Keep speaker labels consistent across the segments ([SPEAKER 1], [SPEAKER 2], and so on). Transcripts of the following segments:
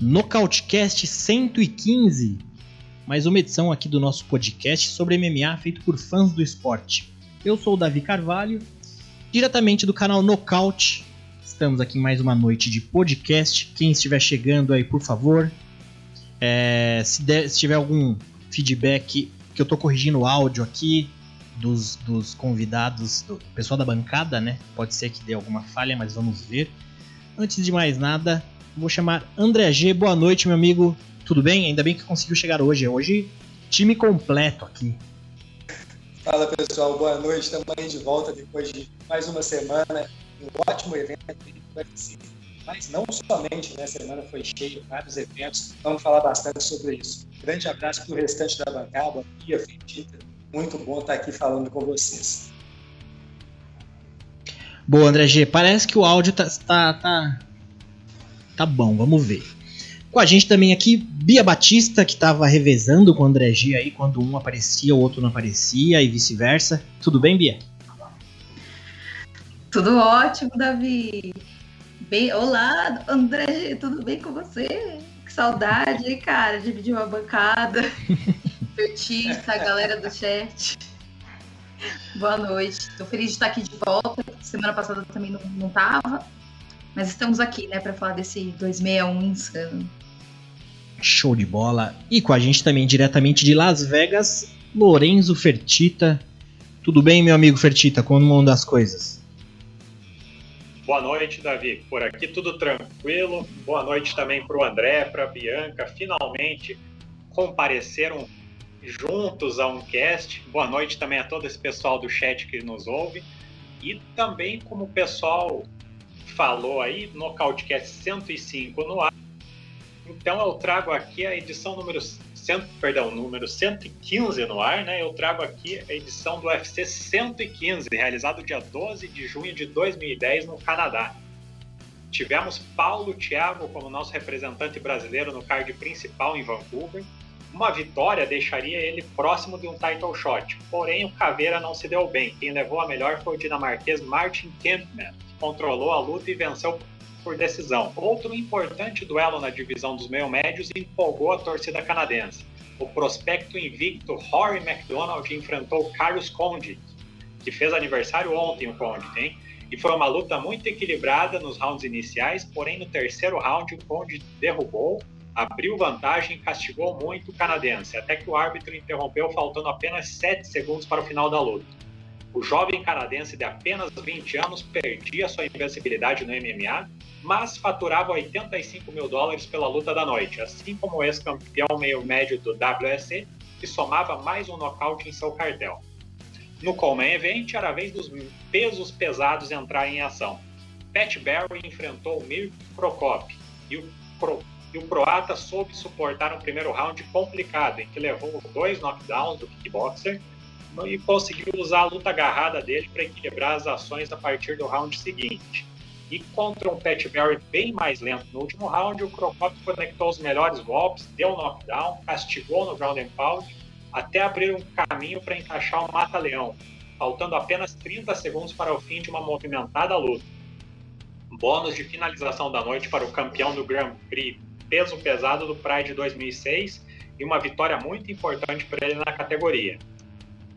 [SPEAKER 1] Nocautecast 115, mais uma edição aqui do nosso podcast sobre MMA feito por fãs do esporte. Eu sou o Davi Carvalho, diretamente do canal Nocaute. Estamos aqui em mais uma noite de podcast. Quem estiver chegando aí, por favor, é, se, der, se, tiver algum feedback, que eu estou corrigindo o áudio aqui dos, dos convidados, do pessoal da bancada, né? Pode ser que dê alguma falha, mas vamos ver. Antes de mais nada, Vou chamar André G. Boa noite, meu amigo. Tudo bem? Ainda bem que conseguiu chegar hoje. Hoje, time completo aqui.
[SPEAKER 2] Fala pessoal, boa noite. Estamos aí de volta depois de mais uma semana. Um ótimo evento Mas não somente, né? A semana foi cheia de vários eventos. Vamos falar bastante sobre isso. Grande abraço para o restante da bancada, Pia Fedita. Muito bom estar aqui falando com vocês.
[SPEAKER 1] Boa, André G. Parece que o áudio tá, tá, tá Tá bom, vamos ver. Com a gente também aqui, Bia Batista, que estava revezando com o André G aí, quando um aparecia, o outro não aparecia e vice-versa. Tudo bem, Bia?
[SPEAKER 3] Tudo ótimo, Davi. Bem, olá, André G, tudo bem com você? Que saudade, cara, dividir uma bancada. Petista, galera do chat. Boa noite. Tô feliz de estar aqui de volta. Semana passada também não, não tava. Mas estamos aqui, né, para falar desse 261 insano.
[SPEAKER 1] Show de bola. E com a gente também diretamente de Las Vegas, Lorenzo Fertita. Tudo bem, meu amigo Fertita? Como andam as coisas?
[SPEAKER 4] Boa noite, Davi. Por aqui tudo tranquilo. Boa noite também para o André, para a Bianca. Finalmente compareceram juntos a um cast. Boa noite também a todo esse pessoal do chat que nos ouve. E também como o pessoal falou aí, Nocautecast 105 no ar. Então eu trago aqui a edição número 100, perdão, número 115 no ar, né? Eu trago aqui a edição do UFC 115, realizado dia 12 de junho de 2010 no Canadá. Tivemos Paulo Thiago como nosso representante brasileiro no card principal em Vancouver. Uma vitória deixaria ele próximo de um title shot, porém o Caveira não se deu bem. Quem levou a melhor foi o dinamarquês Martin Kempman, controlou a luta e venceu por decisão. Outro importante duelo na divisão dos meio-médios empolgou a torcida canadense. O prospecto invicto Rory McDonald enfrentou Carlos Conde, que fez aniversário ontem, o Conde, hein? E foi uma luta muito equilibrada nos rounds iniciais, porém no terceiro round o Conde derrubou, abriu vantagem e castigou muito o canadense, até que o árbitro interrompeu faltando apenas 7 segundos para o final da luta. O jovem canadense de apenas 20 anos perdia sua invencibilidade no MMA, mas faturava 85 mil dólares pela luta da noite, assim como o ex-campeão meio-médio do WSC, que somava mais um nocaute em seu cartel. No Coleman Event, era a vez dos pesos pesados entrarem em ação. Pat Barry enfrentou Mirko Prokop e o, Pro, e o croata soube suportar um primeiro round complicado, em que levou dois knockdowns do kickboxer e conseguiu usar a luta agarrada dele para equilibrar as ações a partir do round seguinte. E contra um Pat Barry bem mais lento no último round, o Crocop conectou os melhores golpes, deu um knockdown, castigou no ground and pound, até abrir um caminho para encaixar o Mata-Leão, faltando apenas 30 segundos para o fim de uma movimentada luta. Bônus de finalização da noite para o campeão do Grand Prix peso pesado do Pride 2006 e uma vitória muito importante para ele na categoria.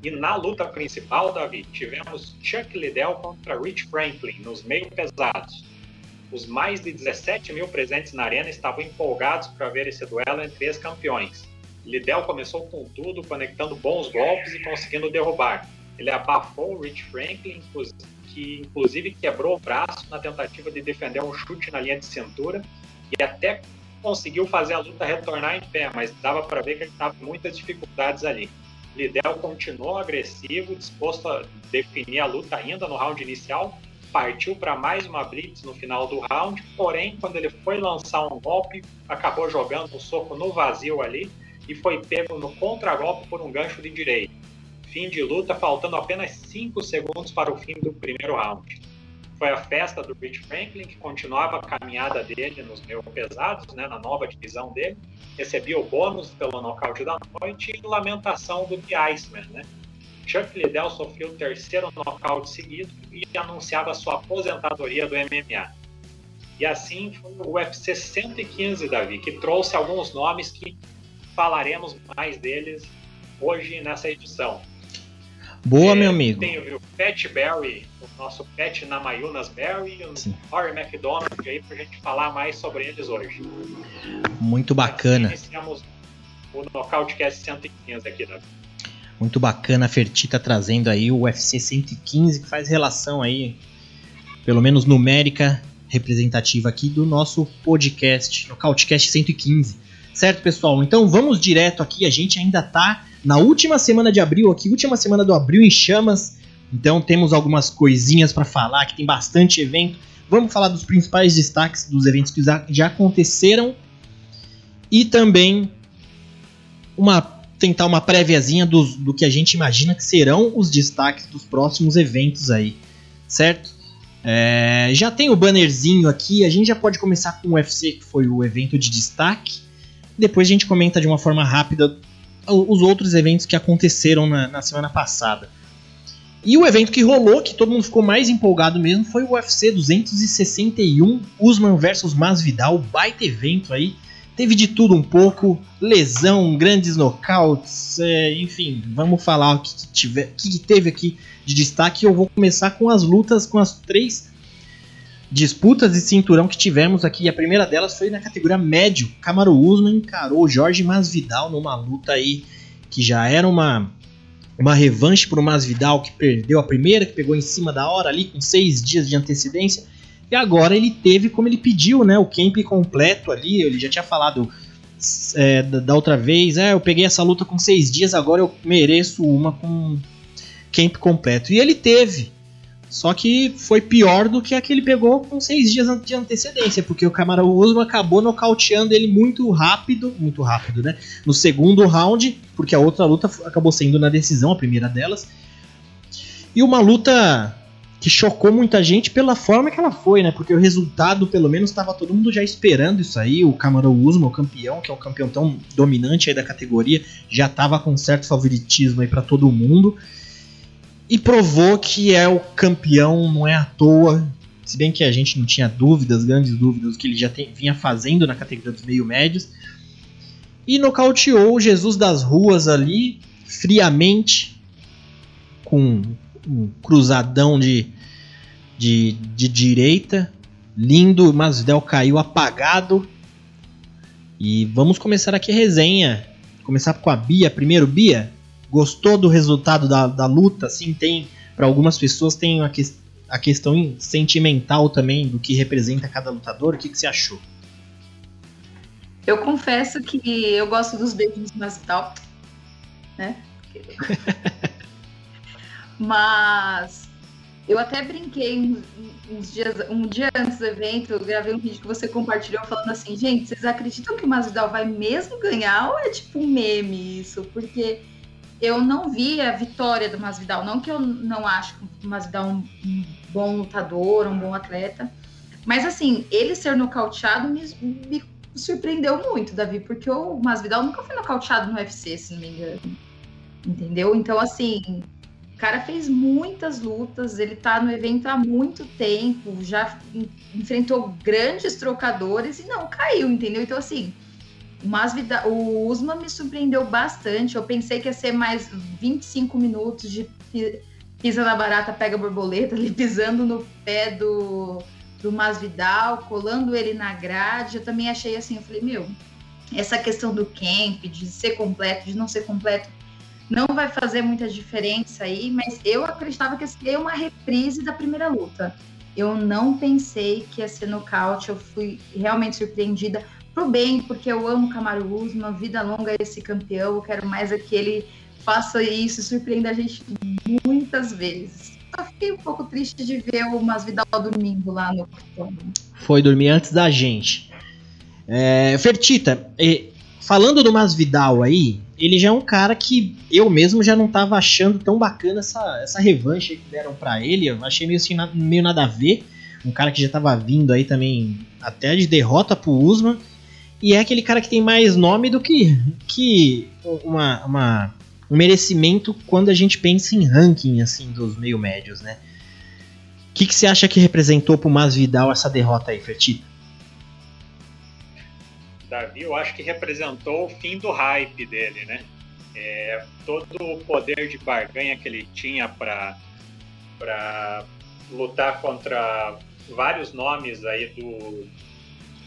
[SPEAKER 4] E na luta principal, Davi, tivemos Chuck Liddell contra Rich Franklin nos meio pesados. Os mais de 17 mil presentes na arena estavam empolgados para ver esse duelo entre ex-campeões. Liddell começou com tudo, conectando bons golpes e conseguindo derrubar. Ele abafou o Rich Franklin, que inclusive quebrou o braço na tentativa de defender um chute na linha de cintura e até conseguiu fazer a luta retornar em pé, mas dava para ver que ele estava com muitas dificuldades ali. Lidel continuou agressivo, disposto a definir a luta ainda no round inicial, partiu para mais uma blitz no final do round, porém, quando ele foi lançar um golpe, acabou jogando um soco no vazio ali e foi pego no contragolpe por um gancho de direito. Fim de luta, faltando apenas 5 segundos para o fim do primeiro round. Foi a festa do Rich Franklin, que continuava a caminhada dele nos meio pesados, né, na nova divisão dele. Recebia o bônus pelo nocaute da noite e lamentação do The Iceman, né? Chuck Liddell sofreu o terceiro nocaute seguido e anunciava sua aposentadoria do MMA. E assim foi o UFC 115, Davi, que trouxe alguns nomes que falaremos mais deles hoje nessa edição.
[SPEAKER 1] Boa, é, meu amigo.
[SPEAKER 4] Tem o Pat Barry, o nosso Pat Namayunas Barry e o Sim. Rory McDonald aí pra gente falar mais sobre eles hoje.
[SPEAKER 1] Muito bacana.
[SPEAKER 4] Assim, iniciamos o Nocautecast 115 aqui, Davi.
[SPEAKER 1] Muito bacana a Fertita trazendo aí o UFC 115, que faz relação aí, pelo menos numérica, representativa aqui do nosso podcast, Nocautecast 115. Certo, pessoal? Então vamos direto aqui, a gente ainda tá na última semana de abril aqui, última semana do abril em chamas. Então temos algumas coisinhas para falar, que tem bastante evento. Vamos falar dos principais destaques dos eventos que já aconteceram e também uma tentar uma préviazinha do, que a gente imagina que serão os destaques dos próximos eventos aí, certo? É, já tem o bannerzinho aqui, a gente já pode começar com o UFC, que foi o evento de destaque. Depois a gente comenta de uma forma rápida os outros eventos que aconteceram na, na semana passada. E o evento que rolou, que todo mundo ficou mais empolgado mesmo, foi o UFC 261 Usman versus Masvidal, baita evento aí. Teve de tudo um pouco, lesão, grandes nocautes, é, enfim, vamos falar o que, que, tiver, que teve aqui de destaque. Eu vou começar com as lutas, com as três disputas de cinturão que tivemos aqui. A primeira delas foi na categoria médio. Camaro Usman encarou Jorge Masvidal numa luta aí que já era uma uma revanche para o Masvidal que perdeu a primeira, que pegou em cima da hora ali com seis dias de antecedência. E agora ele teve, como ele pediu, né, o camp completo ali. Ele já tinha falado é, da outra vez, é, eu peguei essa luta com seis dias, agora eu mereço uma com camp completo. E ele teve. Só que foi pior do que a que ele pegou com seis dias de antecedência, porque o Camaro Usman acabou nocauteando ele muito rápido, muito rápido, né? No segundo round, porque a outra luta acabou sendo na decisão, a primeira delas. E uma luta que chocou muita gente pela forma que ela foi, né? Porque o resultado, pelo menos, estava todo mundo já esperando isso aí. O Camaro Usman, o campeão, que é o campeão tão dominante aí da categoria, já estava com certo favoritismo aí para todo mundo e provou que é o campeão, não é à toa. Se bem que a gente não tinha dúvidas, grandes dúvidas, que ele já tem, vinha fazendo na categoria dos meio médios. E nocauteou o Jesus das Ruas ali, friamente, com um cruzadão de, de, de direita. Lindo, Masvidal caiu apagado. E vamos começar aqui a resenha. Começar com a Bia primeiro. Bia, Gostou do resultado da, da luta? Assim, tem. Para algumas pessoas tem a, que, a questão sentimental também do que representa cada lutador. O que, que você achou?
[SPEAKER 3] Eu confesso que eu gosto dos beijos mais tal, né? Mas eu até brinquei uns dias, um dia antes do evento, eu gravei um vídeo que você compartilhou falando assim, gente, vocês acreditam que o Masvidal vai mesmo ganhar ou é tipo um meme isso? Porque eu não vi a vitória do Masvidal. Não que eu não acho o Masvidal um, um bom lutador, um bom atleta. Mas, assim, ele ser nocauteado me, me surpreendeu muito, Davi, porque o Masvidal nunca foi nocauteado no UFC, se não me engano. Entendeu? Então, assim, o cara fez muitas lutas, ele tá no evento há muito tempo, já enfrentou grandes trocadores e não caiu, entendeu? Então, assim, mas o Usman me surpreendeu bastante. Eu pensei que ia ser mais 25 minutos de pisa na barata, pega borboleta, ali pisando no pé do, do Masvidal, colando ele na grade. Eu também achei assim, eu falei, meu, essa questão do camp, de ser completo, de não ser completo, não vai fazer muita diferença aí, mas eu acreditava que ia ser uma reprise da primeira luta. Eu não pensei que ia ser nocaute, eu fui realmente surpreendida pro bem, porque eu amo Camaro Usman, vida longa esse campeão, eu quero mais é que ele faça isso, surpreenda a gente muitas vezes. Só fiquei um pouco triste de ver o Masvidal domingo lá no
[SPEAKER 1] Foi dormir antes da gente. É, Fertita, falando do Masvidal aí, ele já é um cara que eu mesmo já não tava achando tão bacana essa, essa revanche que deram para ele. Eu achei meio, assim, meio nada a ver. Um cara que já tava vindo aí também até de derrota pro Usman. E é aquele cara que tem mais nome do que, que uma, uma, um merecimento quando a gente pensa em ranking assim dos meio médios, né? O que, que você acha que representou pro Masvidal essa derrota aí, Fertita?
[SPEAKER 4] Davi, eu acho que representou o fim do hype dele, né? É, todo o poder de barganha que ele tinha para lutar contra vários nomes aí do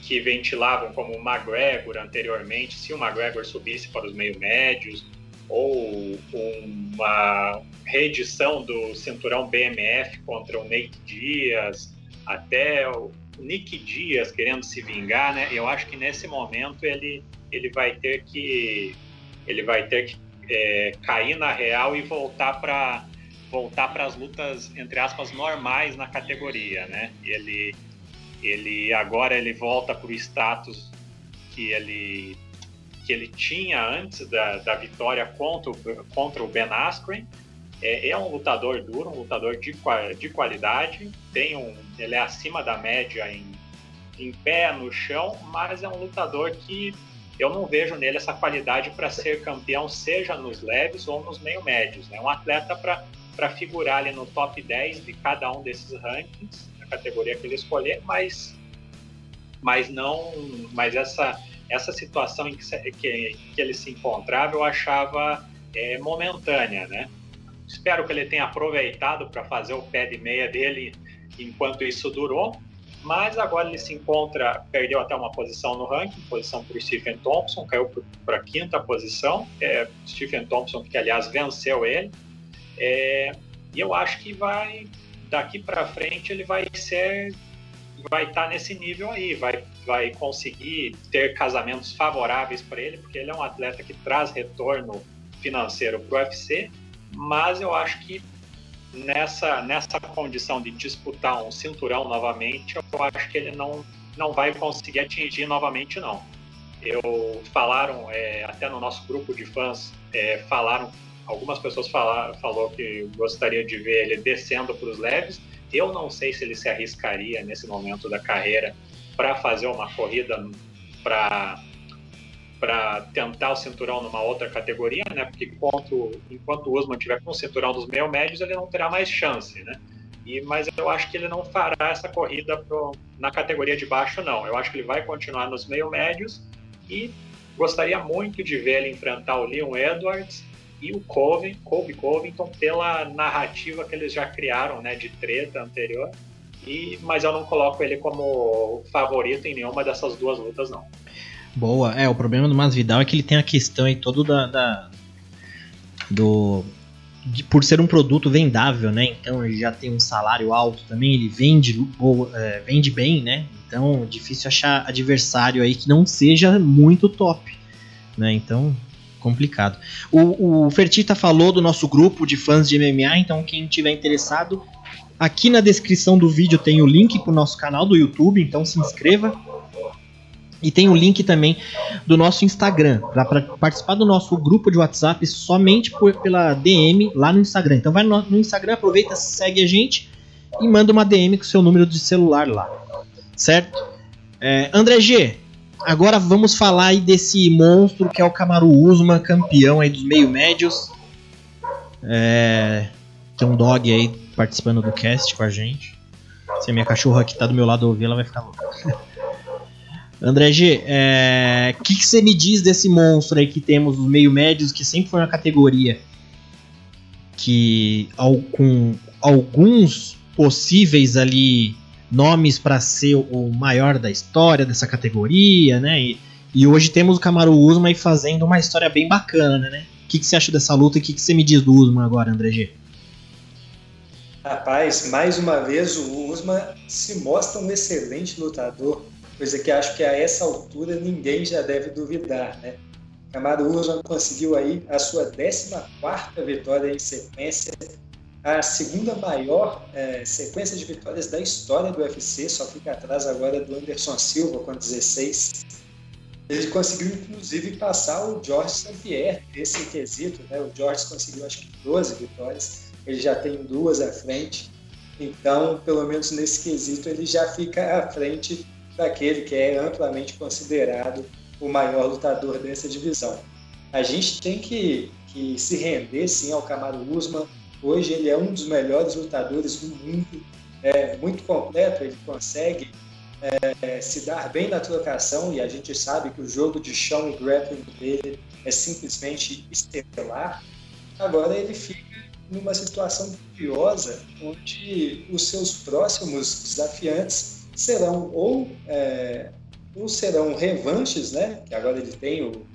[SPEAKER 4] que ventilavam como o McGregor anteriormente, se o McGregor subisse para os meio médios, ou uma reedição do cinturão BMF contra o Nate Diaz, até o Nick Diaz querendo se vingar, né? Eu acho que nesse momento ele, ele vai ter que ele vai ter que é, cair na real e voltar para voltar para as lutas entre aspas normais na categoria, né? Ele ele agora ele volta para o status que ele que ele tinha antes da, da vitória contra o, contra o Ben Askren. É, é, um lutador duro, um lutador de, de qualidade, tem um, ele é acima da média em, em pé, no chão, mas é um lutador que eu não vejo nele essa qualidade para ser campeão, seja nos leves ou nos meio médios. É né? um atleta para figurar ali no top 10 de cada um desses rankings, categoria que ele escolher, mas, mas não. Mas essa, essa situação em que, que, que ele se encontrava eu achava é, momentânea, né? Espero que ele tenha aproveitado para fazer o pé de meia dele enquanto isso durou. Mas agora ele se encontra, perdeu até uma posição no ranking, posição para o Stephen Thompson, caiu para a quinta posição. É, Stephen Thompson, que aliás venceu ele. É, e eu acho que vai, daqui para frente, ele vai ser, vai estar tá nesse nível aí, vai, vai conseguir ter casamentos favoráveis para ele, porque ele é um atleta que traz retorno financeiro para o UFC mas eu acho que nessa, nessa condição de disputar um cinturão novamente, eu acho que ele não, não vai conseguir atingir novamente, não. Eu falaram, é, até no nosso grupo de fãs, é, falaram, algumas pessoas falaram, falou que gostaria de ver ele descendo para os leves. Eu não sei se ele se arriscaria nesse momento da carreira para fazer uma corrida para para tentar o cinturão numa outra categoria, né? Porque enquanto, enquanto o Usman tiver com o cinturão dos meio médios, ele não terá mais chance, né? E, mas eu acho que ele não fará essa corrida pro, na categoria de baixo, não. Eu acho que ele vai continuar nos meio médios e gostaria muito de ver ele enfrentar o Leon Edwards e o Coven, Colby Covington pela narrativa que eles já criaram, né, de treta anterior. E, mas eu não coloco ele como favorito em nenhuma dessas duas lutas, não.
[SPEAKER 1] Boa. É, o problema do Masvidal é que ele tem a questão aí todo da, da do de, por ser um produto vendável, né? Então ele já tem um salário alto também, ele vende, ou, é, vende bem, né? Então difícil achar adversário aí que não seja muito top, né? Então complicado. O, o Fertita falou do nosso grupo de fãs de MMA, então quem tiver interessado, aqui na descrição do vídeo tem o link para o nosso canal do YouTube, então se inscreva e tem o link também do nosso Instagram, para participar do nosso grupo de WhatsApp somente por, pela DM lá no Instagram. Então vai no, no, Instagram, aproveita, segue a gente e manda uma DM com seu número de celular lá. Certo? É, André G, agora vamos falar aí desse monstro que é o Kamaru Usman, campeão aí dos meio médios. É, tem um dog aí participando do cast com a gente. Se a minha cachorra que tá do meu lado ouvir, ela vai ficar louca. André G, o é... que, que você me diz desse monstro aí que temos, os meio médios, que sempre foi uma categoria que com alguns possíveis ali nomes para ser o maior da história dessa categoria, né? E, e hoje temos o Camaro Usman fazendo uma história bem bacana, né? O que, que você acha dessa luta e o que, que você me diz do Usman agora, André G?
[SPEAKER 2] Rapaz, mais uma vez o Usman se mostra um excelente lutador coisa que acho que a essa altura ninguém já deve duvidar, né? Camaro Usman conseguiu aí a sua 14ª vitória em sequência, a segunda maior é, sequência de vitórias da história do UFC, só fica atrás agora do Anderson Silva com 16. ele conseguiu, inclusive, passar o George St-Pierre nesse quesito. Né? O George conseguiu, acho que, 12 vitórias. Ele já tem duas à frente. Então, pelo menos nesse quesito, ele já fica à frente daquele que é amplamente considerado o maior lutador dessa divisão. A gente tem que, que se render, sim, ao Kamaru Usman. Hoje ele é um dos melhores lutadores do mundo. É muito completo, ele consegue é, se dar bem na trocação e a gente sabe que o jogo de chão e grappling dele é simplesmente estelar. Agora ele fica numa situação curiosa onde os seus próximos desafiantes serão ou, é, ou serão revanches, né? Que agora ele tem o,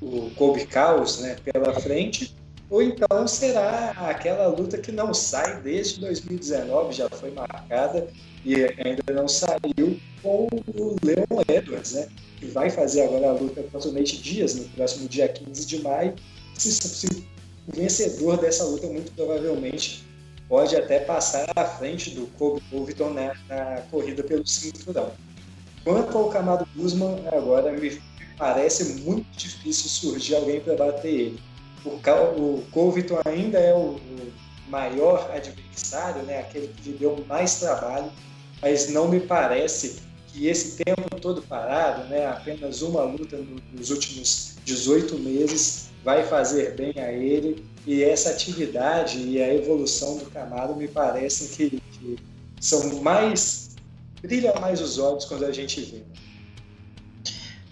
[SPEAKER 2] o Kobe Chaos né, pela frente, ou então será aquela luta que não sai desde 2019, já foi marcada e ainda não saiu com o Leon Edwards, né? Que vai fazer agora a luta contra o Nate Dias no próximo dia 15 de maio. Se, se, o vencedor dessa luta, muito provavelmente, pode até passar à frente do Kobe Covington na, na corrida pelo cinturão. Quanto ao Camado Guzman, agora me parece muito difícil surgir alguém para bater ele. O, o Covington ainda é o, o maior adversário, né? aquele que lhe deu mais trabalho, mas não me parece que esse tempo todo parado, né, apenas uma luta nos últimos 18 meses, vai fazer bem a ele. E essa atividade e a evolução do Camaro me parecem que, que são mais. brilham mais os olhos quando a gente vê.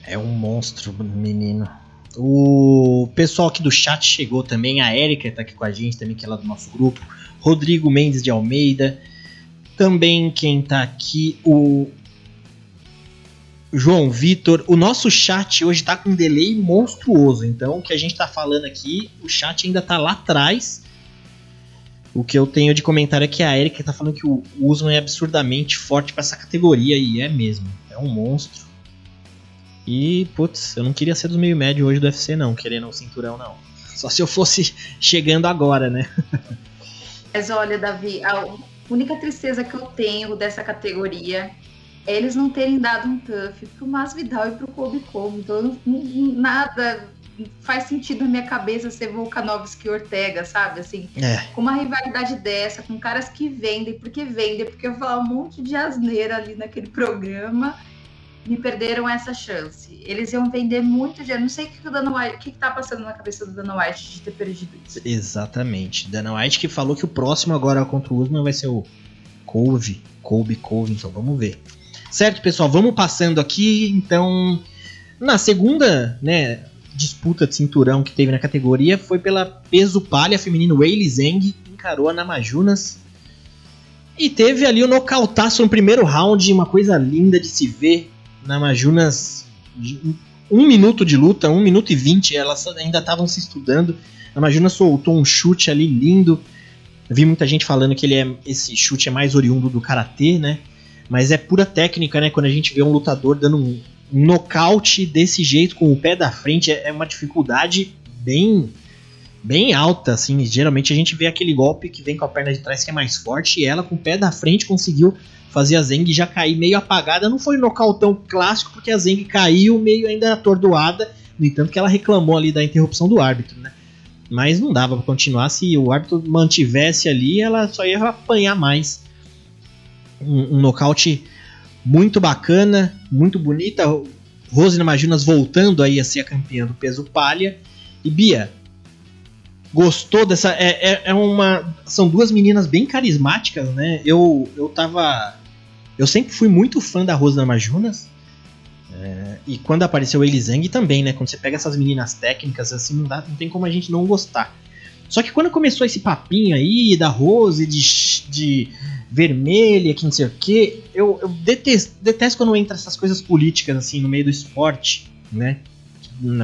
[SPEAKER 1] É um monstro, menino. O pessoal aqui do chat chegou também, a Erika está aqui com a gente também, que é lá do nosso grupo. Rodrigo Mendes de Almeida, também quem tá aqui, o João Vitor. O nosso chat hoje tá com um delay monstruoso. Então, o que a gente tá falando aqui, o chat ainda tá lá atrás. O que eu tenho de comentário é que a Erika tá falando que o Usman é absurdamente forte para essa categoria. E é mesmo. É um monstro. E, putz, eu não queria ser dos meio médio hoje do UFC, não, querendo o cinturão, não. Só se eu fosse chegando agora, né?
[SPEAKER 3] Mas olha, Davi, única tristeza que eu tenho dessa categoria é eles não terem dado um tough pro Masvidal e pro Kobe Como. Então, nada faz sentido na minha cabeça ser Volkanovski e Ortega, sabe? Assim, é. com uma rivalidade dessa, com caras que vendem, porque vendem, porque eu falar um monte de asneira ali naquele programa, me perderam essa chance. Eles iam vender muito dinheiro. Não sei o que o Dana White, o que, que tá passando na cabeça do Dana White de ter perdido isso.
[SPEAKER 1] Exatamente. Dana White que falou que o próximo agora contra o Usman vai ser o Colby, Colby Covington. Vamos ver. Certo, pessoal, vamos passando aqui. Então, na segunda, né, disputa de cinturão que teve na categoria foi pela peso palha feminino Weili Zeng encarou a Namajunas e teve ali o nocautaço no primeiro round, uma coisa linda de se ver. Namajunas, um minuto de luta, um minuto e vinte, elas ainda estavam se estudando. Namajunas soltou um chute ali lindo. vi muita gente falando que ele é, esse chute é mais oriundo do karatê, né? Mas é pura técnica, né? Quando a gente vê um lutador dando um, nocaute desse jeito, com o pé da frente, é, é uma dificuldade bem bem alta, assim. Geralmente a gente vê aquele golpe que vem com a perna de trás que é mais forte, e ela com o pé da frente conseguiu fazer a Zeng já cair meio apagada. Não foi um nocautão clássico, porque a Zeng caiu meio ainda atordoada. No entanto, que ela reclamou ali da interrupção do árbitro, né? Mas não dava para continuar. Se o árbitro mantivesse ali, ela só ia apanhar mais. Um, um nocaute muito bacana, muito bonita. Rose Namajunas voltando aí a ser a campeã do peso palha. E Bia, gostou dessa. É, é, é, uma. São duas meninas bem carismáticas, né? Eu, eu tava. Eu sempre fui muito fã da Rose Namajunas. É, e quando apareceu a Zhang também, né? Quando você pega essas meninas técnicas, assim, não, dá, não tem como a gente não gostar. Só que quando começou esse papinho aí da Rose, de, de vermelha, que não sei o que, eu, eu detesto, detesto quando entra essas coisas políticas assim no meio do esporte, né?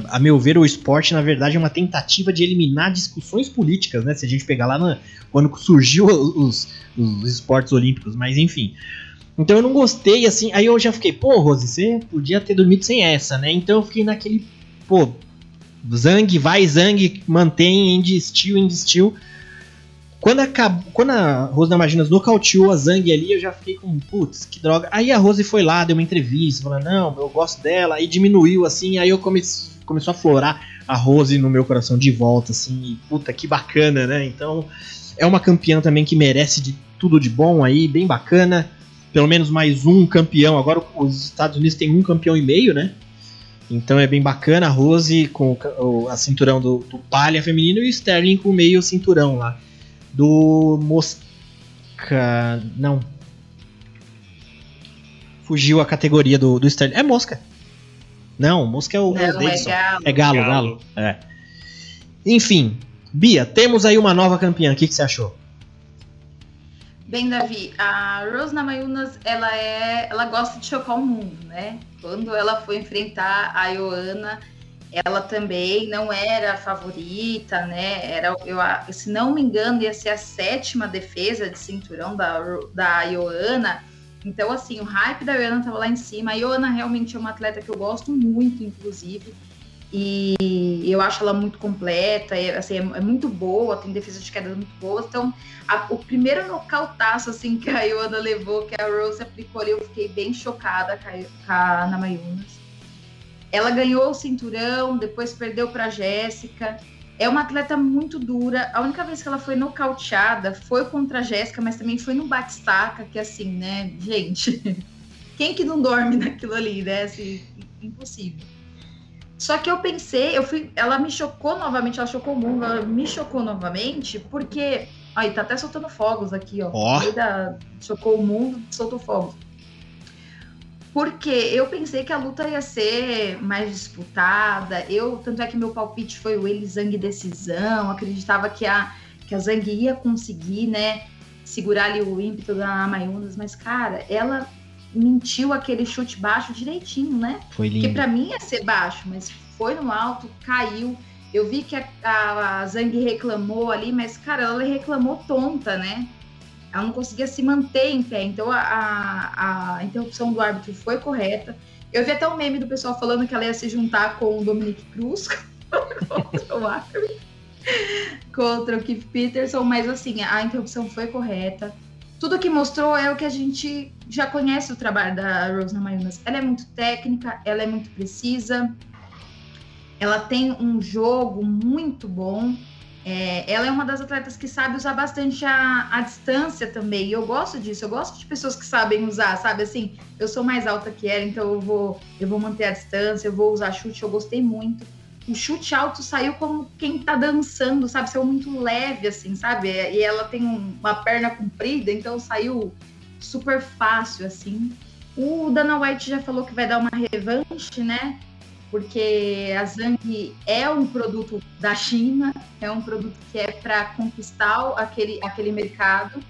[SPEAKER 1] A meu ver, o esporte, na verdade, é uma tentativa de eliminar discussões políticas, né? Se a gente pegar lá no, quando surgiu os, os esportes olímpicos, mas enfim. Então eu não gostei, assim. Aí eu já fiquei, pô, Rose, você podia ter dormido sem essa, né? Então eu fiquei naquele, pô, Zang, vai Zang, mantém, end steel. Quando, acabou, quando a Rose Namajunas nocauteou a Zang ali, eu já fiquei com, putz, que droga. Aí a Rose foi lá, deu uma entrevista, falando, não, eu gosto dela, aí diminuiu, assim, aí eu comecei, começou a florar a Rose no meu coração de volta, assim, puta, que bacana, né? Então, é uma campeã também que merece de tudo de bom aí, bem bacana. Pelo menos mais um campeão. Agora os Estados Unidos tem um campeão e meio, né? Então é bem bacana a Rose com o, a cinturão do, do palha feminino e o Sterling com o meio cinturão lá. Do Mosca. Não. Fugiu a categoria do, do Sterling. É Mosca. Não, Mosca é o,
[SPEAKER 3] Não,
[SPEAKER 1] é o
[SPEAKER 3] é
[SPEAKER 1] Davidson.
[SPEAKER 3] galo.
[SPEAKER 1] É galo,
[SPEAKER 4] Galo.
[SPEAKER 1] galo. É. Enfim, Bia, temos aí uma nova campeã. O que, que você achou?
[SPEAKER 3] Bem, Davi, a Rose Namajunas, ela é, ela gosta de chocar o mundo, né? Quando ela foi enfrentar a Ioana, ela também não era a favorita, né? Era, eu, se não me engano, ia ser a sétima defesa de cinturão da, da Ioana. Então, assim, o hype da Ioana tava lá em cima. A Ioana realmente é uma atleta que eu gosto muito, inclusive. E eu acho ela muito completa, é, assim, é, é muito boa, tem defesa de queda muito boa. Então, a- o primeiro nocautaço assim, que a Ioana levou, que a Rose aplicou ali, eu fiquei bem chocada com a, com a Namayunas. Ela ganhou o cinturão, depois perdeu para Jéssica. É uma atleta muito dura. A única vez que ela foi nocauteada foi contra a Jéssica, mas também foi no batistaca, que assim, né, gente, quem que não dorme naquilo ali, né? Assim, impossível. Só que eu pensei, eu fui, ela me chocou novamente, ela chocou o mundo, ela me chocou novamente, porque Aí, tá até soltando fogos aqui, ó. Meio da- Chocou o mundo, soltou fogos. Porque eu pensei que a luta ia ser mais disputada. Eu, tanto é que meu palpite foi o Eli Zang decisão. Acreditava que a, que a Zang ia conseguir, né? Segurar ali o ímpeto da Mayunas. Mas, cara, ela mentiu aquele chute baixo direitinho, né?
[SPEAKER 1] Foi
[SPEAKER 3] Porque
[SPEAKER 1] lindo.
[SPEAKER 3] pra mim ia ser baixo, mas foi no alto, caiu. Eu vi que a, a, a Zang reclamou ali, mas, cara, ela reclamou tonta, né? Ela não conseguia se manter em pé. Então a, a, a interrupção do árbitro foi correta. Eu vi até um meme do pessoal falando que ela ia se juntar com o Dominic Cruz contra o árbitro, contra o Keith Peterson, mas assim, a interrupção foi correta. Tudo que mostrou é o que a gente já conhece o trabalho da Rose Namajunas. Ela é muito técnica, ela é muito precisa, ela tem um jogo muito bom. É, ela é uma das atletas que sabe usar bastante a, a distância também. E eu gosto disso, eu gosto de pessoas que sabem usar, sabe? Assim, eu sou mais alta que ela, então eu vou, eu vou manter a distância, eu vou usar chute, eu gostei muito. O chute alto saiu como quem tá dançando, sabe? Saiu muito leve, assim, sabe? E ela tem um- uma perna comprida, então saiu super fácil, assim. O Dana White já falou que vai dar uma revanche, né? Porque a Zang é um produto da China, é um produto que é para conquistar aquele, aquele mercado.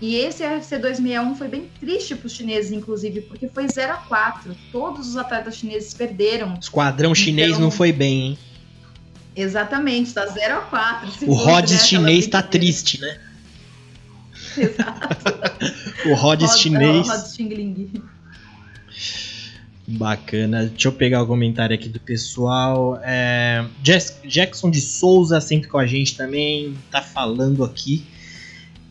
[SPEAKER 3] E esse UFC 261 foi bem triste para os chineses, inclusive, porque foi 0 a 4 Todos os atletas chineses perderam.
[SPEAKER 1] Esquadrão chinês
[SPEAKER 3] Então-
[SPEAKER 1] não foi bem, hein?
[SPEAKER 3] Exatamente, tá 0 a 4 Se
[SPEAKER 1] O
[SPEAKER 3] fosse,
[SPEAKER 1] Rhodes
[SPEAKER 3] né,
[SPEAKER 1] chinês tá
[SPEAKER 3] brincadeira.
[SPEAKER 1] triste, né?
[SPEAKER 3] Exato.
[SPEAKER 1] O Rhodes chinês.
[SPEAKER 3] Rod Xingling.
[SPEAKER 1] Bacana. Deixa eu pegar o comentário aqui do pessoal. É, Jackson de Souza sempre com a gente também. Tá falando aqui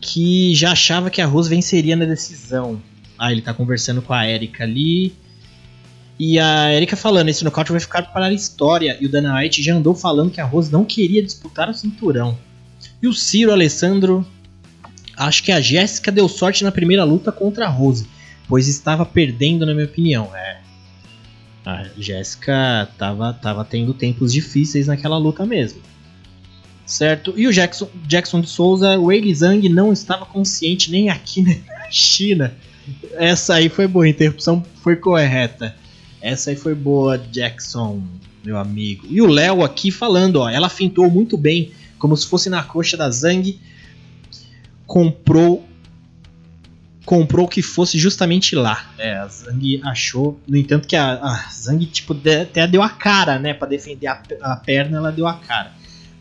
[SPEAKER 1] que já achava que a Rose venceria na decisão. Ah, ele tá conversando com a Erika ali. E a Erika falando, esse nocaute vai ficar para a história. E o Dana White já andou falando que a Rose não queria disputar o cinturão. E o Ciro Alessandro. Acho que a Jéssica deu sorte na primeira luta contra a Rose, pois estava perdendo, na minha opinião. É, a Jéssica tava, tava tendo tempos difíceis naquela luta mesmo. Certo? E o Jackson, Jackson de Souza, o Wei Zhang não estava consciente nem aqui nem na China. Essa aí foi boa, a interrupção foi correta. Essa aí foi boa, Jackson, meu amigo. E o Léo aqui falando, ó, ela fintou muito bem, como se fosse na coxa da Zhang. Comprou comprou que fosse justamente lá. É, a Zang achou, no entanto que a, a Zang tipo de- até deu a cara, né, Pra defender a, a perna, ela deu a cara.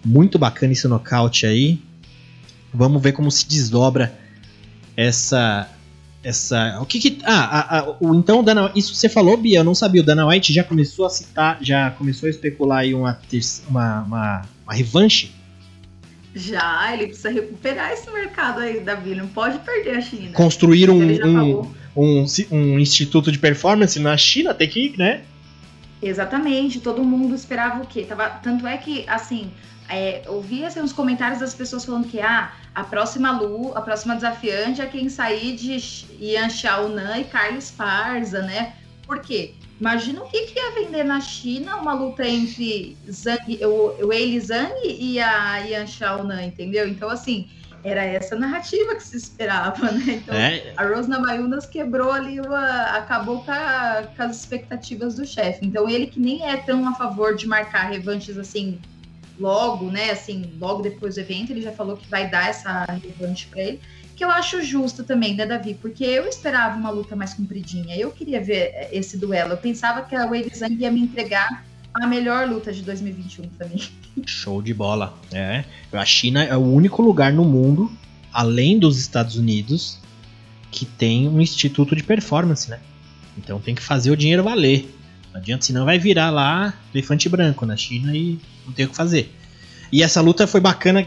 [SPEAKER 1] Muito bacana esse nocaute aí. Vamos ver como se desdobra essa essa o que que ah, a- a- o então Dana, isso você falou Bia, eu não sabia, o Dana White já começou a citar, já começou a especular aí uma uma, uma, uma revanche
[SPEAKER 3] Já, ele precisa recuperar esse mercado aí, Davi. Não pode perder a China.
[SPEAKER 1] Construir um, um, um, um, instituto de performance na China, tem que, né?
[SPEAKER 3] Exatamente. Todo mundo esperava o quê? Tava, tanto é que, assim, é, eu vi assim, uns comentários das pessoas falando que ah, a próxima Lu, a próxima desafiante é quem sair de Yan Xiaonan e Carlos Parza, né? Por quê? Imagina o que, que ia vender na China uma luta entre Zhang, o, o Eili Zhang e a Yan Xiaonan, entendeu? Então, assim, era essa narrativa que se esperava, né? Então, é. a Rose Namajunas quebrou ali, uma, acabou com, a, com as expectativas do chefe. Então, ele que nem é tão a favor de marcar revanches assim logo, né? Assim, logo depois do evento, ele já falou que vai dar essa revanche para ele. Que eu acho justo também, né, Davi? Porque eu esperava uma luta mais compridinha. Eu queria ver esse duelo. Eu pensava que a Zhang ia me entregar a melhor luta de 2021 para mim.
[SPEAKER 1] Show de bola. É. A China é o único lugar no mundo, além dos Estados Unidos, que tem um instituto de performance, né? Então tem que fazer o dinheiro valer. Não adianta, senão vai virar lá elefante branco na China e não tem o que fazer. E essa luta foi bacana,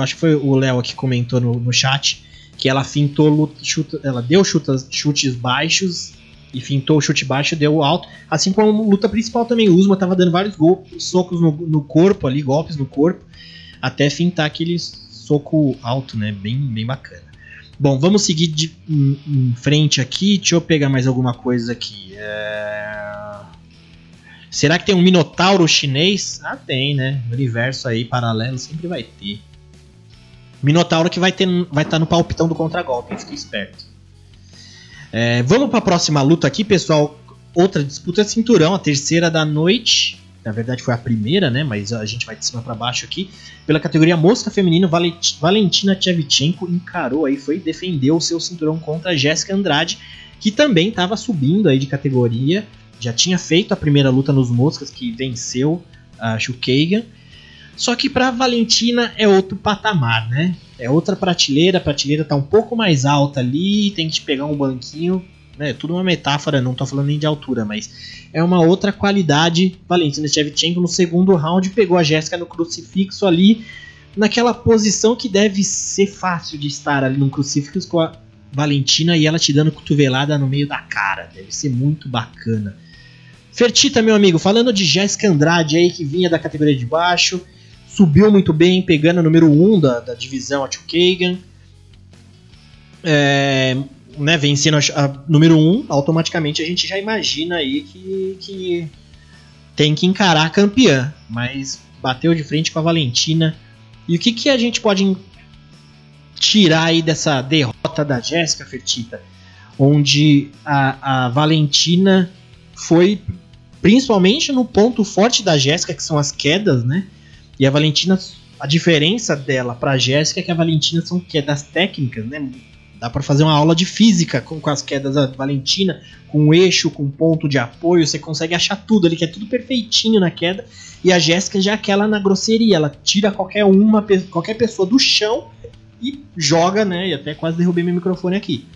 [SPEAKER 1] acho que foi o Léo que comentou no, no chat, que ela fintou, chuta, ela deu chutas, chutes baixos e fintou o chute baixo deu alto. Assim como luta principal também, o Usma tava dando vários golpes, socos no, no corpo ali, golpes no corpo, até fintar aquele soco alto, né? Bem, bem bacana. Bom, vamos seguir de, em, em, frente aqui. Deixa eu pegar mais alguma coisa aqui. É... Será que tem um minotauro chinês? Ah, tem, né? No universo aí paralelo sempre vai ter. Minotauro que vai ter, vai estar tá no palpitão do contragolpe, fique esperto. É, vamos para a próxima luta aqui, pessoal. Outra disputa cinturão, a terceira da noite. Na verdade foi a primeira, né? Mas a gente vai de cima para baixo aqui. Pela categoria mosca feminino, Valentina Tchevchenko encarou aí, foi defendeu o seu cinturão contra a Jéssica Andrade, que também estava subindo aí de categoria. Já tinha feito a primeira luta nos moscas, que venceu a Shukagan. Só que para Valentina é outro patamar, né? É outra prateleira, a prateleira tá um pouco mais alta ali, tem que pegar um banquinho, né? Tudo uma metáfora, não tô falando nem de altura, mas é uma outra qualidade. Valentina Shevchenko no segundo round pegou a Jéssica no crucifixo ali, naquela posição que deve ser fácil de estar ali no crucifixo com a Valentina e ela te dando cotovelada no meio da cara. Deve ser muito bacana. Fertita, meu amigo, falando de Jéssica Andrade aí, que vinha da categoria de baixo, subiu muito bem, pegando o número 1 um da, da divisão, a Chukagan. É, né, vencendo a, a número 1, um, automaticamente a gente já imagina aí que, que tem que encarar a campeã. Mas bateu de frente com a Valentina. E o que, que a gente pode tirar aí dessa derrota da Jéssica Fertita? Onde a, a Valentina foi principalmente no ponto forte da Jéssica, que são as quedas, né? E a Valentina, a diferença dela para a Jéssica é que a Valentina são quedas técnicas, né? Dá para fazer uma aula de física com, com as quedas da Valentina, com eixo, com ponto de apoio, você consegue achar tudo ali, que é tudo perfeitinho na queda. E a Jéssica já é aquela na grosseria, ela tira qualquer uma, qualquer pessoa do chão e joga, né? E até quase derrubei meu microfone aqui.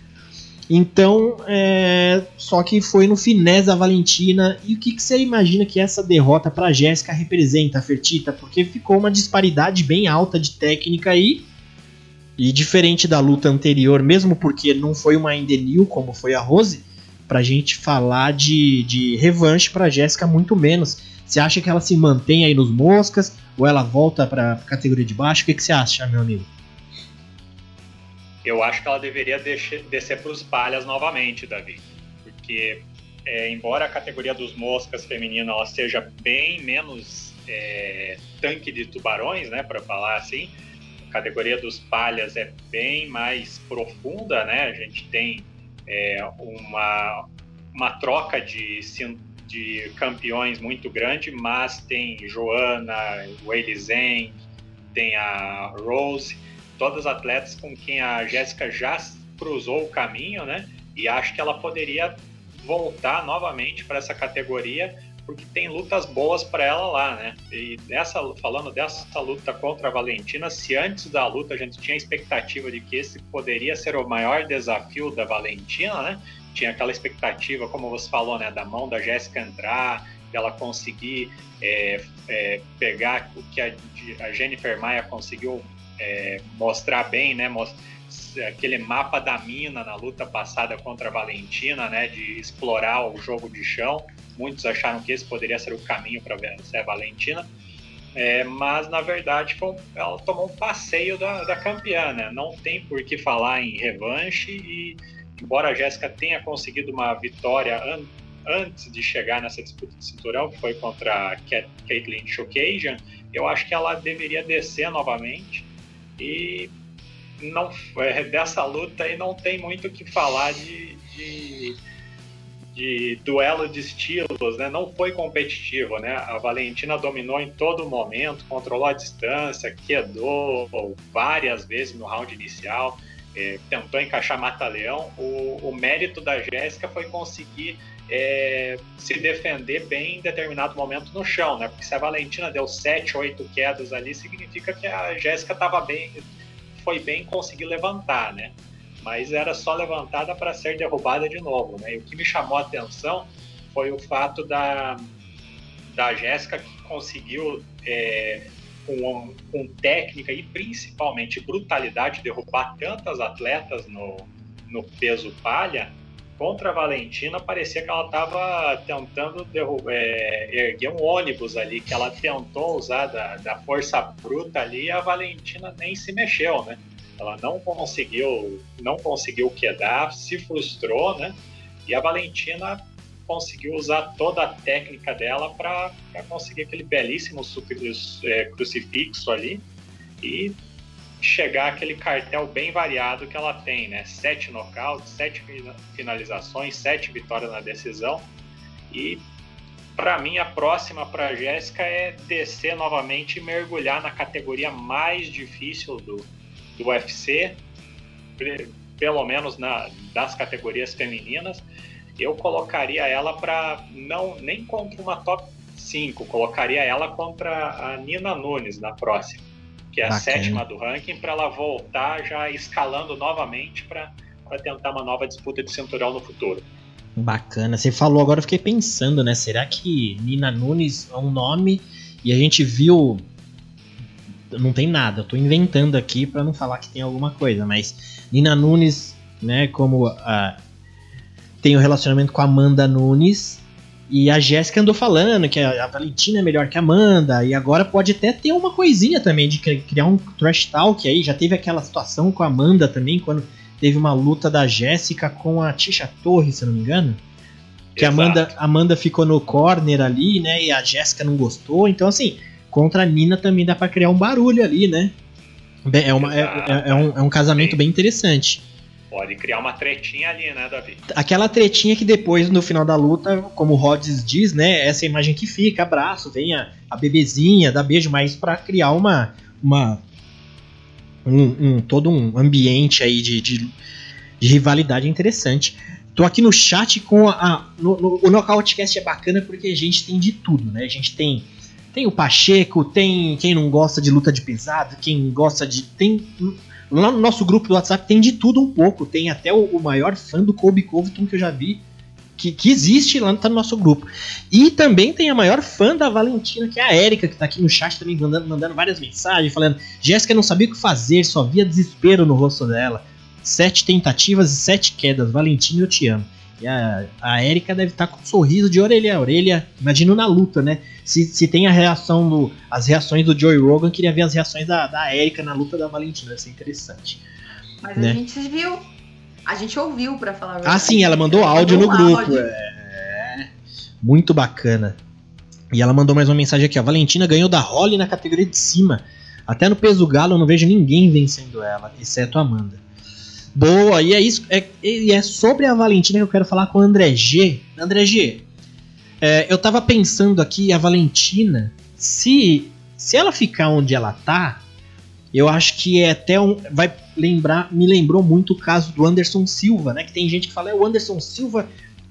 [SPEAKER 1] Então, é, só que foi no finés da Valentina. E o que, que você imagina que essa derrota para Jéssica representa, Fertita? Porque ficou uma disparidade bem alta de técnica aí. E diferente da luta anterior, mesmo porque não foi uma Endenil como foi a Rose, pra gente falar de, de revanche pra Jéssica, muito menos. Você acha que ela se mantém aí nos moscas? Ou ela volta pra categoria de baixo? O que, que você acha, meu amigo?
[SPEAKER 4] Eu acho que ela deveria descer, descer para os palhas novamente, Davi. Porque, é, embora a categoria dos moscas feminina ela seja bem menos é, tanque de tubarões, né, para falar assim, a categoria dos palhas é bem mais profunda, né? A gente tem é, uma, uma troca de, de campeões muito grande, mas tem Joana, Weili Zhang, tem a Rose todas atletas com quem a Jéssica já cruzou o caminho, né? E acho que ela poderia voltar novamente para essa categoria, porque tem lutas boas para ela lá, né? E dessa, falando dessa luta contra a Valentina, se antes da luta a gente tinha a expectativa de que esse poderia ser o maior desafio da Valentina, né? Tinha aquela expectativa, como você falou, né, da mão da Jéssica entrar dela conseguir é, é, pegar o que a, a Jennifer Maia conseguiu é, mostrar bem, né? aquele mapa da mina na luta passada contra a Valentina, né? De explorar o jogo de chão. Muitos acharam que esse poderia ser o caminho para vencer a Valentina. É, mas na verdade foi, ela tomou um passeio da, da campeã, né? Não tem por que falar em revanche e embora a Jéssica tenha conseguido uma vitória an antes de chegar nessa disputa de cinturão, que foi contra a Caitlyn Chocasian, eu acho que ela deveria descer novamente e não é, dessa luta aí não tem muito o que falar de, de de duelo de estilos, né? Não foi competitivo, né? A Valentina dominou em todo momento, controlou a distância, quedou várias vezes no round inicial, é, tentou encaixar mata-leão. O, o, mérito da Jéssica foi conseguir é, se defender bem em determinado momento no chão, né? Porque se a Valentina deu 7, 8 quedas ali, significa que a Jéssica estava bem, foi bem conseguir levantar, né? mas era só levantada para ser derrubada de novo. Né? E o que me chamou a atenção foi o fato da, da Jéssica que conseguiu, é, com, com técnica e principalmente brutalidade, derrubar tantas atletas no, no peso palha. Contra a Valentina, parecia que ela estava tentando derrubar, é, erguer um ônibus ali, que ela tentou usar da, da força bruta ali e a Valentina nem se mexeu, né? Ela não conseguiu, não conseguiu quedar, se frustrou, né? E a Valentina conseguiu usar toda a técnica dela para conseguir aquele belíssimo é, crucifixo ali e chegar aquele cartel bem variado que ela tem, né? Sete nocautes, sete finalizações, sete vitórias na decisão. E para mim a próxima para Jéssica é descer novamente e mergulhar na categoria mais difícil do, do UFC, pelo menos na, das categorias femininas, eu colocaria ela para não nem contra uma top 5, colocaria ela contra a Nina Nunes na próxima, que é a Bacana. sétima do ranking, para ela voltar já escalando novamente para tentar uma nova disputa de cinturão no futuro.
[SPEAKER 1] Bacana. Você falou agora, eu fiquei pensando, né? Será que Nina Nunes é um nome e a gente viu não tem nada, eu tô inventando aqui para não falar que tem alguma coisa, mas Nina Nunes, né, como a, tem o um relacionamento com a Amanda Nunes, e a Jéssica andou falando que a, Valentina é melhor que a Amanda, e agora pode até ter uma coisinha também de criar um trash talk aí, já teve aquela situação com a Amanda também, quando teve uma luta da Jéssica com a Tisha Torres, se não me engano. Que a Amanda, Amanda ficou no corner ali, né? E a Jéssica não gostou. Então, assim, contra a Nina também dá para criar um barulho ali, né? É, uma, é, é, é, um, é um casamento bem interessante.
[SPEAKER 4] Pode criar uma tretinha ali, né, Davi?
[SPEAKER 1] Aquela tretinha que depois, no final da luta, como o Rhodes diz, né? Essa imagem que fica, abraço, vem a, a bebezinha, dá beijo, mas para criar uma. uma um, um, todo um ambiente aí de, de, de, rivalidade interessante. Tô aqui no chat com a. a no, no, o Nocautecast é bacana porque a gente tem de tudo, né? A gente tem tem o Pacheco, tem quem não gosta de luta de pesado, quem gosta de. Tem. Lá no nosso grupo do WhatsApp tem de tudo um pouco. Tem até o, o maior fã do Kobe Covington que eu já vi. Que, que existe lá tá no nosso grupo. E também tem a maior fã da Valentina, que é a Erika, que tá aqui no chat também mandando, mandando várias mensagens, falando: Jéssica não sabia o que fazer, só via desespero no rosto dela. Sete tentativas e sete quedas. Valentina, eu te amo. E a, a Erika deve estar tá com um sorriso de orelha a orelha, imagino na luta, né? Se, se tem a reação do. as reações do Joey Rogan, queria ver as reações da, da Erika na luta da Valentina, isso é interessante.
[SPEAKER 3] Mas né? a gente viu. A gente ouviu para falar.
[SPEAKER 1] Ah, sim, ela mandou ela áudio mandou no grupo. Áudio. É. Muito bacana. E ela mandou mais uma mensagem aqui: a Valentina ganhou da Holly na categoria de cima. Até no peso galo eu não vejo ninguém vencendo ela, exceto a Amanda. Boa, e é isso. É, e é sobre a Valentina que eu quero falar com o André G. André G, é, eu tava pensando aqui, a Valentina, se, se ela ficar onde ela tá, eu acho que é até um. Vai lembrar, me lembrou muito o caso do Anderson Silva, né? Que tem gente que fala, é, o Anderson Silva,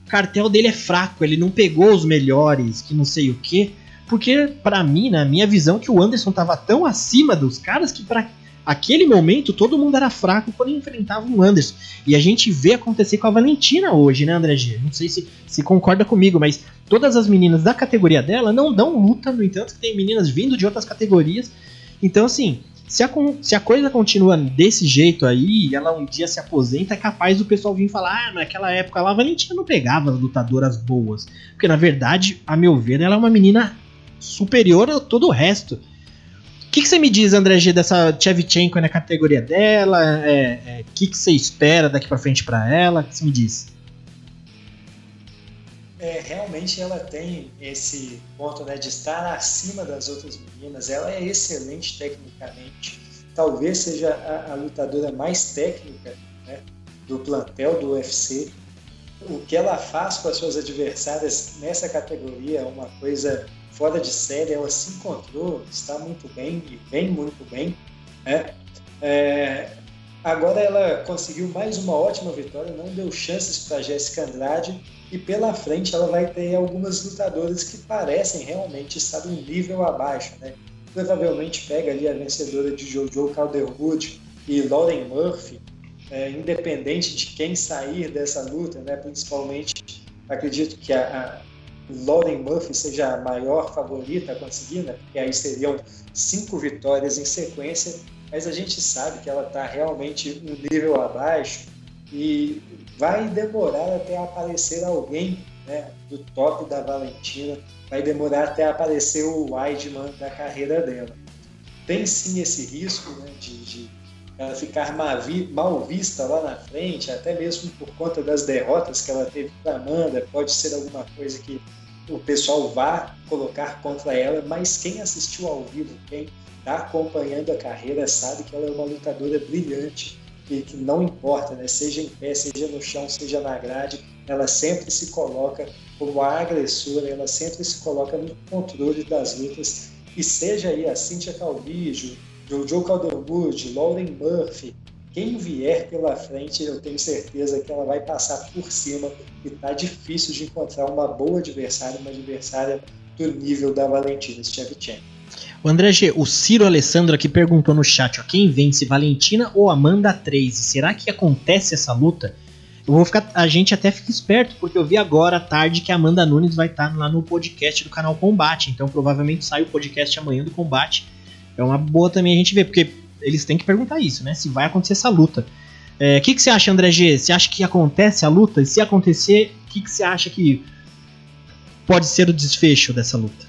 [SPEAKER 1] o cartel dele é fraco, ele não pegou os melhores, que não sei o que. Porque, para mim, na minha visão, que o Anderson tava tão acima dos caras que pra aquele momento todo mundo era fraco quando enfrentava o Anderson. E a gente vê acontecer com a Valentina hoje, né, André G? Não sei se, se concorda comigo, mas todas as meninas da categoria dela não dão luta, no entanto, que tem meninas vindo de outras categorias. Então, assim, se a, se a coisa continua desse jeito aí, ela um dia se aposenta, é capaz do pessoal vir falar: ah, naquela época lá a Valentina não pegava as lutadoras boas. Porque na verdade, a meu ver, ela é uma menina superior a todo o resto. Que, que você me diz, André G, dessa Chevchenko na categoria dela? O é, é, que, que você espera daqui para frente para ela? O que você me diz?
[SPEAKER 2] É, realmente ela tem esse ponto né, de estar acima das outras meninas. Ela é excelente tecnicamente. Talvez seja a, a lutadora mais técnica né, do plantel do UFC. O que ela faz com as suas adversárias nessa categoria é uma coisa fora de série. Ela se encontrou, está muito bem e vem muito bem. Né? É, agora ela conseguiu mais uma ótima vitória, não deu chances para Jéssica Andrade e pela frente ela vai ter algumas lutadoras que parecem realmente estar um nível abaixo, né? Provavelmente pega ali a vencedora de Jojo Calderwood e Lauren Murphy, é, independente de quem sair dessa luta, né? Principalmente, acredito que a, a Lauren Murphy seja a maior favorita a conseguir, né? Porque aí seriam cinco vitórias em sequência, mas a gente sabe que ela está realmente um nível abaixo e vai demorar até aparecer alguém né, do top da Valentina, vai demorar até aparecer o Weidman da carreira dela. Tem sim esse risco né, de, ela ficar mal vista lá na frente, até mesmo por conta das derrotas que ela teve para Amanda, pode ser alguma coisa que o pessoal vá colocar contra ela, mas quem assistiu ao vivo, quem está acompanhando a carreira, sabe que ela é uma lutadora brilhante, que, que não importa, né? seja em pé, seja no chão, seja na grade, ela sempre se coloca como a agressora, ela sempre se coloca no controle das lutas. E seja aí a Cynthia Calvillo, Jojo Calderwood, Lauren Murphy, quem vier pela frente, eu tenho certeza que ela vai passar por cima e tá difícil de encontrar uma boa adversária, uma adversária do nível da Valentina Shevchenko.
[SPEAKER 1] O André G, o Ciro Alessandro aqui perguntou no chat, ó, quem vence, Valentina ou Amanda 3? Será que acontece essa luta? Eu vou ficar, a gente até fica esperto, porque eu vi agora à tarde que a Amanda Nunes vai estar lá no podcast do canal Combate, então provavelmente sai o podcast amanhã do Combate. É uma boa também a gente ver, porque eles têm que perguntar isso, né? Se vai acontecer essa luta. O é, que, que você acha, André G? Você acha que acontece a luta? E se acontecer, o que, que você acha que pode ser o desfecho dessa luta?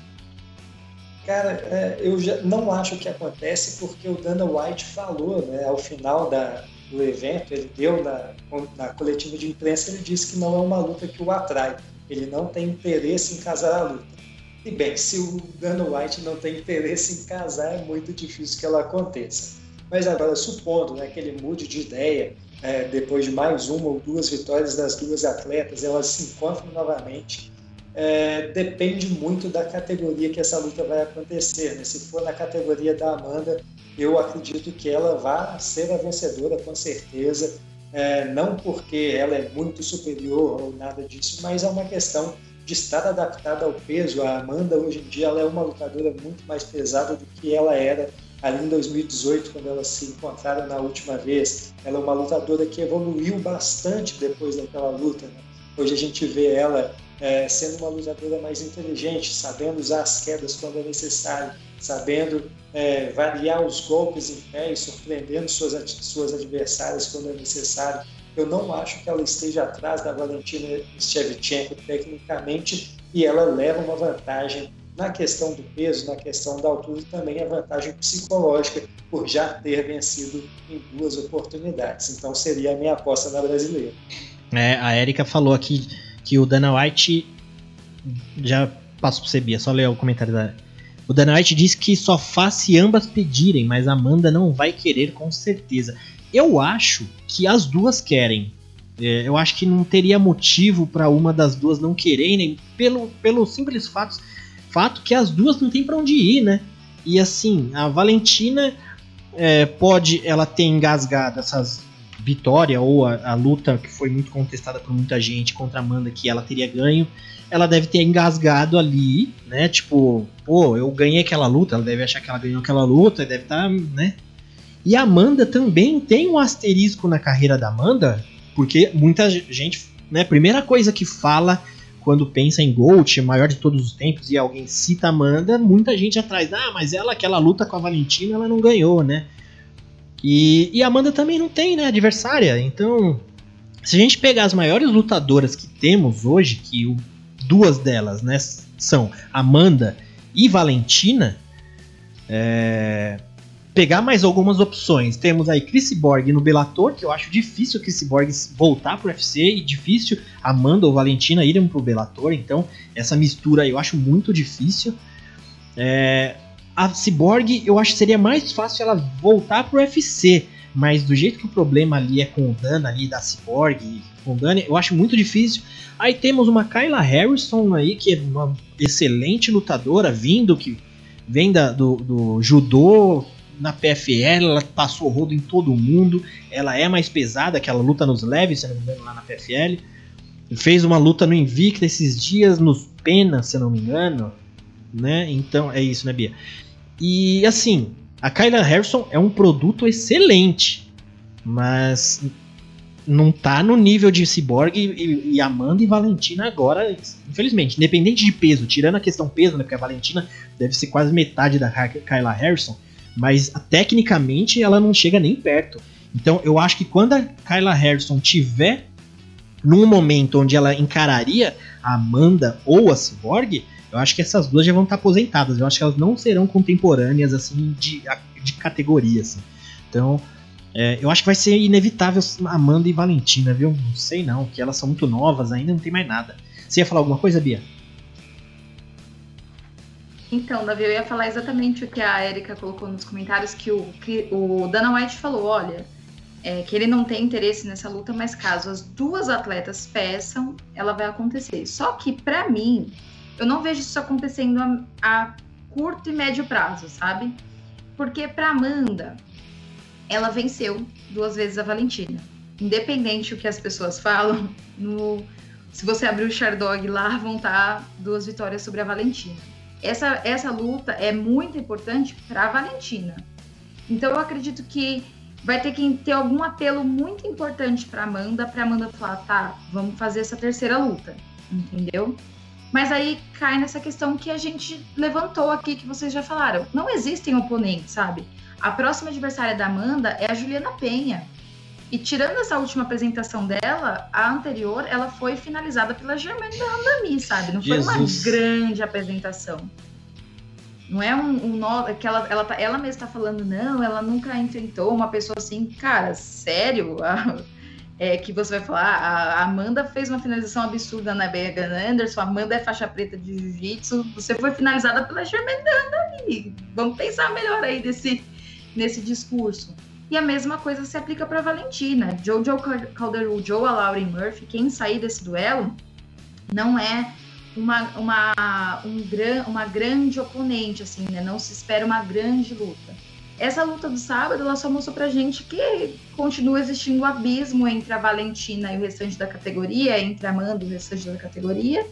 [SPEAKER 2] Cara, é, eu já não acho que acontece porque o Dana White falou, né, ao final da, do evento, ele deu na, na coletiva de imprensa, ele disse que não é uma luta que o atrai, ele não tem interesse em casar a luta. E bem, se o Dana White não tem interesse em casar, é muito difícil que ela aconteça. Mas agora, supondo né, que ele mude de ideia, é, depois de mais uma ou duas vitórias das duas atletas, elas se encontram novamente é, depende muito da categoria que essa luta vai acontecer. Né? Se for na categoria da Amanda, eu acredito que ela vai ser a vencedora com certeza. É, não porque ela é muito superior ou nada disso, mas é uma questão de estar adaptada ao peso. A Amanda hoje em dia ela é uma lutadora muito mais pesada do que ela era ali em 2018 quando elas se encontraram na última vez. Ela é uma lutadora que evoluiu bastante depois daquela luta. Né? Hoje a gente vê ela é, sendo uma lutadora mais inteligente, sabendo usar as quedas quando é necessário, sabendo é, variar os golpes em pé e surpreendendo suas, suas adversárias quando é necessário. Eu não acho que ela esteja atrás da Valentina Shevchenko tecnicamente e ela leva uma vantagem na questão do peso, na questão da altura e também a vantagem psicológica por já ter vencido em duas oportunidades. Então seria a minha aposta na brasileira.
[SPEAKER 1] É, a Erika falou aqui que o Dana White já passo para você, Bia, só ler o comentário da. O Dana White disse que só faz se ambas pedirem, mas Amanda não vai querer com certeza. Eu acho que as duas querem. É, eu acho que não teria motivo para uma das duas não quererem, pelo, pelo simples fato, fato que as duas não tem para onde ir, né? E assim, a Valentina é, pode ela ter engasgado essas vitória ou a, a, luta que foi muito contestada por muita gente contra a Amanda que ela teria ganho, ela deve ter engasgado ali, né? Tipo, pô, eu ganhei aquela luta, ela deve achar que ela ganhou aquela luta, deve estar, tá, né? E Amanda também tem um asterisco na carreira da Amanda, porque muita gente, né, primeira coisa que fala quando pensa em Gold, maior de todos os tempos, e alguém cita Amanda, muita gente atrás, ah, mas ela, aquela luta com a Valentina, ela não ganhou, né? E, e Amanda também não tem, né, adversária. Então, se a gente pegar as maiores lutadoras que temos hoje, que o, duas delas, né, são Amanda e Valentina, é, pegar mais algumas opções. Temos aí Chris Borg no Bellator, que eu acho difícil Chris Borg voltar pro UFC e difícil Amanda ou Valentina irem pro Bellator, então essa mistura aí eu acho muito difícil. É, a Cyborg eu acho que seria mais fácil ela voltar pro UFC, mas do jeito que o problema ali é com o Dana ali da Cyborg, com o Dana, eu acho muito difícil. Aí temos uma Kyla Harrison aí, que é uma excelente lutadora, vindo que vem da, do, do judô, na PFL, ela passou rodo em todo mundo. Ela é mais pesada, que ela luta nos leves, se não me engano, lá na PFL. Fez uma luta no Invicta esses dias, nos Pena, se não me engano. Né? Então é isso, né, Bia? E assim, a Kyla Harrison é um produto excelente, mas não tá no nível de Cyborg e, e, Amanda e Valentina agora, infelizmente. Independente de peso, tirando a questão peso, né? Porque a Valentina deve ser quase metade da Kyla Harrison mas tecnicamente ela não chega nem perto. Então eu acho que quando a Kyla Harrison tiver num momento onde ela encararia a Amanda ou a Cyborg, eu acho que essas duas já vão estar aposentadas. Eu acho que elas não serão contemporâneas assim de, de categoria. Assim. Então é, eu acho que vai ser inevitável Amanda e Valentina, viu? Não sei não, que elas são muito novas ainda, não tem mais nada. Você ia falar alguma coisa, Bia?
[SPEAKER 3] Então, Davi, eu ia falar exatamente o que a Erika colocou nos comentários, que o, que o Dana White falou, olha, é, que ele não tem interesse nessa luta, mas caso as duas atletas peçam, ela vai acontecer. Só que, para mim, eu não vejo isso acontecendo a, a curto e médio prazo, sabe? Porque para Amanda, ela venceu duas vezes a Valentina. Independente do que as pessoas falam, no, se você abrir o Shardog lá, vão estar duas vitórias sobre a Valentina essa, essa luta é muito importante para a Valentina. Então eu acredito que vai ter que ter algum apelo muito importante para Amanda, para Amanda falar, tá, vamos fazer essa terceira luta, entendeu? Mas aí cai nessa questão que a gente levantou aqui, que vocês já falaram. Não existem oponentes, sabe? A próxima adversária da Amanda é a Juliana Penha. E tirando essa última apresentação dela, a anterior, ela foi finalizada pela Germaine Randami, sabe? Não foi Jesus. uma grande apresentação. Não é um, um nó, que ela, ela, tá, ela mesma está falando, não, ela nunca enfrentou uma pessoa assim, cara, sério? é, que você vai falar, a Amanda fez uma finalização absurda na Megan Anderson, a Amanda é faixa preta de jiu-jitsu, você foi finalizada pela Germaine Randami. Vamos pensar melhor aí desse, nesse discurso. E a mesma coisa se aplica para Valentina. Jojo Calderon, a Lauren Murphy, quem sair desse duelo não é uma, uma, um gran, uma grande oponente, assim, né? Não se espera uma grande luta. Essa luta do sábado, ela só mostrou pra gente que continua existindo um abismo entre a Valentina e o restante da categoria, entre a Amanda e o restante da categoria.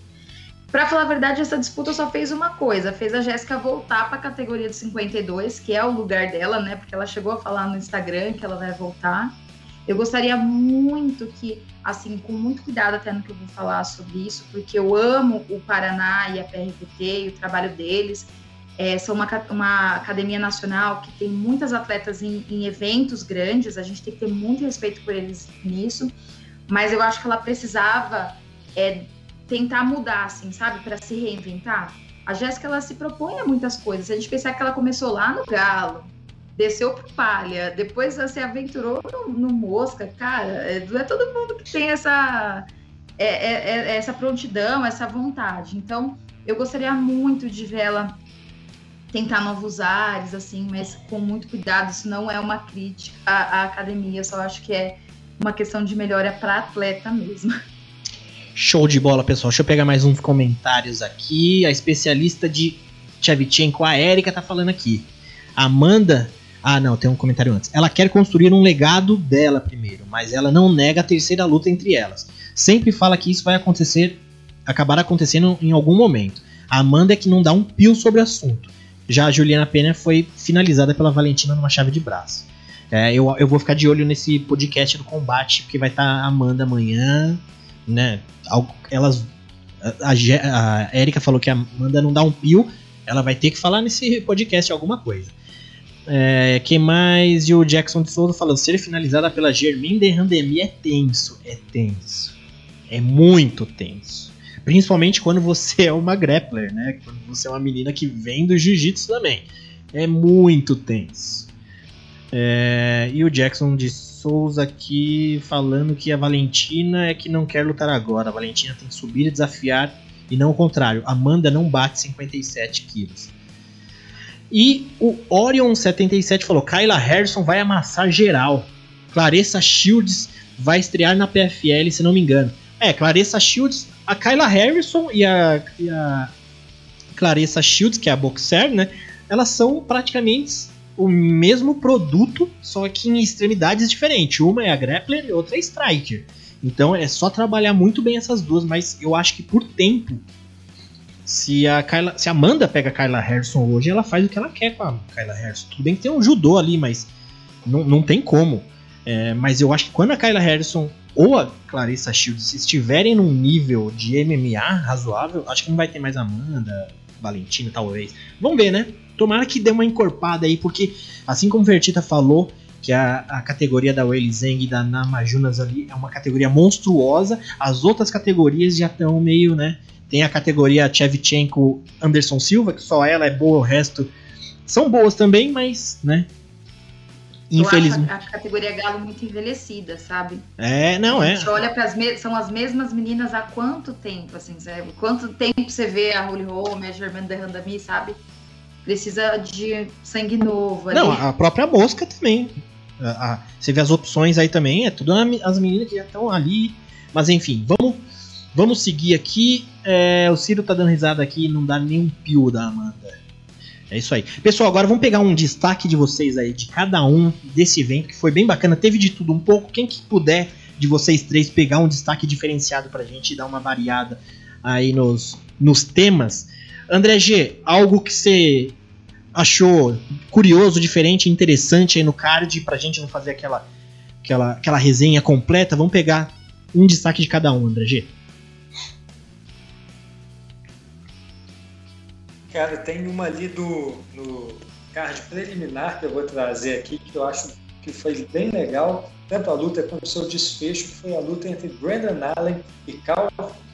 [SPEAKER 3] Para falar a verdade, essa disputa só fez uma coisa, fez a Jéssica voltar para a categoria de 52, que é o lugar dela, né? Porque ela chegou a falar no Instagram que ela vai voltar. Eu gostaria muito que, assim, com muito cuidado até no que eu vou falar sobre isso, porque eu amo o Paraná e a PRPT e o trabalho deles. É, são uma, uma academia nacional que tem muitas atletas em, em eventos grandes, a gente tem que ter muito respeito por eles nisso, mas eu acho que ela precisava é, tentar mudar, assim, sabe? Para se reinventar. A Jéssica, ela se propõe a muitas coisas. Se a gente pensar que ela começou lá no Galo, desceu pro Palha, depois ela se aventurou no, no Mosca, cara, é, não é todo mundo que tem essa, é, é, é, essa prontidão, essa vontade. Então, eu gostaria muito de ver ela tentar novos ares, assim, mas com muito cuidado. Isso não é uma crítica à, à academia, só acho que é uma questão de melhora para atleta mesmo.
[SPEAKER 1] Show de bola, pessoal. Deixa eu pegar mais uns comentários aqui. A especialista de Tchavchenko, a Erika, tá falando aqui. Amanda. Ah, não, tem um comentário antes. Ela quer construir um legado dela primeiro, mas ela não nega a terceira luta entre elas. Sempre fala que isso vai acontecer, acabar acontecendo em algum momento. A Amanda é que não dá um pio sobre o assunto. Já a Juliana Pena foi finalizada pela Valentina numa chave de braço. É, eu, eu vou ficar de olho nesse podcast do combate, porque vai estar tá a Amanda amanhã, né? Elas. A, a, Erika falou que a Amanda não dá um pio, ela vai ter que falar nesse podcast alguma coisa. É, mais? E o Jackson de Souza falou: ser finalizada pela Germaine de Randemi é tenso. É tenso. É muito tenso. Principalmente quando você é uma grappler, né? Quando você é uma menina que vem do jiu-jitsu também. É muito tenso. É, e o Jackson de Aqui falando que a Valentina é que não quer lutar agora. A Valentina tem que subir e desafiar, e não o contrário. Amanda não bate 57 quilos. E o Orion77 falou: Kyla Harrison vai amassar geral. Clarissa Shields vai estrear na PFL, se não me engano. É, Clarissa Shields, a Kyla Harrison e a, e a Clarissa Shields, que é a boxer, né? Elas são praticamente o mesmo produto, só que em extremidades diferentes. Uma é a grappler e outra é a striker. Então é só trabalhar muito bem essas duas, mas eu acho que por tempo, se a Kyla, se a Amanda pega a Kyla Harrison hoje, ela faz o que ela quer com a Kyla Harrison. Tudo bem que tem um judô ali, mas não, não tem como. É, mas eu acho que quando a Kyla Harrison ou a Clarissa Shields estiverem num nível de MMA razoável, acho que não vai ter mais Amanda, Valentina, talvez. Vamos ver, né? Tomara que dê uma encorpada aí, porque assim como o Vertita falou, que a, a categoria da Weili Zeng e da Namajunas ali é uma categoria monstruosa, as outras categorias já estão meio, né? Tem a categoria Chevchenko Anderson Silva, que só ela é boa, o resto são boas também, mas, né?
[SPEAKER 3] Infelizmente. a categoria galo muito envelhecida, sabe?
[SPEAKER 1] É, não é.
[SPEAKER 3] A gente olha para as me... são as mesmas meninas há quanto tempo, assim, sabe? Quanto tempo você vê a Holy Home, a Germaine de Randami, sabe? Precisa de sangue novo. Ali.
[SPEAKER 1] Não, a própria mosca também. A, a, você vê as opções aí também, é tudo as meninas que já estão ali. Mas enfim, vamos, vamos seguir aqui. É, o Ciro tá dando risada aqui, não dá nem um pio da Amanda. É isso aí. Pessoal, agora vamos pegar um destaque de vocês aí, de cada um desse evento, que foi bem bacana. Teve de tudo um pouco. Quem que puder de vocês três pegar um destaque diferenciado pra gente dar uma variada aí nos, nos temas. André G, algo que você achou curioso, diferente, interessante aí no card, pra gente não fazer aquela, aquela, aquela resenha completa, vamos pegar um destaque de cada um, André G.
[SPEAKER 2] Cara, tem uma ali do, no card preliminar que eu vou trazer aqui, que eu acho que foi bem legal, tanto a luta quanto o seu desfecho, que foi a luta entre Brandon Allen e Carl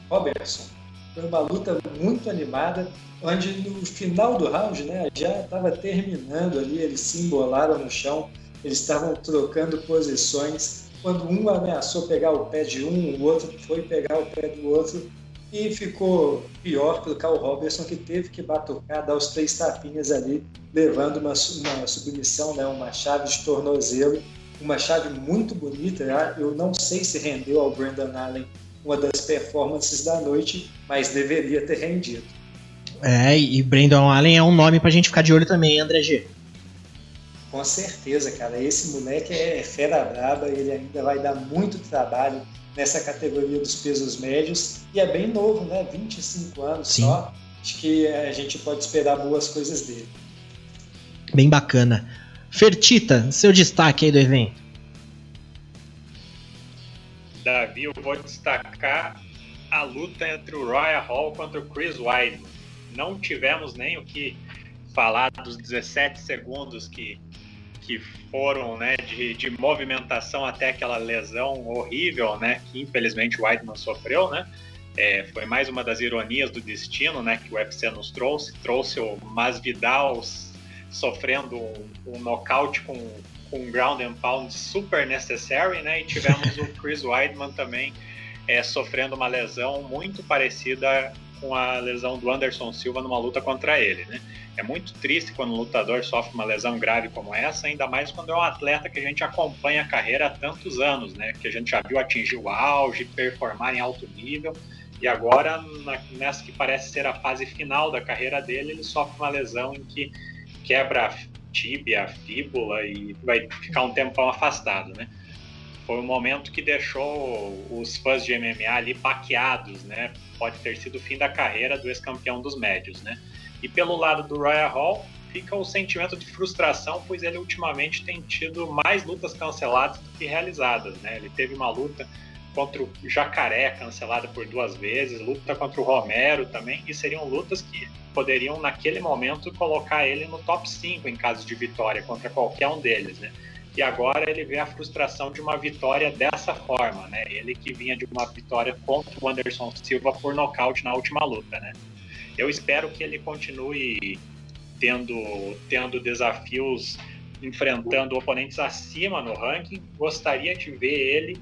[SPEAKER 2] Robertson. Foi uma luta muito animada, onde no final do round, né, já estava terminando ali, eles se embolaram no chão, eles estavam trocando posições. Quando um ameaçou pegar o pé de um, o outro foi pegar o pé do outro, e ficou pior pelo Carl Robertson, que teve que batucar, dar os três tapinhas ali, levando uma, uma submissão, né, uma chave de tornozelo, uma chave muito bonita. Eu não sei se rendeu ao Brandon Allen uma das performances da noite, mas deveria ter rendido.
[SPEAKER 1] É, e Brandon Allen é um nome pra gente ficar de olho também, André G.
[SPEAKER 2] Com certeza, cara. Esse moleque é fera braba, ele ainda vai dar muito trabalho nessa categoria dos pesos médios e é bem novo, né? 25 anos Sim. só. Acho que a gente pode esperar boas coisas dele.
[SPEAKER 1] Bem bacana. Fertita, seu destaque aí do evento.
[SPEAKER 4] Davi, eu vou destacar a luta entre o Royal Hall contra o Chris Weidman. Não tivemos nem o que falar dos 17 segundos que que foram né, de, de movimentação até aquela lesão horrível, né, que infelizmente o Weidman sofreu, né, é, foi mais uma das ironias do destino, né, que o UFC nos trouxe, trouxe o Masvidal sofrendo um, um nocaute com, com um ground and pound super necessary, né, e tivemos o Chris Weidman também é, sofrendo uma lesão muito parecida com a lesão do Anderson Silva numa luta contra ele, né? É muito triste quando um lutador sofre uma lesão grave como essa, ainda mais quando é um atleta que a gente acompanha a carreira há tantos anos, né? Que a gente já viu atingir o auge, performar em alto nível, e agora, na, nessa que parece ser a fase final da carreira dele, ele sofre uma lesão em que quebra tíbia, a fíbula e vai ficar um tempão afastado, né? Foi um momento que deixou os fãs de MMA ali paqueados, né? Pode ter sido o fim da carreira do ex-campeão dos médios, né? E pelo lado do Royal Hall, fica o sentimento de frustração, pois ele ultimamente tem tido mais lutas canceladas do que realizadas. Né? Ele teve uma luta contra o Jacaré, cancelada por duas vezes, luta contra o Romero também, e seriam lutas que poderiam, naquele momento, colocar ele no top 5 em caso de vitória contra qualquer um deles. Né? E agora ele vê a frustração de uma vitória dessa forma, né? Ele que vinha de uma vitória contra o Anderson Silva por nocaute na última luta, né? Eu espero que ele continue tendo, tendo desafios enfrentando oponentes acima no ranking. Gostaria de ver ele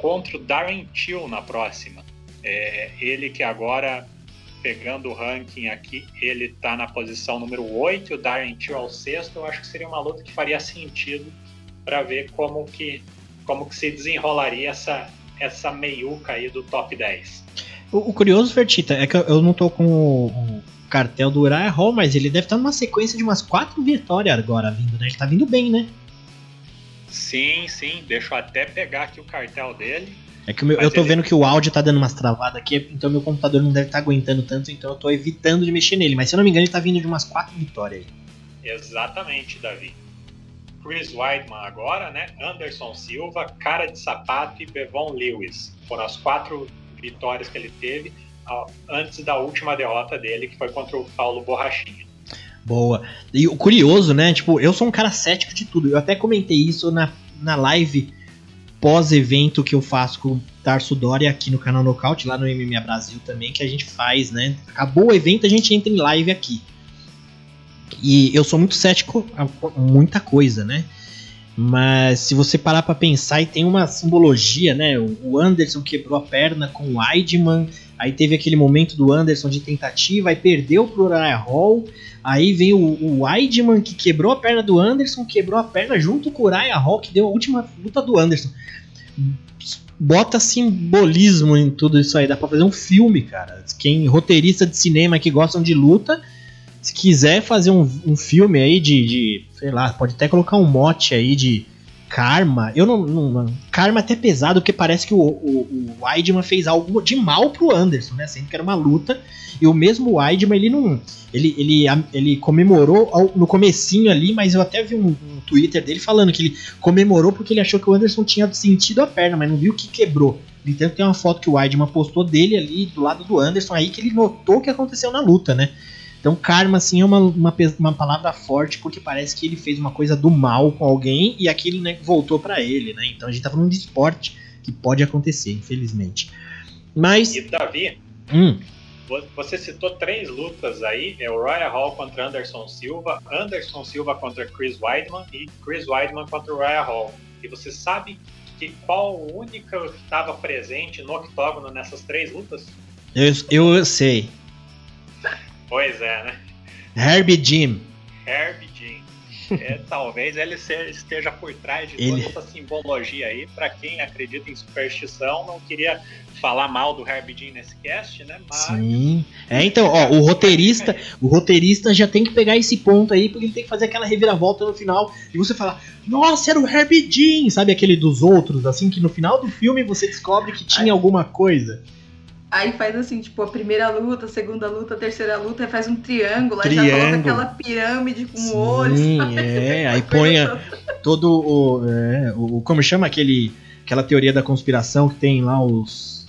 [SPEAKER 4] contra o Darren Till na próxima. É, ele que agora, pegando o ranking aqui, ele está na posição número 8 e o Darren Till ao sexto. Eu acho que seria uma luta que faria sentido para ver como que, como que se desenrolaria essa, essa meiuca aí do top 10.
[SPEAKER 1] O, o curioso, Fertita, é que eu não tô com o, cartel do Uriah Hall, mas ele deve estar numa sequência de umas quatro vitórias agora vindo, né? Ele tá vindo bem, né?
[SPEAKER 4] Sim, sim. Deixa eu até pegar aqui o cartel dele.
[SPEAKER 1] É que meu, eu tô ele... vendo que o áudio tá dando umas travadas aqui, então meu computador não deve estar tá aguentando tanto, então eu tô evitando de mexer nele. Mas se eu não me engano, ele tá vindo de umas quatro vitórias aí.
[SPEAKER 4] Exatamente, Davi. Chris Weidman agora, né? Anderson Silva, Cara de Sapato e Bevon Lewis. Foram as quatro vitórias que ele teve antes da última derrota dele, que foi contra o Paulo Borrachinha.
[SPEAKER 1] Boa. E o curioso, né? Tipo, eu sou um cara cético de tudo. Eu até comentei isso na, na live pós-evento que eu faço com o Tarso Doria aqui no canal Nocaute, lá no MMA Brasil também, que a gente faz, né? Acabou o evento, a gente entra em live aqui. E eu sou muito cético a muita coisa, né? Mas se você parar para pensar, e tem uma simbologia, né? O Anderson quebrou a perna com o Weidman, aí teve aquele momento do Anderson de tentativa, aí perdeu pro Uriah Hall, aí vem o, o Weidman que quebrou a perna do Anderson, quebrou a perna junto com o Uriah Hall, que deu a última luta do Anderson. Bota simbolismo em tudo isso aí, dá pra fazer um filme, cara. Quem roteirista de cinema que gostam de luta, se quiser fazer um, um filme aí de, de, sei lá, pode até colocar um mote aí de karma. Eu não, não karma é até pesado porque parece que o, o, o Weidman fez algo de mal pro Anderson, né? Sendo que era uma luta e o mesmo Weidman ele não, ele, ele, ele comemorou ao, no comecinho ali, mas eu até vi um, um, Twitter dele falando que ele comemorou porque ele achou que o Anderson tinha sentido a perna, mas não viu que quebrou. Então tem uma foto que o Weidman postou dele ali do lado do Anderson aí que ele notou o que aconteceu na luta, né? Então, karma, assim, é uma, uma, uma, palavra forte porque parece que ele fez uma coisa do mal com alguém e aquilo né, voltou para ele, né? Então, a gente tá falando de esporte que pode acontecer, infelizmente. Mas.
[SPEAKER 4] E, Davi, hum. você citou três lutas aí: é o Royal Hall contra Anderson Silva, Anderson Silva contra Chris Weidman e Chris Weidman contra o Royal Hall. E você sabe que qual única estava presente no octógono nessas três lutas?
[SPEAKER 1] Eu, eu sei.
[SPEAKER 4] Pois é, né?
[SPEAKER 1] Herbie Jim.
[SPEAKER 4] Herbie Jim. É, talvez ele esteja por trás de ele... toda essa simbologia aí. Para quem acredita em superstição, não queria falar mal do Herbie Jim nesse cast, né?
[SPEAKER 1] Mas... Sim. É, então, ó, o roteirista, o roteirista já tem que pegar esse ponto aí, porque ele tem que fazer aquela reviravolta no final e você falar, nossa, era o Herbie Jim, sabe aquele dos outros, assim, que no final do filme você descobre que tinha alguma coisa.
[SPEAKER 3] Aí faz assim, tipo, a primeira luta, a segunda luta, a terceira luta, aí faz um triângulo, triângulo. aí já coloca aquela pirâmide com Sim, olhos.
[SPEAKER 1] É, aí põe todo o, é, o. Como chama aquele. Aquela teoria da conspiração que tem lá. Os,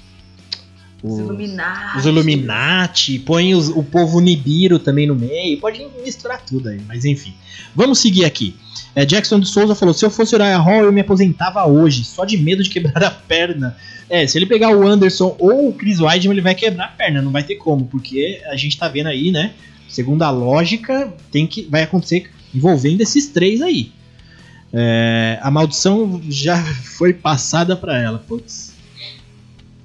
[SPEAKER 3] os Illuminati.
[SPEAKER 1] Os Illuminati, põe os, o povo Nibiru também no meio, pode misturar tudo aí, mas enfim. Vamos seguir aqui. É, Jackson de Souza falou: se eu fosse Uriah Hall, eu me aposentava hoje, só de medo de quebrar a perna. É, se ele pegar o Anderson ou o Chris Weidman, ele vai quebrar a perna, não vai ter como, porque a gente tá vendo aí, né? Segundo a lógica, tem que vai acontecer envolvendo esses três aí. É, a maldição já foi passada para ela, putz.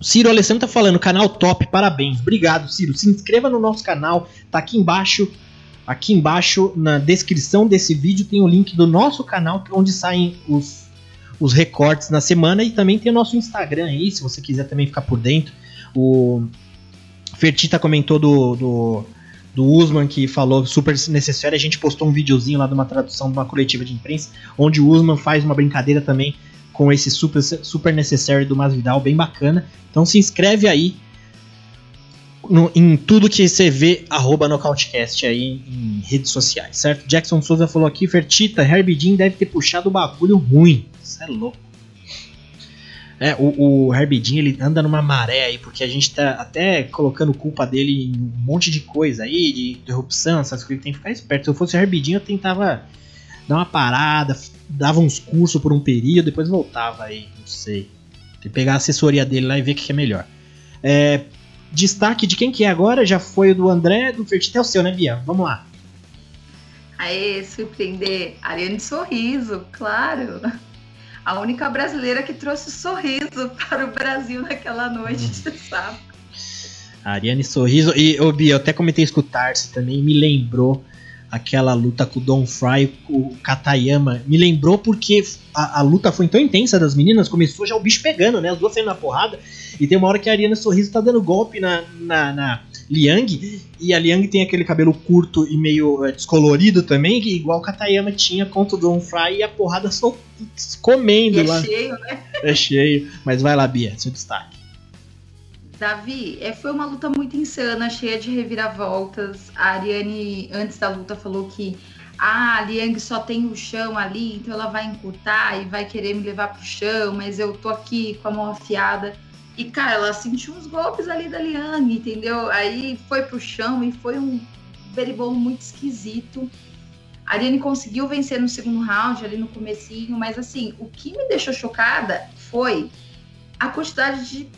[SPEAKER 1] Ciro Alessandro tá falando, canal top, parabéns. Obrigado, Ciro. Se inscreva no nosso canal, tá aqui embaixo. Aqui embaixo na descrição desse vídeo tem o link do nosso canal, onde saem os os recortes na semana e também tem o nosso Instagram aí, se você quiser também ficar por dentro. O Fertita comentou do, do, do Usman que falou super necessário. A gente postou um videozinho lá de uma tradução de uma coletiva de imprensa, onde o Usman faz uma brincadeira também com esse super, super necessário do Masvidal, bem bacana. Então se inscreve aí. no, em tudo que você vê, arroba Nocautecast aí em redes sociais, certo? Jackson Souza falou aqui, Fertita, Herbie Jean deve ter puxado o bagulho ruim. Isso é louco. É, o, o Herbie Jean, ele anda numa maré aí, porque a gente tá até colocando culpa dele em um monte de coisa aí, de interrupção, essas coisas, tem que ficar esperto. Se eu fosse o Herbie Jean, eu tentava dar uma parada, dava uns cursos por um período, depois voltava aí, não sei. Tem que pegar a assessoria dele lá e ver o que é melhor. É, destaque de quem que é agora, já foi o do André, do Fertita o seu, né, Bia? Vamos lá.
[SPEAKER 3] Aê, surpreender. Ariane Sorriso, claro a única brasileira que trouxe sorriso para o Brasil naquela noite de sábado.
[SPEAKER 1] Ariane Sorriso. E, ô, Bia, eu até comentei Tarsi também, me lembrou aquela luta com o Don Fry, com o Katayama. Me lembrou porque a, a, luta foi tão intensa das meninas, começou já o bicho pegando, né? As duas saindo na porrada. E tem uma hora que a Ariane Sorriso tá dando golpe na, na, na Liang, e a Liang tem aquele cabelo curto e meio é, descolorido também, igual o Katayama tinha contra o Don Fry e a porrada só comendo
[SPEAKER 3] e
[SPEAKER 1] lá.
[SPEAKER 3] É cheio, né?
[SPEAKER 1] É cheio. Mas vai lá, Bia, seu destaque.
[SPEAKER 3] Davi, é, foi uma luta muito insana, cheia de reviravoltas. A Ariane, antes da luta, falou que ah, a Liang só tem o chão ali, então ela vai encurtar e vai querer me levar pro chão, mas eu tô aqui com a mão afiada. E, cara, ela sentiu uns golpes ali da Liane, entendeu? Aí foi pro chão e foi um beribolo muito esquisito. A Ariane conseguiu vencer no segundo round, ali no comecinho, mas assim, o que me deixou chocada foi a quantidade de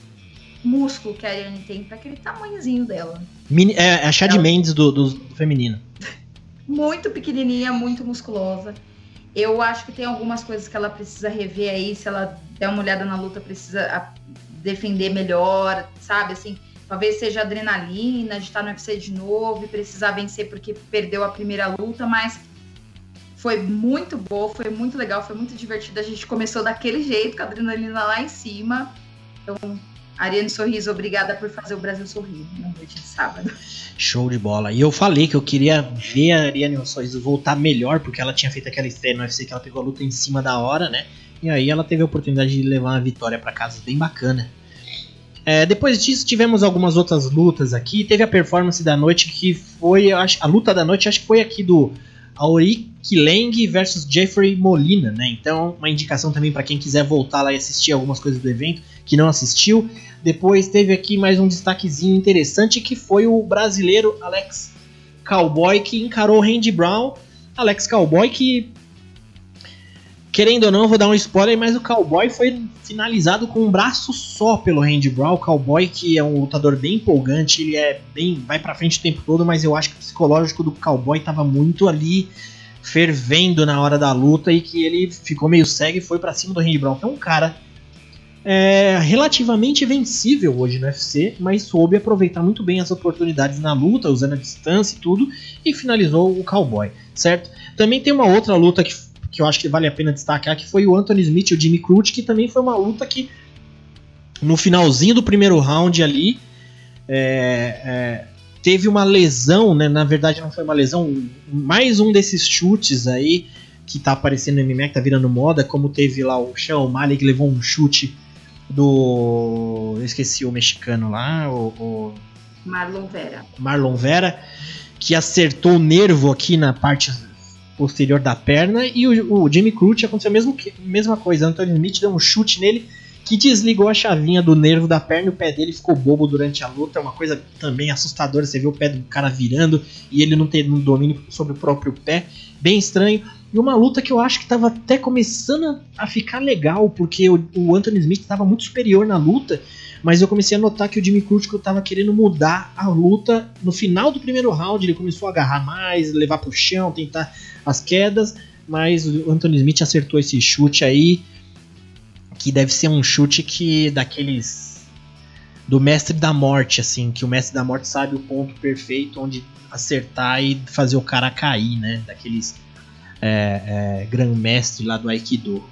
[SPEAKER 3] músculo que a Ariane tem para aquele tamanhozinho dela.
[SPEAKER 1] Mini, é, é a Chad ela... Mendes do, do, do feminino.
[SPEAKER 3] muito pequenininha, muito musculosa. Eu acho que tem algumas coisas que ela precisa rever aí. Se ela der uma olhada na luta, precisa defender melhor, sabe? Assim, talvez seja adrenalina de estar no UFC de novo e precisar vencer porque perdeu a primeira luta, mas foi muito boa, foi muito legal, foi muito divertido. A gente começou daquele jeito, com a adrenalina lá em cima. Então, Ariane Sorriso, obrigada por fazer o Brasil sorrir na noite de sábado.
[SPEAKER 1] Show de bola. E eu falei que eu queria ver a Ariane Sorriso voltar melhor, porque ela tinha feito aquela estreia no UFC que ela pegou a luta em cima da hora, né? E aí ela teve a oportunidade de levar uma vitória para casa bem bacana. É, depois disso tivemos algumas outras lutas aqui. Teve a performance da noite que foi, acho, a luta da noite acho que foi aqui do Auric Leng versus Jeffrey Molina, né? Então uma indicação também para quem quiser voltar lá e assistir algumas coisas do evento que não assistiu. Depois teve aqui mais um destaquezinho interessante que foi o brasileiro Alex Cowboy que encarou o Randy Brown. Alex Cowboy que Querendo ou não, vou dar um spoiler, mas o Cowboy foi finalizado com um braço só pelo Randy Brown. Cowboy, que é um lutador bem empolgante, ele é bem. vai pra frente o tempo todo, mas eu acho que o psicológico do Cowboy tava muito ali fervendo na hora da luta e que ele ficou meio cego e foi para cima do Randy Brown. Então, um cara é, relativamente vencível hoje no UFC, mas soube aproveitar muito bem as oportunidades na luta, usando a distância e tudo, e finalizou o Cowboy, certo? Também tem uma outra luta que que eu acho que vale a pena destacar, que foi o Anthony Smith e o Jimmy Crute, que também foi uma luta que no finalzinho do primeiro round ali é, é, teve uma lesão, né? Na verdade não foi uma lesão, mais um desses chutes aí que tá aparecendo no MMA, que tá virando moda, como teve lá o Sean O'Malley que levou um chute do. Eu esqueci o mexicano lá, o, o...
[SPEAKER 3] Marlon Vera.
[SPEAKER 1] Marlon Vera, que acertou o nervo aqui na parte posterior da perna e o, o Jimmy Crute aconteceu a mesma, mesma coisa. Anthony Smith deu um chute nele que desligou a chavinha do nervo da perna e o pé dele ficou bobo durante a luta. É uma coisa também assustadora. Você vê o pé do cara virando e ele não tendo um domínio sobre o próprio pé. Bem estranho. E uma luta que eu acho que estava até começando a ficar legal, porque o, o Anthony Smith estava muito superior na luta mas eu comecei a notar que o Jimmy Crute estava querendo mudar a luta no final do primeiro round, ele começou a agarrar mais, levar pro chão, tentar as quedas, mas o Anthony Smith acertou esse chute aí, que deve ser um chute que daqueles do mestre da morte, assim, que o mestre da morte sabe o ponto perfeito onde acertar e fazer o cara cair, né? Daqueles é, é, grão-mestre lá do Aikido.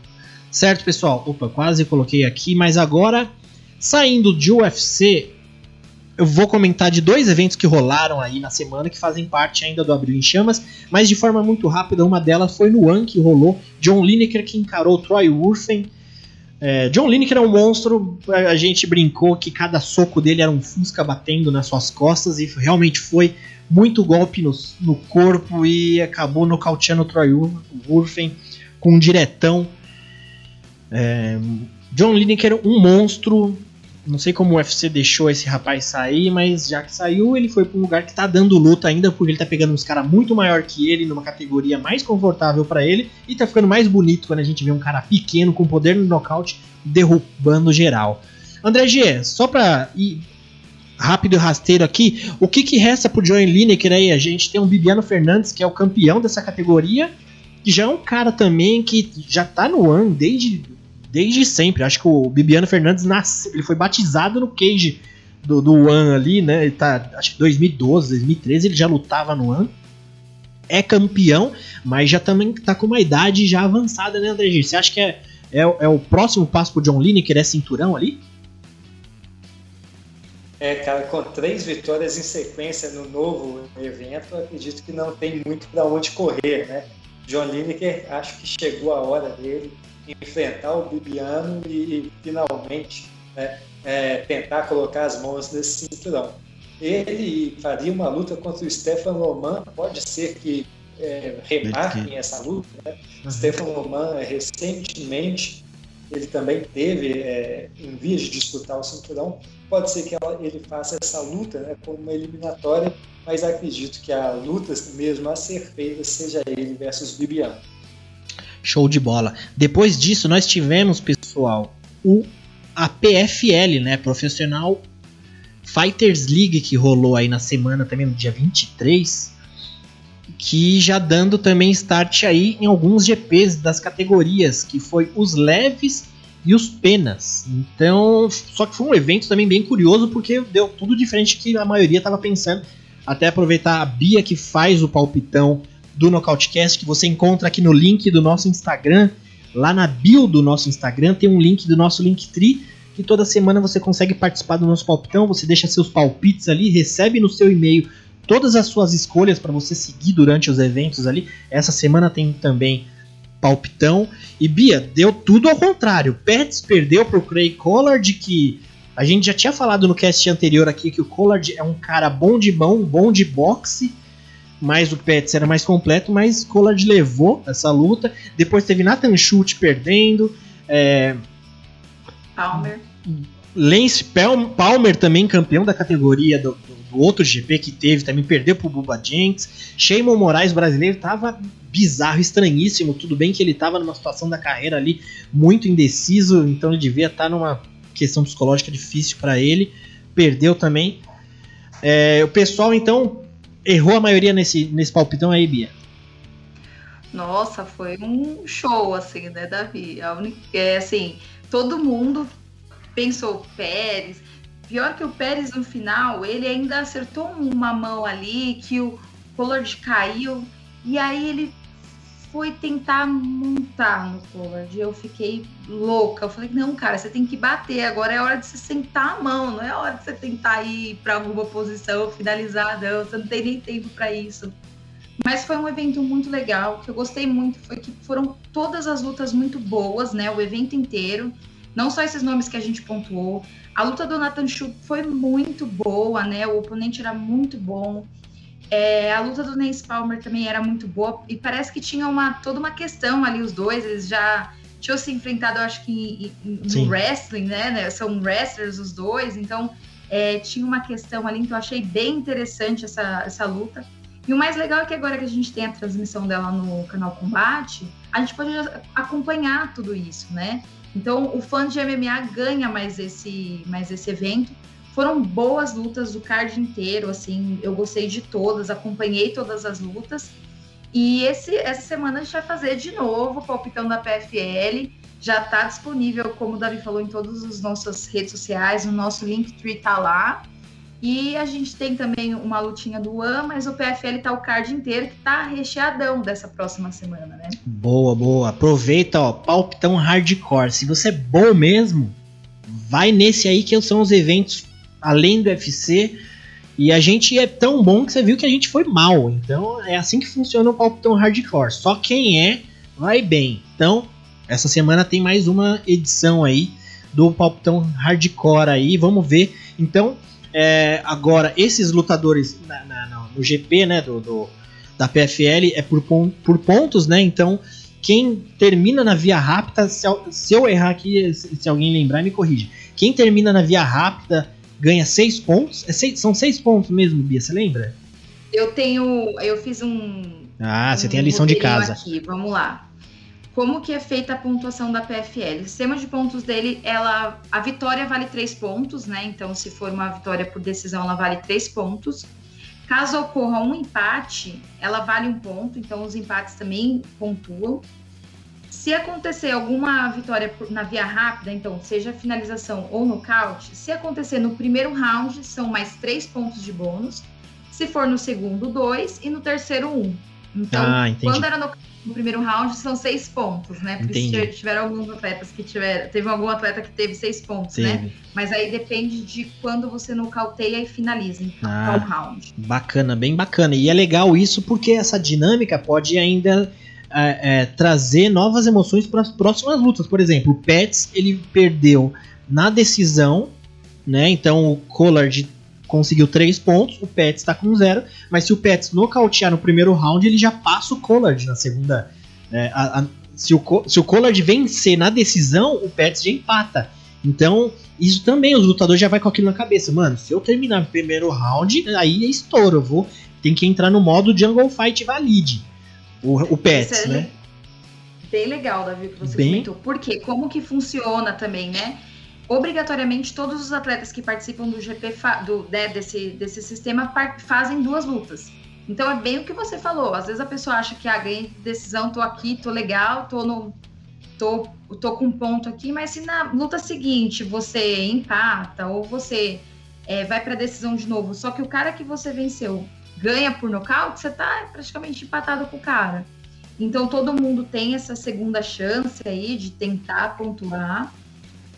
[SPEAKER 1] Certo, pessoal? Opa, quase coloquei aqui, mas agora Saindo de UFC, eu vou comentar de dois eventos que rolaram aí na semana que fazem parte ainda do Abril em Chamas, mas de forma muito rápida. Uma delas foi no One que rolou. John Lineker que encarou Troy Wurfen É, John Lineker é um monstro. A gente brincou que cada soco dele era um fusca batendo nas suas costas e realmente foi muito golpe no, no corpo e acabou nocauteando o Troy Urfen com um diretão. É, John Lineker, um monstro. Não sei como o UFC deixou esse rapaz sair, mas já que saiu, ele foi para um lugar que tá dando luta ainda, porque ele tá pegando uns caras muito maior que ele, numa categoria mais confortável para ele, e tá ficando mais bonito quando a gente vê um cara pequeno, com poder no nocaute, derrubando geral. André G, só pra ir rápido e rasteiro aqui, o que, que resta pro John Lineker aí? A gente tem o Bibiano Fernandes, que é o campeão dessa categoria, que já é um cara também que já tá no ano desde desde sempre. Acho que o Bibiano Fernandes nasceu, ele foi batizado no cage do, do One ali, né? Ele tá, acho que 2012, 2013 ele já lutava no One. É campeão, mas já também tá com uma idade já avançada, né, André Você acha que é, é, é, o próximo passo pro John Lineker, é cinturão ali?
[SPEAKER 2] É, cara, com três vitórias em sequência no novo evento, acredito que não tem muito para onde correr, né? John Lineker, acho que chegou a hora dele enfrentar o Bibiano e, finalmente né, é, tentar colocar as mãos nesse cinturão. Ele faria uma luta contra o Stefan Loman, pode ser que é, remarquem essa luta. Né? Uhum. Stefan Loman, recentemente, ele também teve é, em vias de disputar o cinturão. Pode ser que ela, ele faça essa luta né, como uma eliminatória, mas acredito que a luta mesmo a ser feita seja ele versus Bibiano.
[SPEAKER 1] Show de bola. Depois disso, nós tivemos, pessoal, o a PFL, né, Profissional Fighters League que rolou aí na semana também no dia 23, que já dando também start aí em alguns GPs das categorias, que foi os leves e os penas. Então, só que foi um evento também bem curioso porque deu tudo diferente que a maioria estava pensando. Até aproveitar a Bia que faz o palpitão do Nocautecast, que você encontra aqui no link do nosso Instagram. Lá na bio do nosso Instagram tem um link do nosso Linktree, que toda semana você consegue participar do nosso palpitão, você deixa seus palpites ali, recebe no seu e-mail todas as suas escolhas para você seguir durante os eventos ali. Essa semana tem também palpitão. E Bia, deu tudo ao contrário. Pets perdeu pro Craig Collard, que a gente já tinha falado no cast anterior aqui que o Collard é um cara bom de mão, bom de boxe mas o Pets era mais completo, mas Collard levou essa luta. Depois teve Nathan Schultz perdendo. É...
[SPEAKER 3] Palmer.
[SPEAKER 1] Lance Palmer também campeão da categoria do, do, do, outro GP que teve, também perdeu pro Bubba Jenks. Shimon Moraes brasileiro tava bizarro, estranhíssimo. Tudo bem que ele tava numa situação da carreira ali muito indeciso, então ele devia estar tá numa questão psicológica difícil para ele. Perdeu também. É, o pessoal então errou a maioria nesse, nesse palpitão aí, Bia?
[SPEAKER 3] Nossa, foi um show, assim, né, Davi? A única, é, assim, todo mundo pensou Pérez. Pior que o Pérez no final, ele ainda acertou uma mão ali, que o Collard caiu, e aí ele foi tentar montar no Collard. Eu fiquei louca. Eu falei, não, cara, você tem que bater. Agora é hora de você sentar a mão, não é hora de você tentar ir para alguma posição, finalizar, não. Você não tem nem tempo para isso. Mas foi um evento muito legal. Que eu gostei muito foi que foram todas as lutas muito boas, né? O evento inteiro. Não só esses nomes que a gente pontuou. A luta do Nathan Schupp foi muito boa, né? O oponente era muito bom. É, a luta do Nance Palmer também era muito boa e parece que tinha uma toda uma questão ali os dois, eles já tinham se enfrentado, acho que no wrestling, né, né, São wrestlers os dois, então é, tinha uma questão ali, então eu achei bem interessante essa, essa luta. E o mais legal é que agora que a gente tem a transmissão dela no canal Combate, a gente pode acompanhar tudo isso, né? Então o fã de MMA ganha mais esse, mais esse evento foram boas lutas do card inteiro, assim, eu gostei de todas, acompanhei todas as lutas. E esse, essa semana a gente vai fazer de novo o palpitão da PFL. Já está disponível, como o Davi falou, em todas as nossas redes sociais, o nosso Linktree tá lá. E a gente tem também uma lutinha do One, mas o PFL tá o card inteiro que tá recheadão dessa próxima semana, né?
[SPEAKER 1] Boa, boa. Aproveita, ó, palpitão hardcore. Se você é bom mesmo, vai nesse aí que são os eventos além do UFC. E a gente é tão bom que você viu que a gente foi mal. Então é assim que funciona o palpitão hardcore. Só quem é vai bem. Então essa semana tem mais uma edição aí do Palpitão Hardcore aí, vamos ver. Então, é, agora, esses lutadores na, na, no GP, né, do, do, da PFL é por, por pontos, né, então quem termina na via rápida, se, eu errar aqui, se, alguém lembrar, me corrige. Quem termina na via rápida ganha 6 pontos, é seis, são 6 pontos mesmo, Bia, você lembra?
[SPEAKER 3] Eu tenho, eu fiz um...
[SPEAKER 1] Ah,
[SPEAKER 3] um
[SPEAKER 1] você tem a lição de casa.
[SPEAKER 3] Aqui, vamos lá como que é feita a pontuação da PFL. O sistema de pontos dele, ela, a vitória vale 3 pontos, né? Então, se for uma vitória por decisão, ela vale 3 pontos. Caso ocorra um empate, ela vale um ponto, então os empates também pontuam. Se acontecer alguma vitória na via rápida, então seja finalização ou nocaute, se acontecer no primeiro round, são mais 3 pontos de bônus. Se for no segundo, 2 e no terceiro, 1. Um. Então, ah, quando era no, no, primeiro round, são seis pontos, né? Porque entendi. tiveram alguns atletas que tiveram. Teve algum atleta que teve seis pontos, né? teve. né? Mas aí depende de quando você nocauteia e finaliza então, ah, qual round.
[SPEAKER 1] Bacana, bem bacana. E é legal isso porque essa dinâmica pode ainda. É, é, trazer novas emoções para as próximas lutas. Por exemplo, o Pets ele perdeu na decisão, né? Então o Collard conseguiu 3 pontos, o Pets está com 0, mas se o Pets nocautear no primeiro round, ele já passa o Collard na segunda. É, a, a, se, o, se o Collard vencer na decisão, o Pets já empata. Então, isso também, os lutadores já vai com aquilo na cabeça. Mano, se eu terminar no primeiro round, aí é estouro. Eu vou. Tem que entrar no modo Jungle Fight Valide. O, o Pets, é né?
[SPEAKER 3] Bem legal, Davi, que você bem... comentou. Por quê? Como que funciona também, né? obrigatoriamente todos os atletas que participam do GP do, né, desse, desse sistema fazem duas lutas. Então é bem o que você falou. Às vezes a pessoa acha que ah, ganhei decisão, tô aqui, tô legal, tô no. tô, tô com um ponto aqui, mas se na luta seguinte você empata ou você é, vai para decisão de novo, só que o cara que você venceu ganha por nocaute, você tá praticamente empatado com o cara. Então todo mundo tem essa segunda chance aí de tentar pontuar.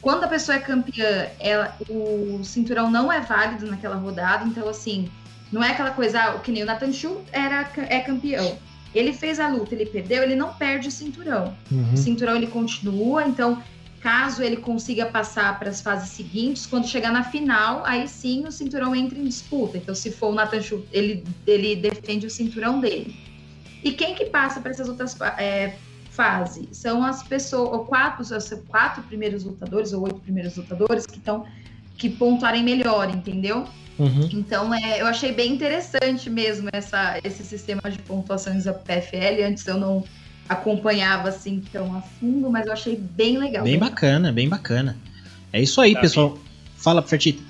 [SPEAKER 3] Quando a pessoa é campeã, ela, o cinturão não é válido naquela rodada, então assim, não é aquela coisa, ah, que nem o Nathan Schultz era, é campeão. Ele fez a luta, ele perdeu, ele não perde o cinturão. Uhum. O cinturão ele continua, então caso ele consiga passar para as fases seguintes, quando chegar na final, aí sim o cinturão entra em disputa. Então, se for o Nathan Schultz, ele, ele defende o cinturão dele. E quem que passa para essas outras é, fase são as pessoas, ou quatro, os quatro primeiros lutadores, ou oito primeiros lutadores que estão que pontuarem melhor, entendeu? Uhum. Então, é, eu achei bem interessante mesmo essa, esse sistema de pontuações da PFL. Antes eu não acompanhava assim tão a fundo, mas eu achei bem legal.
[SPEAKER 1] Bem bacana, bem bacana. É isso aí, tá pessoal. Bem. Fala, Fertita.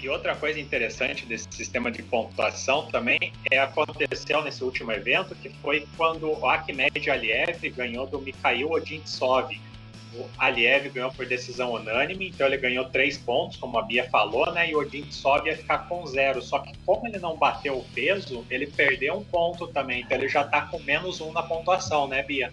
[SPEAKER 4] E outra coisa interessante desse sistema de pontuação também é aconteceu nesse último evento, que foi quando o Akhmed Aliev ganhou do Mikhail Odintsov. O Aliev ganhou por decisão unânime, então ele ganhou três pontos, como a Bia falou, né? E o Odintsov ia ficar com zero. Só que como ele não bateu o peso, ele perdeu um ponto também. Então ele já tá com menos um na pontuação, né, Bia?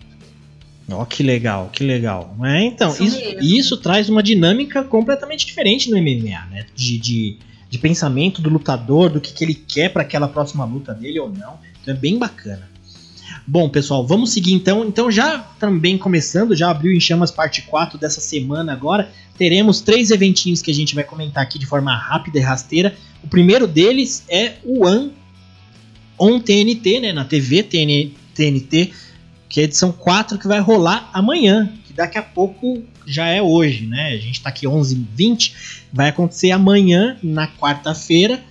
[SPEAKER 1] Ó, oh, que legal, que legal. É, então, isso, isso, isso, traz uma dinâmica completamente diferente no MMA, né? De, de, de pensamento do lutador, do que, que ele quer para aquela próxima luta dele ou não. Então é bem bacana. Bom, pessoal, vamos seguir então. Então, já também começando, já abriu em chamas parte 4 dessa semana agora. Teremos três eventinhos que a gente vai comentar aqui de forma rápida e rasteira. O primeiro deles é o One On TNT, né? Na TV TNT que é a edição 4 que vai rolar amanhã, que daqui a pouco já é hoje, né? A gente tá aqui 11h20, vai acontecer amanhã, na quarta-feira,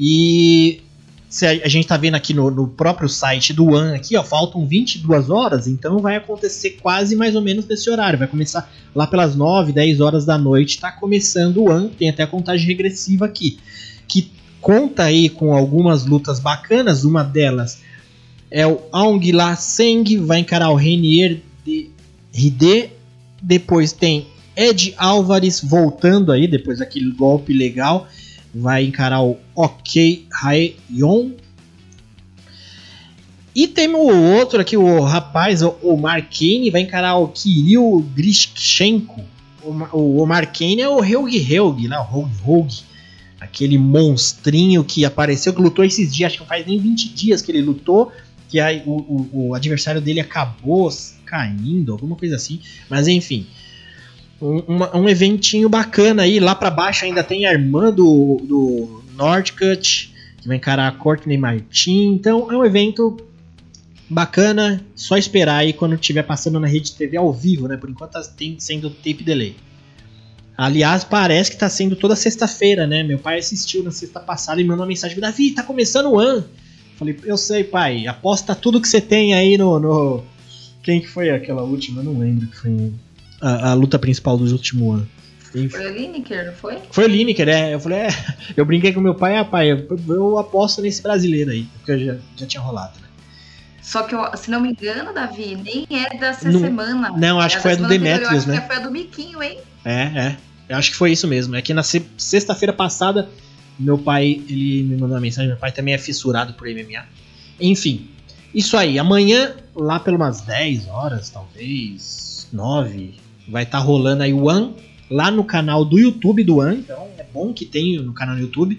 [SPEAKER 1] e a gente tá vendo aqui no, no, próprio site do One aqui, ó, faltam 22 horas, então vai acontecer quase mais ou menos nesse horário, vai começar lá pelas 9, 10 horas da noite, tá começando o One, tem até a contagem regressiva aqui, que conta aí com algumas lutas bacanas, uma delas é o Aung La Seng, vai encarar o Renier de Ride. Depois tem Ed Álvares voltando aí, depois daquele golpe legal. Vai encarar o Ok Haeyon. E tem o outro aqui, o rapaz, o Markane, vai encarar o Kirill Grishchenko. O Omar Kane é o Helg Helg, né? O Helg. Aquele monstrinho que apareceu, que lutou esses dias, acho que faz nem 20 dias que ele lutou que aí o, o, o, adversário dele acabou caindo, alguma coisa assim. Mas enfim, um, um eventinho bacana aí. Lá para baixo ainda tem a irmã do, do Nordcut, que vai encarar a Courtney Martin. Então é um evento bacana. Só esperar aí quando estiver passando na rede TV ao vivo, né? Por enquanto tá tem, sendo tape delay. Aliás, parece que tá sendo toda sexta-feira, né? Meu pai assistiu na sexta passada e mandou uma mensagem: Davi, tá começando o ano. Falei, eu sei, pai, aposta tudo que você tem aí no. no... Quem que foi aquela última? Eu não lembro que foi a, a luta principal do último ano.
[SPEAKER 3] Foi o Lineker, não foi?
[SPEAKER 1] Foi o Lineker, é. Eu falei, é. Eu brinquei com meu pai, ah, pai, eu, eu aposto nesse brasileiro aí, porque já, já tinha rolado, né?
[SPEAKER 3] Só que, eu, se não me engano, Davi, nem é dessa não, semana.
[SPEAKER 1] Não, acho é que foi a do Demetrius, né? Acho
[SPEAKER 3] que foi a do Miquinho, hein?
[SPEAKER 1] É, é. Eu acho que foi isso mesmo. É que na sexta-feira passada, meu pai, ele me mandou uma mensagem, meu pai também é fissurado por MMA. Enfim, isso aí. Amanhã, lá pelas 10 horas, talvez, 9, vai estar tá rolando aí o One lá no canal do YouTube do One. Então é bom que tem no canal do YouTube.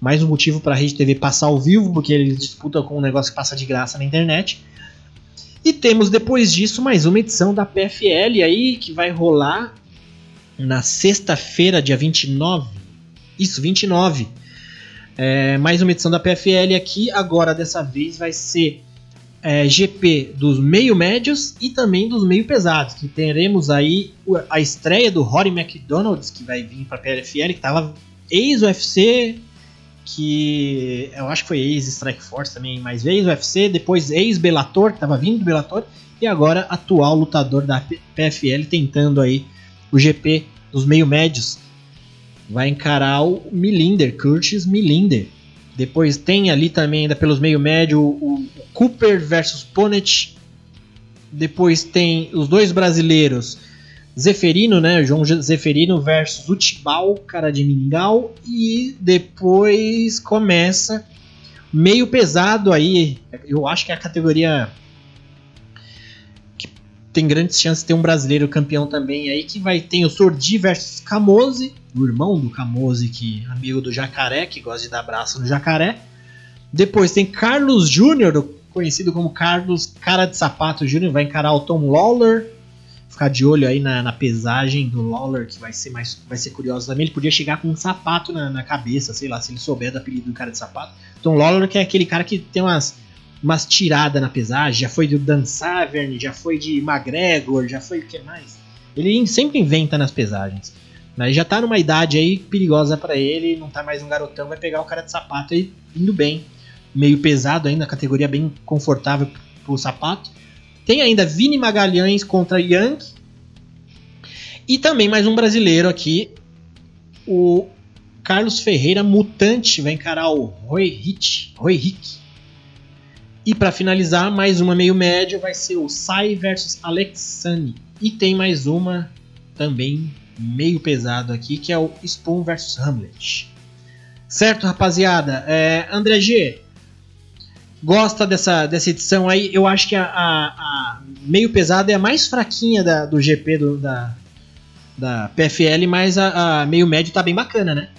[SPEAKER 1] Mais um motivo para a Rede TV passar ao vivo, porque eles disputam com um negócio que passa de graça na internet. E temos depois disso mais uma edição da PFL aí que vai rolar na sexta-feira, dia 29. Isso, 29. É, mais uma edição da PFL aqui. Agora, dessa vez, vai ser é, GP dos meio médios e também dos meio pesados. Que teremos aí a estreia do Rory McDonald, que vai vir para a PFL, que estava ex-UFC, que eu acho que foi ex-Strike Force também, mas ex-UFC, depois ex-Bellator, que estava vindo do Bellator, e agora atual lutador da PFL, tentando aí o GP dos meio médios. Vai encarar o Milinder, Curtis Milinder. Depois tem ali também, ainda pelos meio médio, o Cooper versus Ponet. Depois tem os dois brasileiros, Zeferino, né? João Zeferino versus Utibal, cara de Mingau. E depois começa meio pesado aí. Eu acho que é a categoria tem grandes chances de ter um brasileiro campeão também aí, que vai ter o Sordi versus Camose, o irmão do Camose, que amigo do Jacaré, que gosta de dar abraço no Jacaré. Depois tem Carlos Júnior, conhecido como Carlos Cara de Sapato Júnior, vai encarar o Tom Lawler. Ficar de olho aí na, na, pesagem do Lawler, que vai ser mais vai ser curioso também. Ele podia chegar com um sapato na, na cabeça, sei lá, se ele souber do apelido do cara de sapato. Tom Lawler, que é aquele cara que tem umas umas tiradas na pesagem, já foi do Dan Savern, já foi de McGregor, já foi o que mais? Ele sempre inventa nas pesagens. Mas já tá numa idade aí perigosa para ele, não tá mais um garotão, vai pegar o cara de sapato aí indo bem. Meio pesado ainda, categoria bem confortável pro sapato. Tem ainda Vini Magalhães contra Young. E também mais um brasileiro aqui, o Carlos Ferreira Mutante vai encarar o Roy Hit, Roy Rick e para finalizar, mais uma meio médio vai ser o Sai versus Alexani. E tem mais uma também meio pesado aqui, que é o Spoon versus Hamlet. Certo, rapaziada? É, André G, gosta dessa, dessa edição aí? Eu acho que a, a, a meio pesada é a mais fraquinha da, do GP do, da, da PFL, mas a, a meio médio tá bem bacana, né?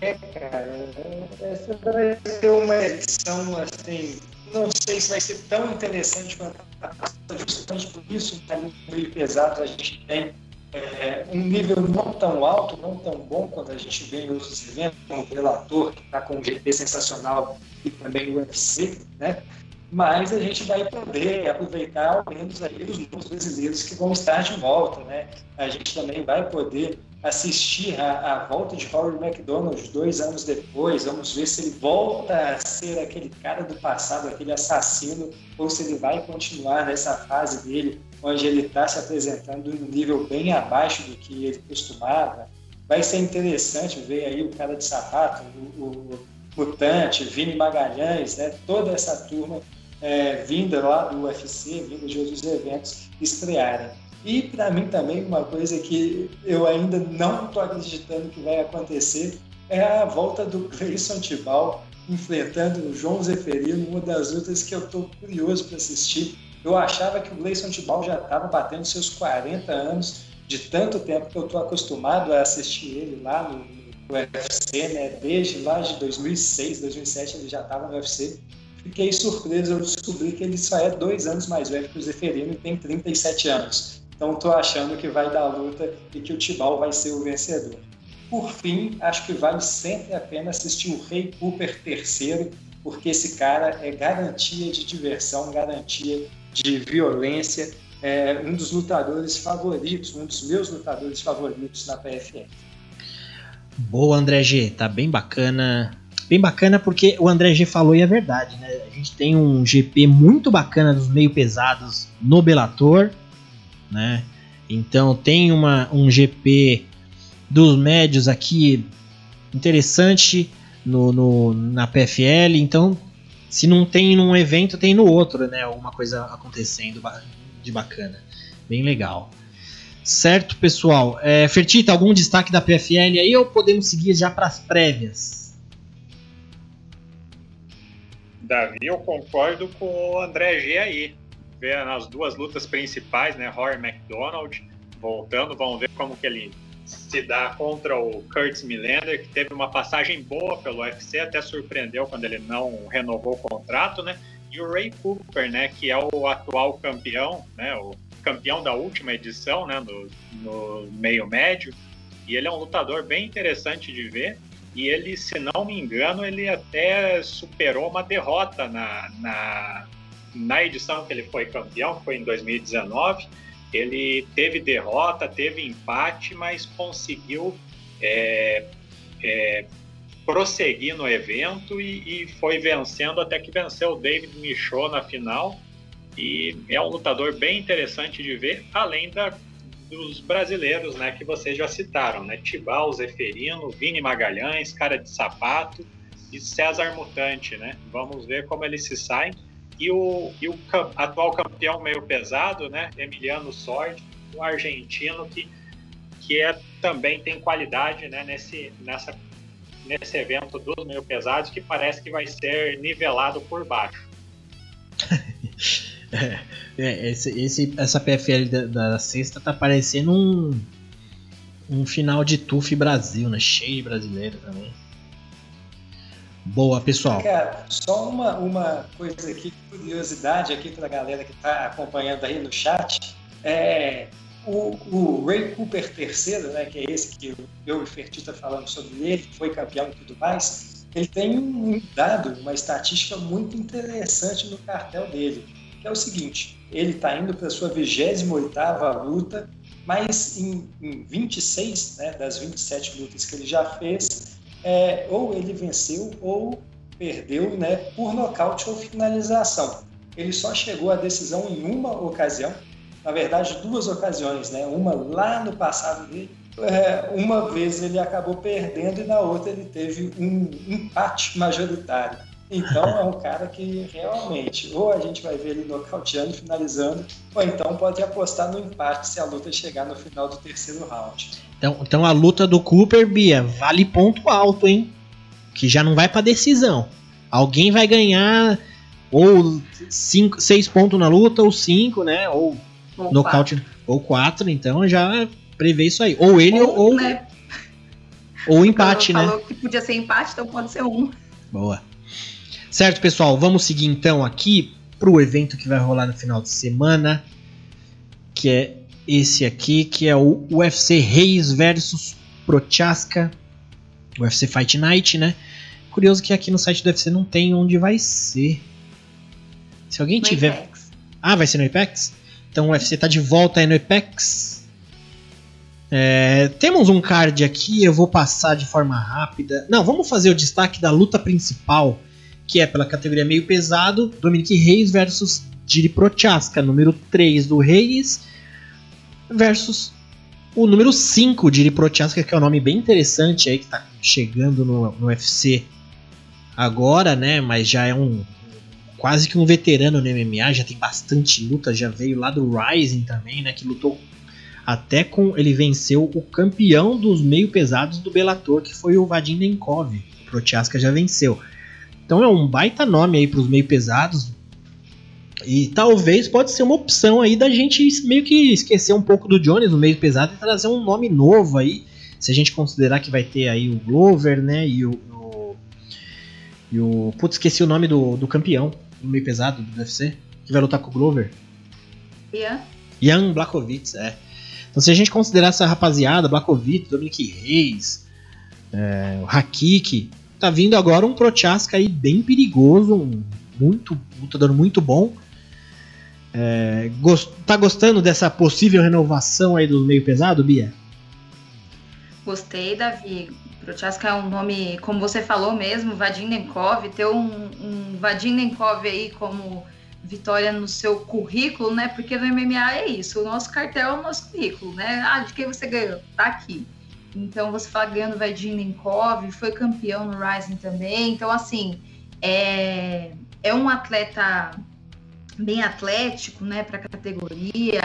[SPEAKER 2] É, cara, essa vai ser uma edição assim. Não sei se vai ser tão interessante quanto justamente por isso, tá meio pesado, a gente tem é, um nível não tão alto, não tão bom quanto a gente vê em outros eventos, como o Relator, que está com um GP sensacional, e também o UFC, né? mas a gente vai poder aproveitar ao menos aí os brasileiros que vão estar de volta, né? A gente também vai poder assistir a, a volta de Howard McDonald dois anos depois. Vamos ver se ele volta a ser aquele cara do passado, aquele assassino, ou se ele vai continuar nessa fase dele, onde ele está se apresentando em um nível bem abaixo do que ele costumava. Vai ser interessante ver aí o cara de sapato, o, o Mutante, Vini Magalhães, né? toda essa turma é, vinda lá do UFC, vinda de outros eventos, estrearem. E para mim também uma coisa que eu ainda não estou acreditando que vai acontecer é a volta do Clayson Tibal enfrentando o João Zeferino, uma das lutas que eu estou curioso para assistir. Eu achava que o Gleison Tibal já estava batendo seus 40 anos, de tanto tempo que eu estou acostumado a assistir ele lá no, no UFC, né? Desde lá de 2006, 2007 ele já estava no UFC Fiquei surpreso, eu descobri que ele só é dois anos mais velho que o Zeferino e tem 37 anos. Então estou achando que vai dar luta e que o Tibal vai ser o vencedor. Por fim, acho que vale sempre a pena assistir o Rei Cooper III, porque esse cara é garantia de diversão, garantia de violência, é um dos lutadores favoritos, um dos meus lutadores favoritos na PFL.
[SPEAKER 1] Boa, André G, tá bem bacana. Bem bacana porque o André G falou e é verdade, né? A gente tem um GP muito bacana dos meio pesados no Bellator, né? Então tem uma, um GP dos médios aqui interessante no, no, na PFL. Então, se não tem num evento, tem no outro, né? Alguma coisa acontecendo de bacana. Bem legal. Certo, pessoal. É, Fertita, algum destaque da PFL aí ou podemos seguir já para as prévias?
[SPEAKER 4] Davi, eu concordo com o André G aí. Ver nas duas lutas principais, né? Rory McDonald voltando, vamos ver como que ele se dá contra o Curtis Millender, que teve uma passagem boa pelo UFC, até surpreendeu quando ele não renovou o contrato, né? E o Ray Cooper, né, que é o atual campeão, né, o campeão da última edição, né, no, no meio médio, e ele é um lutador bem interessante de ver. E ele, se não me engano, ele até superou uma derrota na, na, na edição que ele foi campeão, foi em 2019 ele teve derrota, teve empate, mas conseguiu é, é, prosseguir no evento e, e, foi vencendo até que venceu o David Michaud na final. E é um lutador bem interessante de ver, além da, dos brasileiros né, que vocês já citaram, né? Tibal, Zeferino, Vini Magalhães, Cara de Sapato e César Mutante. Né? Vamos ver como eles se saem e o, e o atual campeão meio pesado, né, Emiliano Sordi, um argentino que, que é, também tem qualidade né, nesse, nessa, nesse evento dos meio pesados, que parece que vai ser nivelado por baixo.
[SPEAKER 1] é, é, esse, esse, essa PFL da, da sexta tá parecendo um, um final de TUF Brasil, né? Cheio de brasileiro também. Boa, pessoal.
[SPEAKER 2] Cara, só uma, uma coisa aqui, curiosidade aqui para a galera que está acompanhando aí no chat. É, o, o, Ray Cooper III, né, que é esse que eu e o Ferti tá falando sobre ele, que foi campeão e tudo mais, ele tem um dado, uma estatística muito interessante no cartel dele, que é o seguinte, ele está indo para sua 28ª luta, mas em, em 26 né, das 27 lutas que ele já fez, é, ou ele venceu ou perdeu né, por nocaute ou finalização. Ele só chegou à decisão em uma ocasião, na verdade duas ocasiões, né? uma lá no passado dele, é, uma vez ele acabou perdendo e na outra ele teve um empate majoritário. Então é um cara que realmente, ou a gente vai ver ele nocauteando, finalizando, ou então pode apostar no empate se a luta chegar no final do terceiro round.
[SPEAKER 1] Então, então a luta do Cooper, Bia, vale ponto alto, hein? Que já não vai para decisão. Alguém vai ganhar ou 6 pontos na luta, ou 5, né? Ou, ou nocaute, quatro. ou 4, então já prevê isso aí. Ou ele ou. Ou, né? ou empate, né?
[SPEAKER 3] Falou que podia ser empate, então pode ser um.
[SPEAKER 1] Boa. Certo, pessoal, vamos seguir então aqui pro evento que vai rolar no final de semana, que é esse aqui, que é o UFC Reis versus Prochaska, UFC Fight Night, né? Curioso que aqui no site do UFC não tem onde vai ser. Se alguém no tiver. Apex. Ah, vai ser no Apex? Então o UFC tá de volta aí no Apex. É, temos um card aqui, eu vou passar de forma rápida. Não, vamos fazer o destaque da luta principal, que é pela categoria meio pesado, Dominic Reis versus Diri Prochaska, número 3 do Reis versus o número 5 de Iri Prochaska, que é um nome bem interessante aí, que tá chegando no, no UFC agora, né? Mas já é um quase que um veterano no MMA, já tem bastante luta, já veio lá do Rising também, né? Que lutou até com. Ele venceu o campeão dos meio pesados do Bellator, que foi o Vadim Nenkov. O Prochaska já venceu. Então é um baita nome aí para os meio pesados. E talvez pode ser uma opção aí da gente meio que esquecer um pouco do Jones no meio pesado e trazer um nome novo aí. Se a gente considerar que vai ter aí o Glover, né? E o, o E o. Putz, esqueci o nome do, do campeão, do meio pesado do UFC, que vai lutar com o Glover.
[SPEAKER 3] Ian?
[SPEAKER 1] Jan Blakovic, é. Então, se a gente considerar essa rapaziada, Blakovic, Dominic Reis, é, o Hakik, tá vindo agora um Prochaska aí bem perigoso, um muito, lutador muito bom. É, gost, tá gostando dessa possível renovação aí do meio pesado, Bia?
[SPEAKER 3] Gostei, Davi. Prochaska é um nome, como você falou mesmo, Vadim Nenkov, ter um, um Vadim Nenkov aí como vitória no seu currículo, né? Porque no MMA é isso, o nosso cartel é o nosso currículo, né? Ah, de quem você ganhou? Tá aqui. Então você fala ganhando Vadim Nenkov, foi campeão no Rising também. Então, assim, é, é um atleta bem atlético, né, para a categoria,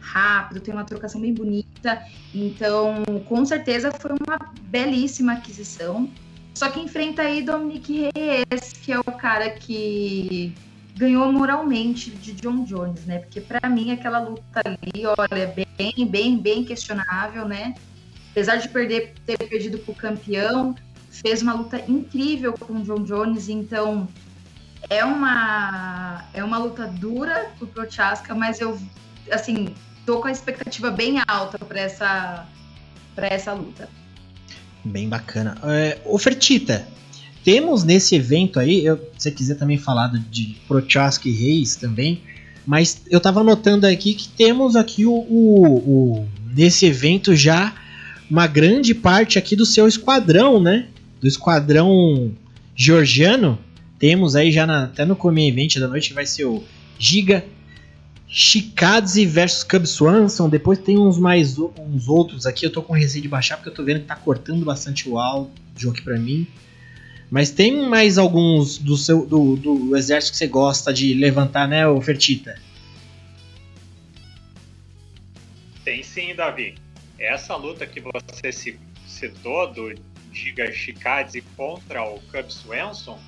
[SPEAKER 3] rápido, tem uma trocação bem bonita. Então, com certeza foi uma belíssima aquisição. Só que enfrenta aí Dominic Reyes, que é o cara que ganhou moralmente de John Jones, né? Porque para mim aquela luta ali, olha, bem, bem, bem questionável, né? Apesar de perder, ter perdido pro campeão, fez uma luta incrível com o John Jones, então é uma é uma luta dura pro Prochaska, mas eu assim, tô com a expectativa bem alta para essa para essa luta.
[SPEAKER 1] Bem bacana. É, Ofertita, temos nesse evento aí, eu, se você quiser também falar de Prochaska e Reis também, mas eu tava notando aqui que temos aqui o, o, o, nesse evento já uma grande parte aqui do seu esquadrão, né? Do esquadrão georgiano. Temos aí já na, até no Come Event da noite vai ser o Giga Shikadze versus Cub Swanson. Depois tem uns mais uns outros aqui. Eu tô com receio de baixar porque eu tô vendo que tá cortando bastante o áudio aqui pra mim. Mas tem mais alguns do seu do, do exército que você gosta de levantar, né, Fertita?
[SPEAKER 4] Tem sim, Davi. Essa luta que você citou do Giga Shikadze contra o Cub Swanson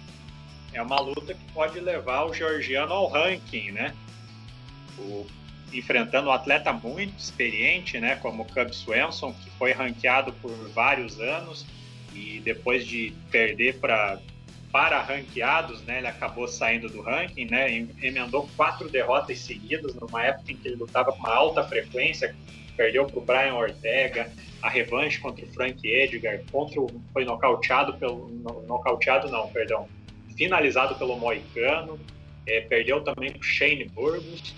[SPEAKER 4] é uma luta que pode levar o georgiano ao ranking, né? O, enfrentando um atleta muito experiente, né, como o Cub Swanson, que foi ranqueado por vários anos e depois de perder para para ranqueados, né, ele acabou saindo do ranking, né, emendou quatro derrotas seguidas numa época em que ele lutava com uma alta frequência, perdeu para o Brian Ortega, a revanche contra o Frank Edgar, contra o, foi nocauteado pelo nocauteado não, perdão, finalizado pelo Moicano, é, perdeu também para Shane Burgos,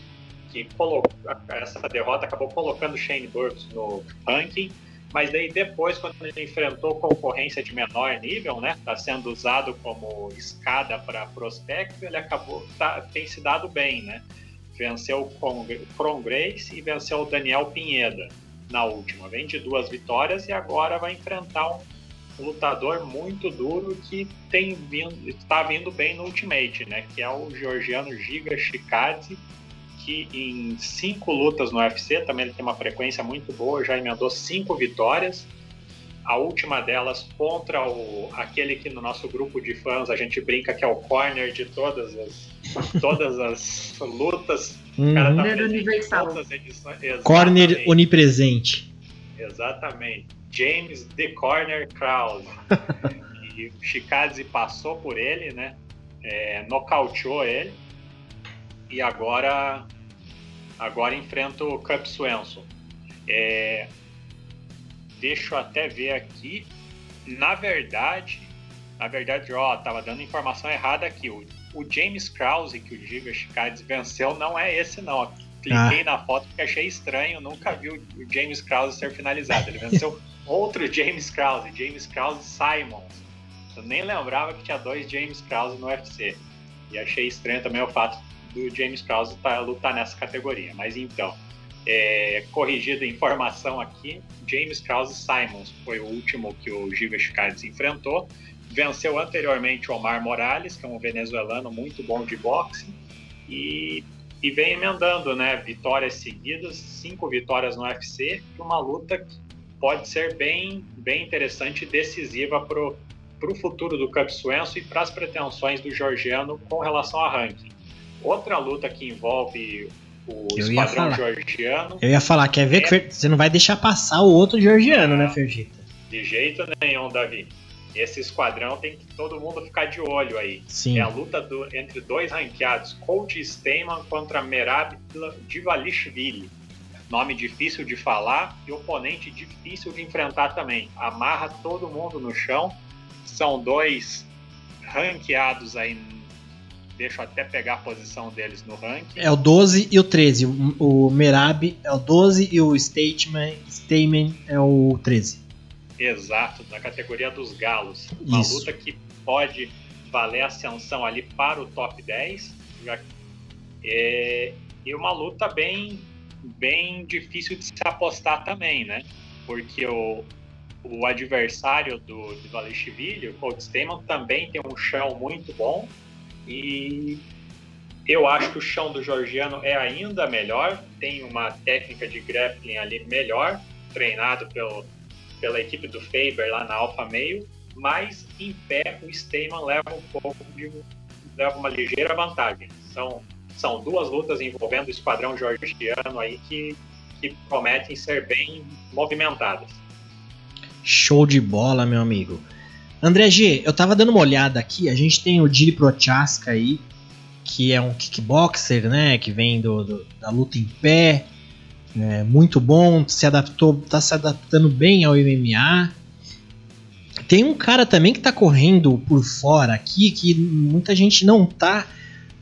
[SPEAKER 4] que colocou, essa derrota acabou colocando Shane Burgos no ranking, mas daí depois, quando ele enfrentou concorrência de menor nível, né, está sendo usado como escada para prospecto, ele acabou, tá, tem se dado bem, né, venceu o Cron Grace e venceu o Daniel Pinheda na última, vem de duas vitórias e agora vai enfrentar um lutador muito duro que tem vindo, está vindo bem no Ultimate, né? Que é o georgiano Giga Shikadze, que em cinco lutas no UFC, também ele tem uma frequência muito boa, já emendou cinco vitórias. A última delas contra o, aquele que no nosso grupo de fãs a gente brinca que é o corner de todas as, todas as lutas.
[SPEAKER 1] Uhum.
[SPEAKER 3] Tá universal.
[SPEAKER 1] Corner onipresente.
[SPEAKER 4] Exatamente. James The Corner Krause. e o passou por ele, né? É, nocauteou ele. E agora, agora enfrenta o Cup Swenson. É, deixa eu até ver aqui. Na verdade, na verdade, ó, tava dando informação errada aqui. O, o James Krause, que o Giga Shikadze venceu, não é esse não. Cliquei ah. na foto porque achei estranho, nunca vi o James Krause ser finalizado. Ele venceu outro James Krause, James Krause Simons. Eu nem lembrava que tinha dois James Krause no UFC. E achei estranho também o fato do James Krause tá, lutar nessa categoria. Mas então, é, corrigida a informação aqui, James Krause Simons foi o último que o Giga Chikadze enfrentou. Venceu anteriormente Omar Morales, que é um venezuelano muito bom de boxe. E e vem emendando, né? Vitórias seguidas, cinco vitórias no UFC, uma luta que pode ser bem, bem interessante e decisiva para o futuro do Cub Swenson e para as pretensões do georgiano com relação a ranking. Outra luta que envolve o
[SPEAKER 1] Eu
[SPEAKER 4] esquadrão georgiano.
[SPEAKER 1] Eu ia falar, quer ver é... que você não vai deixar passar o outro georgiano, né, Fergita?
[SPEAKER 4] De jeito nenhum, Davi. esse esquadrão tem que todo mundo ficar de olho aí.
[SPEAKER 1] Sim.
[SPEAKER 4] É a luta do, entre dois ranqueados, Colt Steyman contra Merab Divalishvili. Nome difícil de falar e oponente difícil de enfrentar também. Amarra todo mundo no chão. São dois ranqueados aí. Deixa eu até pegar a posição deles no ranking.
[SPEAKER 1] É o 12 e o 13. O, o Merab é o 12 e o Stateman, Stamen é o 13.
[SPEAKER 4] Exato, na categoria dos galos. Uma
[SPEAKER 1] Isso.
[SPEAKER 4] luta que pode valer ascensão ali para o top 10. Já, é, e uma luta bem, bem difícil de se apostar também, né? Porque o, o adversário do, do Valishvili, o Colt Steyman, também tem um chão muito bom. E eu acho que o chão do georgiano é ainda melhor. Tem uma técnica de grappling ali melhor, treinado pelo pela equipe do Faber lá na Alfa Meio, mas em pé o Steyman leva um pouco de leva uma ligeira vantagem. São, são duas lutas envolvendo o esquadrão georgiano aí que, que prometem ser bem movimentadas.
[SPEAKER 1] Show de bola, meu amigo. André G, eu tava dando uma olhada aqui, a gente tem o Dili Prochaska aí, que é um kickboxer, né, que vem do, do- da luta em pé, é, muito bom, se adaptou, tá se adaptando bem ao MMA. Tem um cara também que tá correndo por fora aqui, que muita gente não tá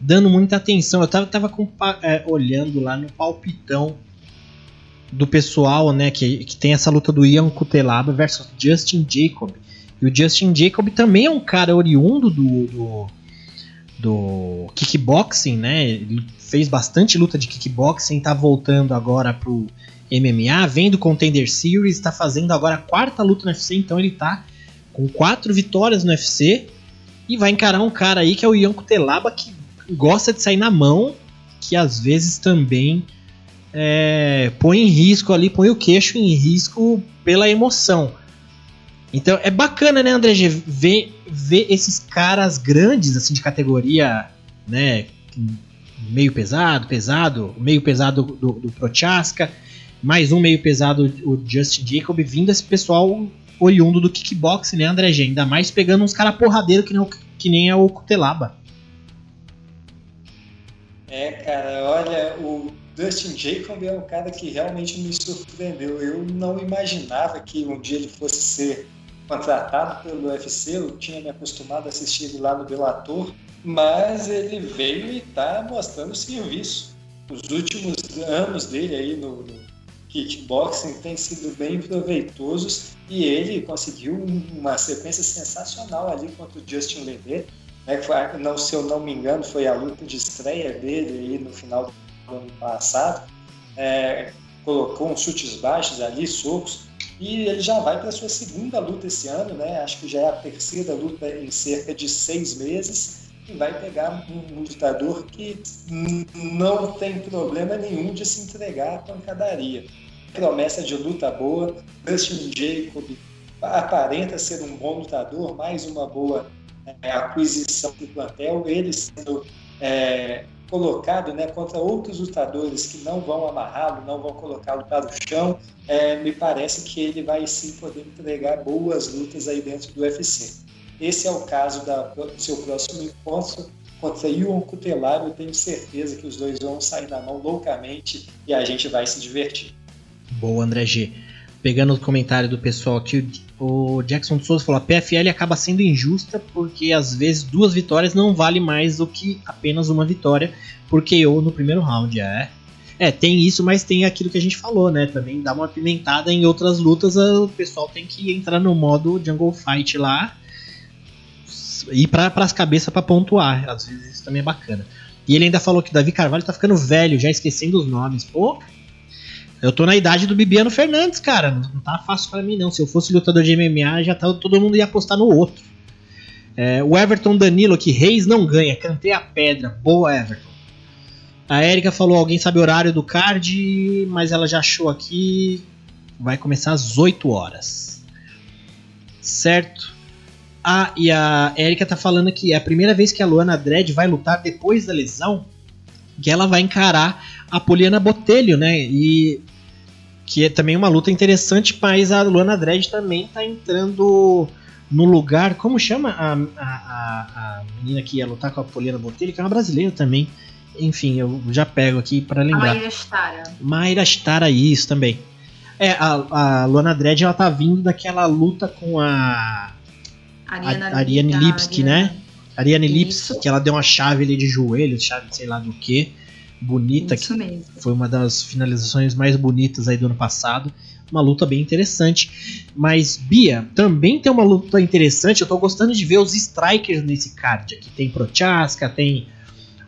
[SPEAKER 1] dando muita atenção. Eu tava, tava compa- é, olhando lá no palpitão do pessoal, né, que, que tem essa luta do Ian Cutelaba versus Justin Jacob. E o Justin Jacob também é um cara oriundo do, do, do kickboxing, né? Ele fez bastante luta de kickboxing, tá voltando agora pro MMA, vem do Contender Series, tá fazendo agora a quarta luta no UFC, então ele tá com quatro vitórias no UFC e vai encarar um cara aí que é o Ian Cutelaba que gosta de sair na mão, que às vezes também é, põe em risco ali, põe o queixo em risco pela emoção. Então é bacana, né, André, ver, ver esses caras grandes, assim, de categoria, né, meio pesado, pesado, meio pesado do, do Prochaska, mais um meio pesado, o Justin Jacob, vindo esse pessoal oriundo do kickboxing, né, André G? Ainda mais pegando uns caras porradeiros que, nem que nem é o Cutelaba.
[SPEAKER 2] É, cara, olha, o Dustin Jacob é um cara que realmente me surpreendeu. Eu não imaginava que um dia ele fosse ser contratado pelo UFC. Eu tinha me acostumado a assistir ele lá no Bellator, mas ele veio e está mostrando serviço. Os últimos anos dele aí no, no kickboxing têm sido bem proveitosos e ele conseguiu uma sequência sensacional ali contra o Justin Ledet né, não, se eu não me engano, foi a luta de estreia dele aí no final do ano passado. É, colocou uns chutes baixos ali, socos, e ele já vai para a sua segunda luta esse ano, né? Acho que já é a terceira luta em cerca de seis meses. E vai pegar um lutador que não tem problema nenhum de se entregar à pancadaria. Promessa de luta boa, Dustin Jacob aparenta ser um bom lutador, mais uma boa é, aquisição do plantel, ele sendo é, colocado né, contra outros lutadores que não vão amarrá-lo, não vão colocá-lo para o chão, é, me parece que ele vai sim poder entregar boas lutas aí dentro do UFC. Esse é o caso da, do seu próximo encontro contra Ion Cutelaro. Eu tenho certeza que os dois vão sair na mão loucamente e a gente vai se divertir.
[SPEAKER 1] Boa, André G. Pegando o comentário do pessoal aqui, o Jackson Souza falou: a PFL acaba sendo injusta porque às vezes duas vitórias não vale mais do que apenas uma vitória, porque eu no primeiro round. É, é, tem isso, mas tem aquilo que a gente falou, né? Também dá uma pimentada em outras lutas, o pessoal tem que entrar no modo Jungle Fight lá ir para as cabeças para pontuar. Às vezes isso também é bacana. E ele ainda falou que o Davi Carvalho tá ficando velho, já esquecendo os nomes. Pô, eu tô na idade do Bibiano Fernandes, cara. Não tá fácil para mim, não. Se eu fosse lutador de MMA, já tá, todo mundo ia apostar no outro. É, o Everton Danilo aqui, Reis não ganha, cantei a pedra. Boa, Everton. A Erika falou, alguém sabe o horário do card, mas ela já achou aqui. Vai começar às 8 horas. Certo? Ah, e a Erika tá falando que é a primeira vez que a Luana Dredd vai lutar depois da lesão, que ela vai encarar a Poliana Botelho, né? E que é também uma luta interessante, mas a Luana Dredd também tá entrando no lugar. Como chama a, a, a, a menina que ia lutar com a Poliana Botelho, que é uma brasileira também. Enfim, eu já pego aqui para lembrar.
[SPEAKER 3] Mayra Stara.
[SPEAKER 1] Mayra Stara, isso também. É, a, a Luana Dredd, ela tá vindo daquela luta com a.
[SPEAKER 3] Ariana,
[SPEAKER 1] a, Ariane Lipski, né? Ariane Lipski, que ela deu uma chave ali de joelho, chave sei lá do que. Bonita.
[SPEAKER 3] Isso
[SPEAKER 1] que
[SPEAKER 3] mesmo.
[SPEAKER 1] Foi uma das finalizações mais bonitas aí do ano passado. Uma luta bem interessante. Mas, Bia, também tem uma luta interessante. Eu tô gostando de ver os strikers nesse card. Aqui tem Prochaska, tem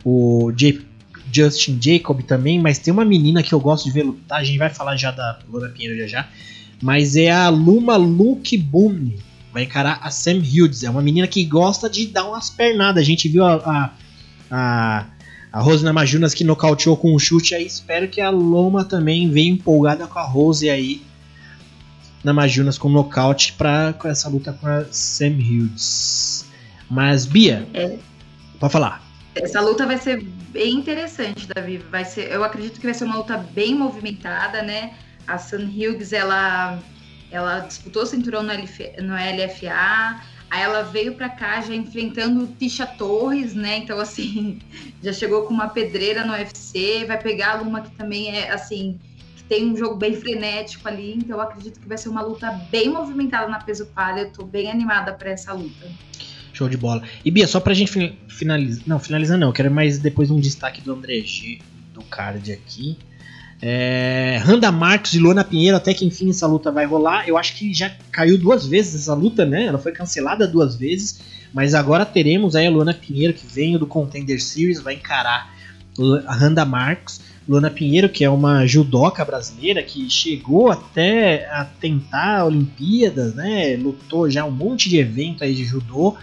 [SPEAKER 1] o J Justin Jacob também, mas tem uma menina que eu gosto de ver lutar, a gente vai falar já da Luna Pinheiro já já, mas é a Luma Luke Boom, vai encarar a Sam Hughes, é uma menina que gosta de dar umas pernadas, a gente viu a, a, a, a Rose Namajunas que nocauteou com um chute aí, espero que a Loma também venha empolgada com a Rose aí, Namajunas com nocaute para com essa luta com a Sam Hughes. Mas Bia,
[SPEAKER 3] é.
[SPEAKER 1] pode falar.
[SPEAKER 3] Essa luta vai ser bem interessante, Davi. Vai ser, eu acredito que vai ser uma luta bem movimentada, né? A Sun Hughes, ela, ela disputou o cinturão no, LF, no LFA, aí ela veio para cá já enfrentando Tisha Torres, né? Então, assim, já chegou com uma pedreira no UFC, vai pegar a Luma que também é, assim, que tem um jogo bem frenético ali, então eu acredito que vai ser uma luta bem movimentada na peso palha, eu tô bem animada para essa luta.
[SPEAKER 1] Show de bola. E Bia, só pra gente finalizar. Não, finalizar não. Eu quero mais depois um destaque do André G do card aqui. É, Randa Marcos e Luana Pinheiro, até que enfim essa luta vai rolar. Eu acho que já caiu duas vezes essa luta, né? Ela foi cancelada duas vezes. Mas agora teremos aí a Luana Pinheiro, que veio do Contender Series, vai encarar a Randa Marcos. Luana Pinheiro, que é uma judoca brasileira que chegou até a tentar Olimpíadas, né? Lutou já um monte de evento aí de judô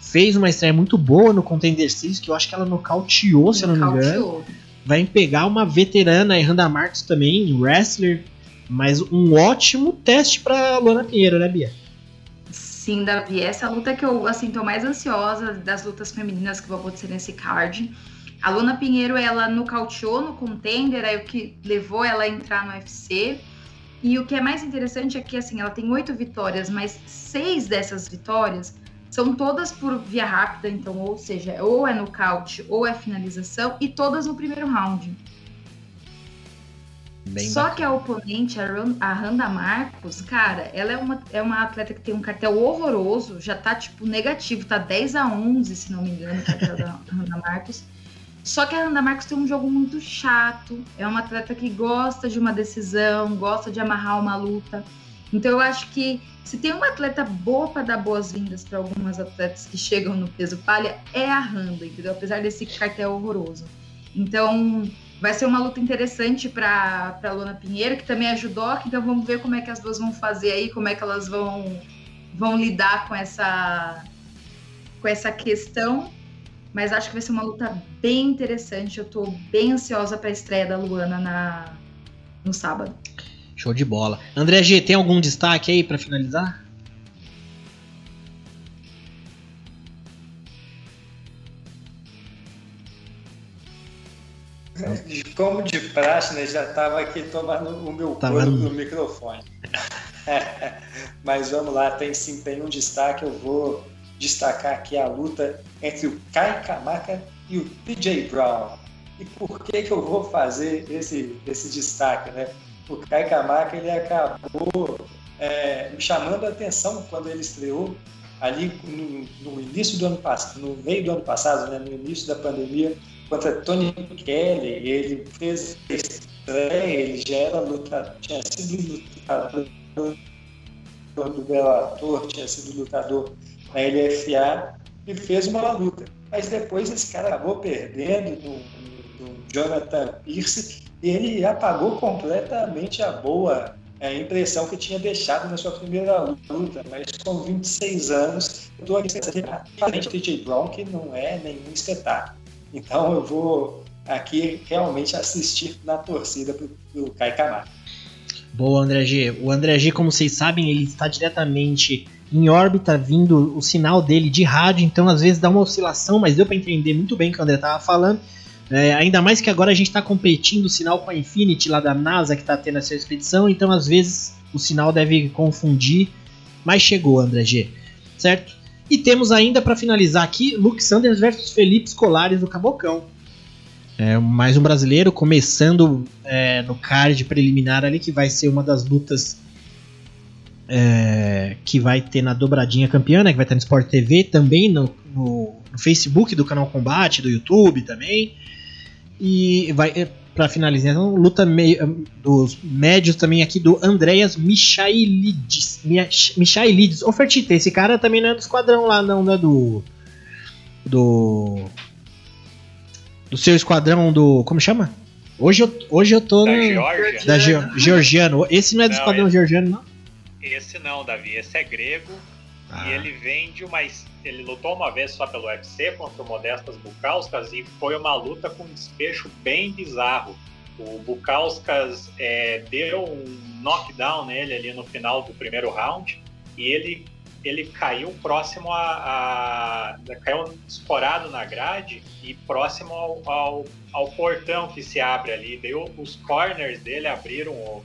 [SPEAKER 1] fez uma estreia muito boa no Contender Series, que eu acho que ela nocauteou, se eu não me engano. Vai pegar uma veterana, Randa Marcos também, wrestler, mas um ótimo teste para Luana Pinheiro, né, Bia?
[SPEAKER 3] Sim, Davi, essa luta que eu assim tô mais ansiosa das lutas femininas que vão acontecer nesse card. A Luana Pinheiro, ela nocauteou no Contender, aí o que levou ela a entrar no UFC. E o que é mais interessante é que assim, ela tem oito vitórias, mas seis dessas vitórias são todas por via rápida, então, ou seja, ou é nocaute ou é finalização, e todas no primeiro round. Bem Só bacana. que a oponente, a Randa Marcos, cara, ela é uma, é uma atleta que tem um cartel horroroso, já tá, tipo, negativo, tá 10 a 11, se não me engano, o cartel da Randa Marcos. Só que a Randa Marcos tem um jogo muito chato, é uma atleta que gosta de uma decisão, gosta de amarrar uma luta. Então eu acho que se tem uma atleta boa para dar boas-vindas para algumas atletas que chegam no peso palha, é a Randa, entendeu? Apesar desse cartel horroroso. Então, vai ser uma luta interessante para a Luna Pinheiro, que também é então vamos ver como é que as duas vão fazer aí, como é que elas vão, vão lidar com essa, com essa questão. Mas acho que vai ser uma luta bem interessante. Eu estou bem ansiosa para a estreia da Luana na, no sábado.
[SPEAKER 1] Show de bola. André G, tem algum destaque aí para finalizar?
[SPEAKER 2] Como de praxe, né, já estava aqui tomando o meu tava no... no microfone. Mas vamos lá, tem sim, tem um destaque. Eu vou destacar aqui a luta entre o Kai Kamaka e o TJ Brown. E por que, que eu vou fazer esse, esse destaque? Né? O Kai Kamaka ele acabou é, me chamando a atenção quando ele estreou ali no, no, início do ano passado, no meio do ano passado, né, no início da pandemia, contra Tony Kelly, ele fez estreia, ele já era lutador, tinha sido lutador do Bellator, tinha sido lutador na LFA e fez uma luta. Mas depois esse cara acabou perdendo do, do Jonathan Pierce ele apagou completamente a boa é, impressão que tinha deixado na sua primeira luta, mas com 26 anos, eu estou aqui diferente de TJ Brown, que não é nenhum espetáculo. Então eu vou aqui realmente assistir na torcida para o Kai Camargo.
[SPEAKER 1] Boa, André G. O André G, como vocês sabem, ele está diretamente em órbita, vindo o sinal dele de rádio, então às vezes dá uma oscilação, mas deu para entender muito bem o que o André estava falando. É, ainda mais que agora a gente está competindo o sinal com a Infinity lá da NASA que está tendo essa expedição, então às vezes o sinal deve confundir. Mas chegou, André G. certo? E temos ainda para finalizar aqui Luke Sanders versus Felipe Scolares do Cabocão. É, mais um brasileiro começando é, no card preliminar ali, que vai ser uma das lutas é, que vai ter na dobradinha campeã, né, que vai estar no Sport TV, também no, no, no Facebook do canal Combate, do YouTube também. E vai é, para finalizar, então, luta meio, dos médios também aqui do Andreas Michailides. Michailides. Ofertita, esse cara também não é do esquadrão lá, não, né? Do. Do. Do seu esquadrão do. Como chama? Hoje eu, hoje eu tô.
[SPEAKER 4] Da
[SPEAKER 1] no,
[SPEAKER 4] Geórgia.
[SPEAKER 1] Da Ge- Georgiano. Esse não é do
[SPEAKER 4] Não,
[SPEAKER 1] esquadrão
[SPEAKER 4] esse-
[SPEAKER 1] georgiano, não?
[SPEAKER 4] Esse não, Davi. Esse é grego.
[SPEAKER 1] Ah.
[SPEAKER 4] E ele vem de uma. Ele lutou uma vez só pelo UFC contra o Modestas Bukauskas e foi uma luta com um desfecho bem bizarro. O Bukauskas é, deu um knockdown nele ali no final do primeiro round e ele, ele caiu próximo a, a- caiu escorado na grade e próximo ao, ao, ao portão que se abre ali. O- os corners dele abriram o,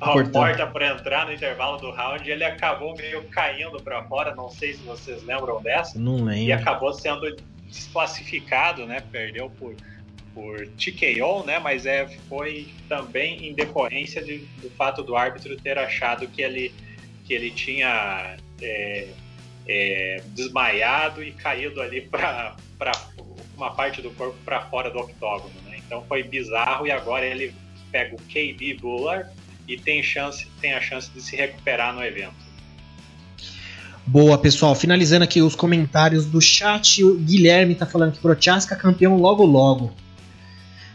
[SPEAKER 4] a porta para entrar no intervalo do round e ele acabou meio caindo para fora. Não sei se vocês lembram dessa.
[SPEAKER 1] Não
[SPEAKER 4] E
[SPEAKER 1] lembro.
[SPEAKER 4] acabou sendo desclassificado, né? Perdeu por, por TKO, né? Mas é, foi também em decorrência de- do fato do árbitro ter achado que ele, que ele tinha é, é, desmaiado e caído ali para uma parte do corpo para fora do octógono, né? Então foi bizarro e agora ele pega o KB Bullard e tem chance, tem a chance de se recuperar no evento.
[SPEAKER 1] Boa, pessoal. Finalizando aqui os comentários do chat. O Guilherme tá falando que Prochaska campeão logo logo.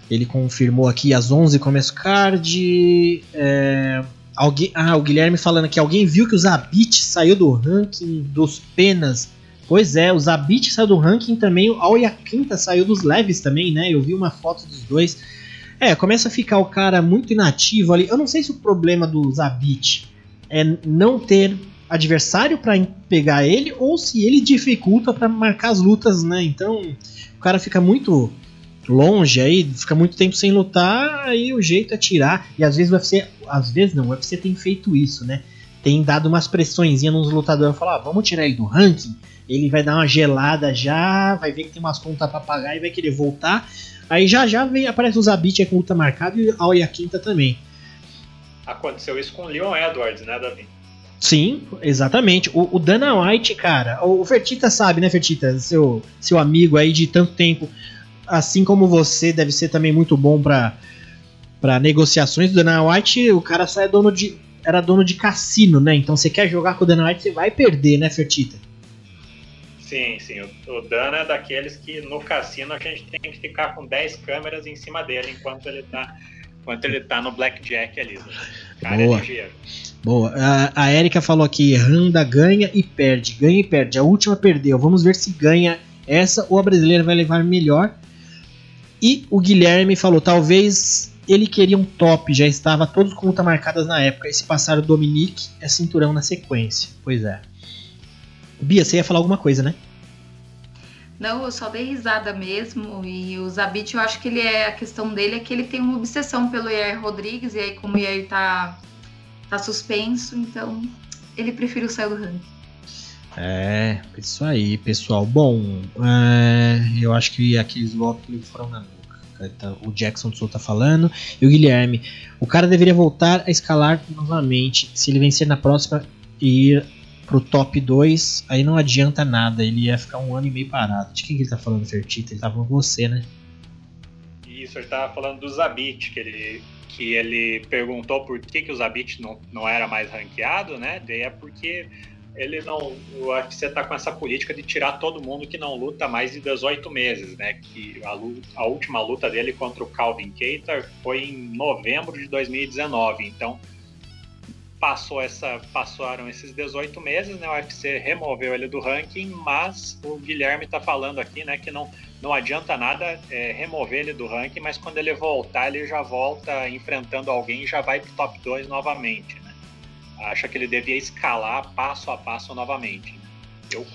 [SPEAKER 1] Ele confirmou aqui às 11 começo card. É, alguém, ah, o Guilherme falando que alguém viu que o Zabit saiu do ranking dos penas. Pois é, o Zabit saiu do ranking também. O Aoyaquinta saiu dos leves também, né? Eu vi uma foto dos dois. É, começa a ficar o cara muito inativo ali. Eu não sei se o problema do Zabit é não ter adversário para pegar ele ou se ele dificulta para marcar as lutas, né? Então o cara fica muito longe aí, fica muito tempo sem lutar, aí o jeito é tirar. E às vezes o UFC, às vezes não, o UFC tem feito isso, né? Tem dado umas pressõezinhas nos lutadores, falar, ah, vamos tirar ele do ranking. Ele vai dar uma gelada já, vai ver que tem umas contas para pagar e vai querer voltar. Aí já já vem, aparece o Zabit com luta marcada e a Oya Quinta também.
[SPEAKER 4] Aconteceu isso com o Leon Edwards, né, Davi?
[SPEAKER 1] Sim, exatamente. O, o Dana White, cara, o, Fertita sabe, né, Fertita? Seu, seu amigo aí de tanto tempo. Assim como você, deve ser também muito bom pra, pra negociações. O Dana White, o cara só é dono de. Era dono de cassino, né? Então você quer jogar com o Dana White, você vai perder, né, Fertita?
[SPEAKER 4] Sim, sim. O, o Dana é daqueles que no cassino a gente tem que ficar com 10 câmeras em cima dele enquanto ele tá, enquanto ele tá no blackjack ali. né? Cara
[SPEAKER 1] Boa.
[SPEAKER 4] é.
[SPEAKER 1] Boa. A, a Erika falou aqui: Randa ganha e perde. Ganha e perde. A última perdeu. Vamos ver se ganha essa ou a brasileira vai levar melhor. E o Guilherme falou: talvez ele queria um top. Já estava todos com luta marcadas na época. E se passar o Dominique, é cinturão na sequência. Pois é. Bia, você ia falar alguma coisa, né?
[SPEAKER 3] Não, eu só dei risada mesmo. E o Zabit, eu acho que ele é. A questão dele é que ele tem uma obsessão pelo Yair Rodrigues. E aí, como o Yair tá, tá suspenso, então ele preferiu sair do ranking.
[SPEAKER 1] É, isso aí, pessoal. Bom, é, eu acho que aqueles golpes foram na nuca. O Jackson do Sul tá falando. E o Guilherme. O cara deveria voltar a escalar novamente. Se ele vencer na próxima e ir pro top 2, aí não adianta nada. Ele ia ficar um ano e meio parado. De quem que ele tá falando, Fertita? Ele tava com você, né?
[SPEAKER 4] Isso, ele tava falando do Zabit, que ele, que ele perguntou por que, que o Zabit não, não era mais ranqueado, né? Daí é porque ele não. O UFC tá com essa política de tirar todo mundo que não luta mais de 18 meses, né? Que a, lu- a última luta dele contra o Calvin Keita foi em novembro de 2019. Então passou essa, passaram esses 18 meses, né? O UFC removeu ele do ranking, mas o Guilherme tá falando aqui, né, que não, não adianta nada é, remover ele do ranking, mas quando ele voltar, ele já volta enfrentando alguém e já vai pro top 2 novamente, né? Acha que ele devia escalar passo a passo novamente. Eu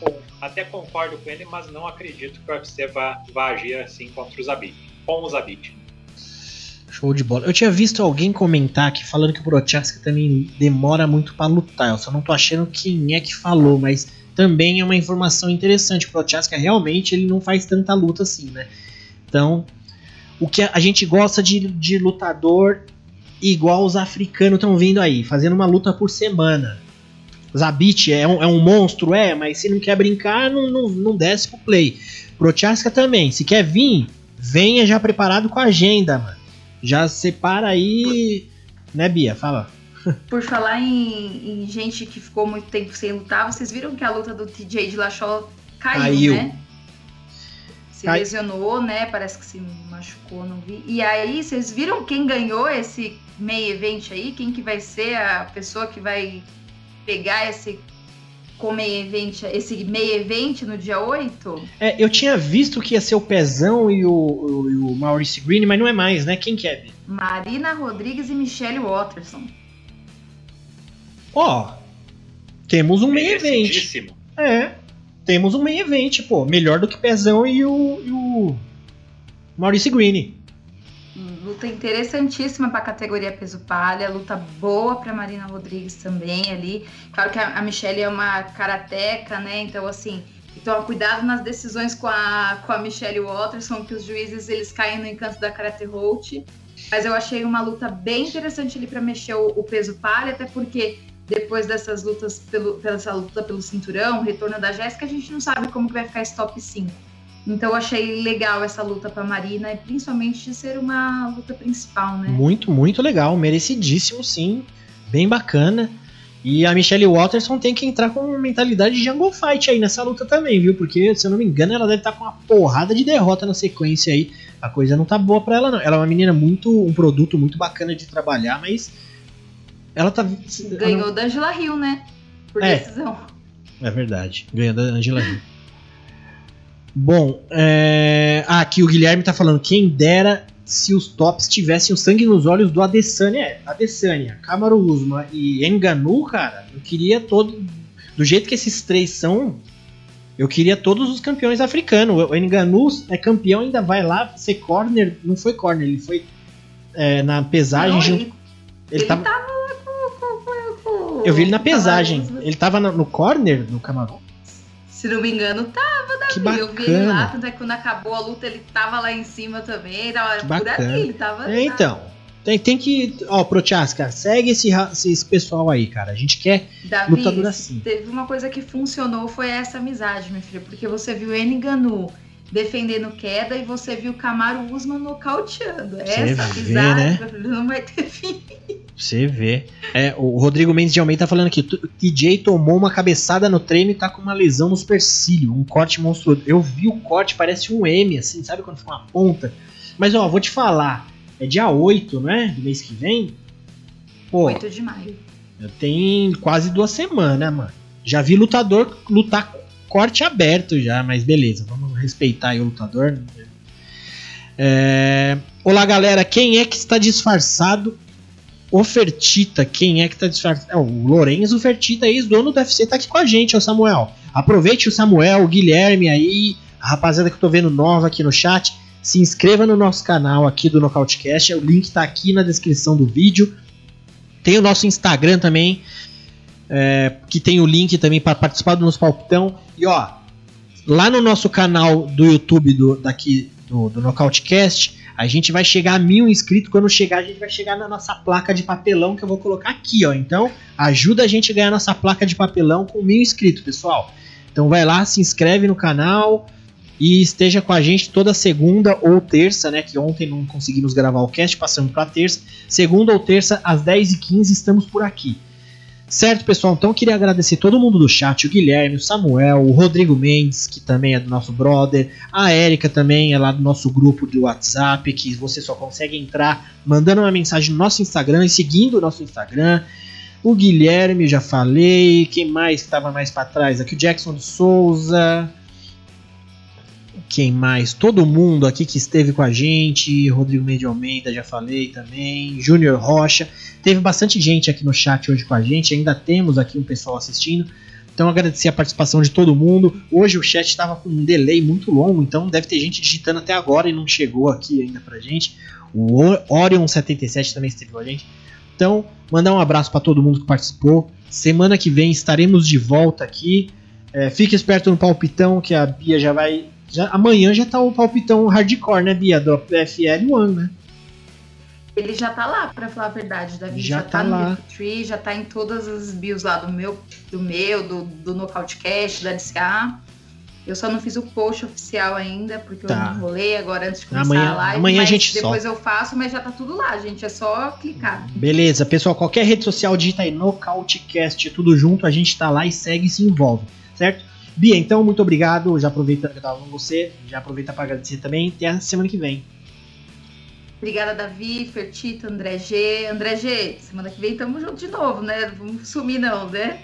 [SPEAKER 4] até concordo com ele, mas não acredito que o UFC vá, vá agir assim contra o Zabit. Com o Zabit.
[SPEAKER 1] Show de bola. Eu tinha visto alguém comentar aqui falando que o Prochaska também demora muito para lutar. Eu só não tô achando quem é que falou, mas também é uma informação interessante. O Prochaska realmente ele não faz tanta luta assim, né? Então, o que a gente gosta de, de lutador igual os africanos estão vindo aí, fazendo uma luta por semana. Zabit é um, é um monstro, é, mas se não quer brincar, não, não, não desce pro play. Prochaska também, se quer vir, venha já preparado com a agenda, mano. Já separa aí, né, Bia? Fala.
[SPEAKER 3] Por falar em, em, gente que ficou muito tempo sem lutar, vocês viram que a luta do TJ de Lachó caiu, caiu. né? Se Cai... lesionou, né? Parece que se machucou, não vi. E aí, vocês viram quem ganhou esse meio evento aí? Quem que vai ser a pessoa que vai pegar esse meio event, esse meio evento no dia 8?
[SPEAKER 1] É, eu tinha visto que ia ser o Pezão e o, o, o Maurice Green, mas não é mais, né? Quem que é?
[SPEAKER 3] Marina Rodrigues e Michelle Watterson.
[SPEAKER 1] Ó, temos um meio evento. É, temos um meio evento, pô. Melhor do que Pezão e o, e o Maurice Green.
[SPEAKER 3] Luta interessantíssima para a categoria peso palha, luta boa para Marina Rodrigues também ali. Claro que a, Michelle é uma karateca, né? Então assim, então cuidado nas decisões com a com a Michelle Watterson, que os juízes eles caem no encanto da karate hold. Mas eu achei uma luta bem interessante ali para mexer o, o, peso palha, até porque depois dessas lutas pelo pela luta pelo cinturão, retorno da Jéssica, a gente não sabe como que vai ficar esse top 5. Então eu achei legal essa luta para Marina, principalmente de ser uma luta principal, né?
[SPEAKER 1] Muito, muito legal, merecidíssimo sim, bem bacana. E a Michelle Watterson tem que entrar com mentalidade de Jungle Fight aí nessa luta também, viu? Porque, se eu não me engano, ela deve estar tá com uma porrada de derrota na sequência aí. A coisa não tá boa pra ela, não. Ela é uma menina muito. um produto muito bacana de trabalhar, mas. Ela tá.
[SPEAKER 3] Ganhou ela... da Angela Hill, né? Por é, decisão.
[SPEAKER 1] É verdade. Ganhou da Angela Hill. Bom, é... ah, aqui o Guilherme tá falando, quem dera se os tops tivessem o sangue nos olhos do Adesanya. É, Adesanya, Kamaru Usman e Enganu, cara, eu queria todo... Do jeito que esses três são, eu queria todos os campeões africanos. O Enganu é campeão, ainda vai lá ser corner. Não foi corner, ele foi é, na pesagem. Não,
[SPEAKER 3] junto, ele, ele, ele tava... tava
[SPEAKER 1] eu vi ele na pesagem. Ele tava no, corner do Kamaru.
[SPEAKER 3] Se não me engano, tava, Davi.
[SPEAKER 1] Que bacana.
[SPEAKER 3] Eu vi ele lá, tanto é que quando acabou a luta, ele tava lá em cima também. Tava que por ali, ele tava.
[SPEAKER 1] É, então. Tem, tem que. Ó, Prochaska, segue esse, esse pessoal aí, cara. A gente quer Davi, lutador assim.
[SPEAKER 3] Teve uma coisa que funcionou, foi essa amizade, meu filho. Porque você viu Enganu defendendo queda e você viu Camaro Usman nocauteando. Essa amizade, né? não vai ter fim.
[SPEAKER 1] Você vê. É, o Rodrigo Mendes de Almeida tá falando aqui. TJ tomou uma cabeçada no treino e tá com uma lesão no supercílio. Um corte monstruoso. Eu vi o corte, parece um M, assim, sabe quando fica uma ponta? Mas, ó, vou te falar. É dia 8, né? Do mês que vem.
[SPEAKER 3] Pô, 8 de maio.
[SPEAKER 1] Tem quase duas semanas, mano. Já vi lutador lutar corte aberto já, mas beleza. Vamos respeitar aí o lutador. É... Olá, galera. Quem é que está disfarçado o Fertita, quem é que tá disfarçado? É, o Lorenzo Fertita, ex-dono do UFC, tá aqui com a gente, o Samuel. Aproveite o Samuel, o Guilherme aí, a rapaziada que eu tô vendo nova aqui no chat. Se inscreva no nosso canal aqui do Nocautecast, o link tá aqui na descrição do vídeo. Tem o nosso Instagram também, é, que tem o link também para participar do nosso palpitão. E ó, lá no nosso canal do YouTube do, daqui do, do Nocautecast, a gente vai chegar a mil inscritos. Quando chegar, a gente vai chegar na nossa placa de papelão que eu vou colocar aqui, ó. Então, ajuda a gente a ganhar nossa placa de papelão com mil inscritos, pessoal. Então, vai lá, se inscreve no canal e esteja com a gente toda segunda ou terça, né? Que ontem não conseguimos gravar o cast, passamos para terça. Segunda ou terça, às 10h15, estamos por aqui. Certo, pessoal? Então eu queria agradecer todo mundo do chat, o Guilherme, o Samuel, o Rodrigo Mendes, que também é do nosso brother, a Érica também é lá do nosso grupo de WhatsApp, que você só consegue entrar mandando uma mensagem no nosso Instagram e seguindo o nosso Instagram. O Guilherme, já falei. Quem mais estava mais para trás? Aqui o Jackson de Souza. Quem mais? Todo mundo aqui que esteve com a gente. Rodrigo Meio Almeida, já falei também. Júnior Rocha. Teve bastante gente aqui no chat hoje com a gente. Ainda temos aqui um pessoal assistindo. Então agradecer a participação de todo mundo. Hoje o chat estava com um delay muito longo, então deve ter gente digitando até agora e não chegou aqui ainda pra gente. O Orion77 também esteve com a gente. Então, mandar um abraço para todo mundo que participou. Semana que vem estaremos de volta aqui. É, fique esperto no palpitão que a Bia já vai. Já, amanhã já tá o palpitão hardcore, né, Bia? Do PFL One, né?
[SPEAKER 3] Ele já tá lá, pra falar a verdade, Davi.
[SPEAKER 1] Já
[SPEAKER 3] Já,
[SPEAKER 1] tá
[SPEAKER 3] tá,
[SPEAKER 1] lá.
[SPEAKER 3] Tree, já tá em todas as bios lá do meu, do meu, do, do Nocautecast, da LCA. Eu só não fiz o post oficial ainda, porque
[SPEAKER 1] Tá.
[SPEAKER 3] eu enrolei agora antes de começar
[SPEAKER 1] Amanhã-
[SPEAKER 3] a live.
[SPEAKER 1] amanhã a gente
[SPEAKER 3] Depois eu faço, mas já tá tudo lá, gente. É só clicar.
[SPEAKER 1] Beleza, pessoal, qualquer rede social digita aí Nocautecast, tudo junto, a gente tá lá e segue e se envolve, certo? Bia, então, muito obrigado. Já aproveitando que eu tava com você, já aproveita para agradecer também. Até a semana que vem.
[SPEAKER 3] Obrigada, Davi, Fertito, André G. André G, semana que vem tamo junto de novo, né? Vamos sumir não, né?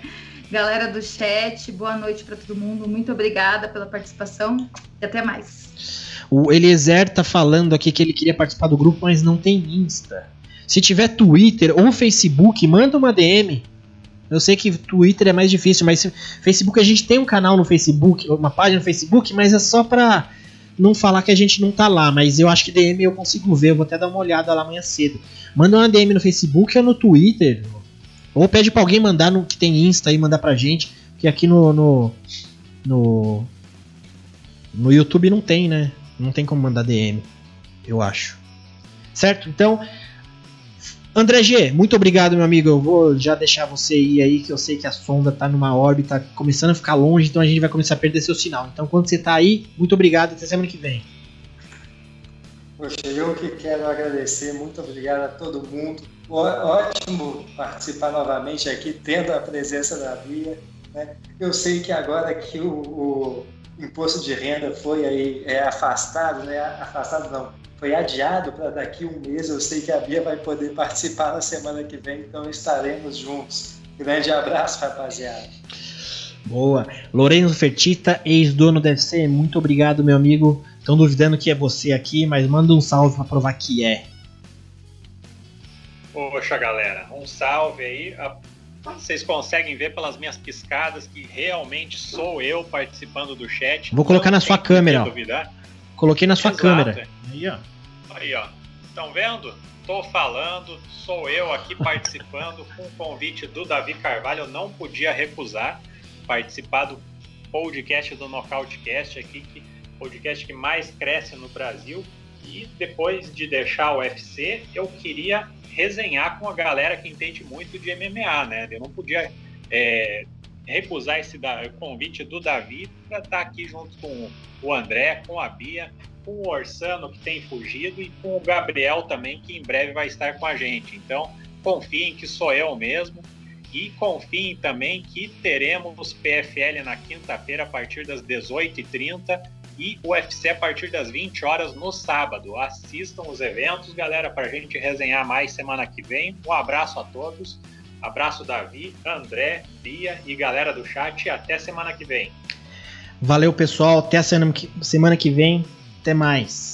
[SPEAKER 3] Galera do chat, boa noite pra todo mundo. Muito obrigada pela participação e até mais.
[SPEAKER 1] O Eliezer tá falando aqui que ele queria participar do grupo, mas não tem Insta. Se tiver Twitter ou Facebook, manda uma DM. Eu sei que Twitter é mais difícil, mas Facebook a gente tem um canal no Facebook, uma página no Facebook, mas é só pra não falar que a gente não tá lá. Mas eu acho que DM eu consigo ver, eu vou até dar uma olhada lá amanhã cedo. Manda uma DM no Facebook ou no Twitter. Ou pede pra alguém mandar no que tem Insta aí, mandar pra gente. Que aqui no, no, no, no YouTube não tem, né? Não tem como mandar DM, eu acho. Certo? Então, André G, muito obrigado, meu amigo. Eu vou já deixar você ir aí, que eu sei que a sonda tá numa órbita começando a ficar longe, então a gente vai começar a perder seu sinal. Então, quando você tá aí, muito obrigado. Até semana que vem.
[SPEAKER 2] Poxa, eu que quero agradecer, muito obrigado a todo mundo. Ótimo participar novamente aqui, tendo a presença da Bia. né? Eu sei que agora que o, o imposto de renda foi aí é, afastado, né? Afastado não, foi adiado para daqui um mês. Eu sei que a Bia vai poder participar na semana que vem, então estaremos juntos. Grande abraço, rapaziada.
[SPEAKER 1] Boa. Lorenzo Fertita, ex-dono deve ser. Muito obrigado, meu amigo. Estão duvidando que é você aqui, mas manda um salve pra provar que é.
[SPEAKER 4] Poxa, galera, um salve aí. A- Vocês conseguem ver pelas minhas piscadas que realmente sou eu participando do chat.
[SPEAKER 1] Vou colocar
[SPEAKER 4] Não
[SPEAKER 1] na sua câmera.
[SPEAKER 4] Duvidar.
[SPEAKER 1] Coloquei na sua
[SPEAKER 4] Exato.
[SPEAKER 1] câmera. Aí, ó.
[SPEAKER 4] Aí, ó. Estão vendo? Tô falando, sou eu aqui participando com o convite do Davi Carvalho. Eu não podia recusar participar do podcast do Nocautecast aqui, que podcast que mais cresce no Brasil. E depois de deixar o UFC, eu queria resenhar com a galera que entende muito de MMA, né? Eu não podia é, recusar esse convite do Davi para estar aqui junto com o André, com a Bia, com o Orsano que tem fugido e com o Gabriel também, que em breve vai estar com a gente. Então, confiem que sou eu mesmo e confiem também que teremos PFL na quinta-feira a partir das 18h30 e UFC a partir das 20 horas no sábado. Assistam os eventos, galera, para a gente resenhar mais semana que vem. Um abraço a todos. Abraço, Davi, André, Bia e galera do chat. Até semana que vem.
[SPEAKER 1] Valeu, pessoal. Até a semana que vem. Até mais.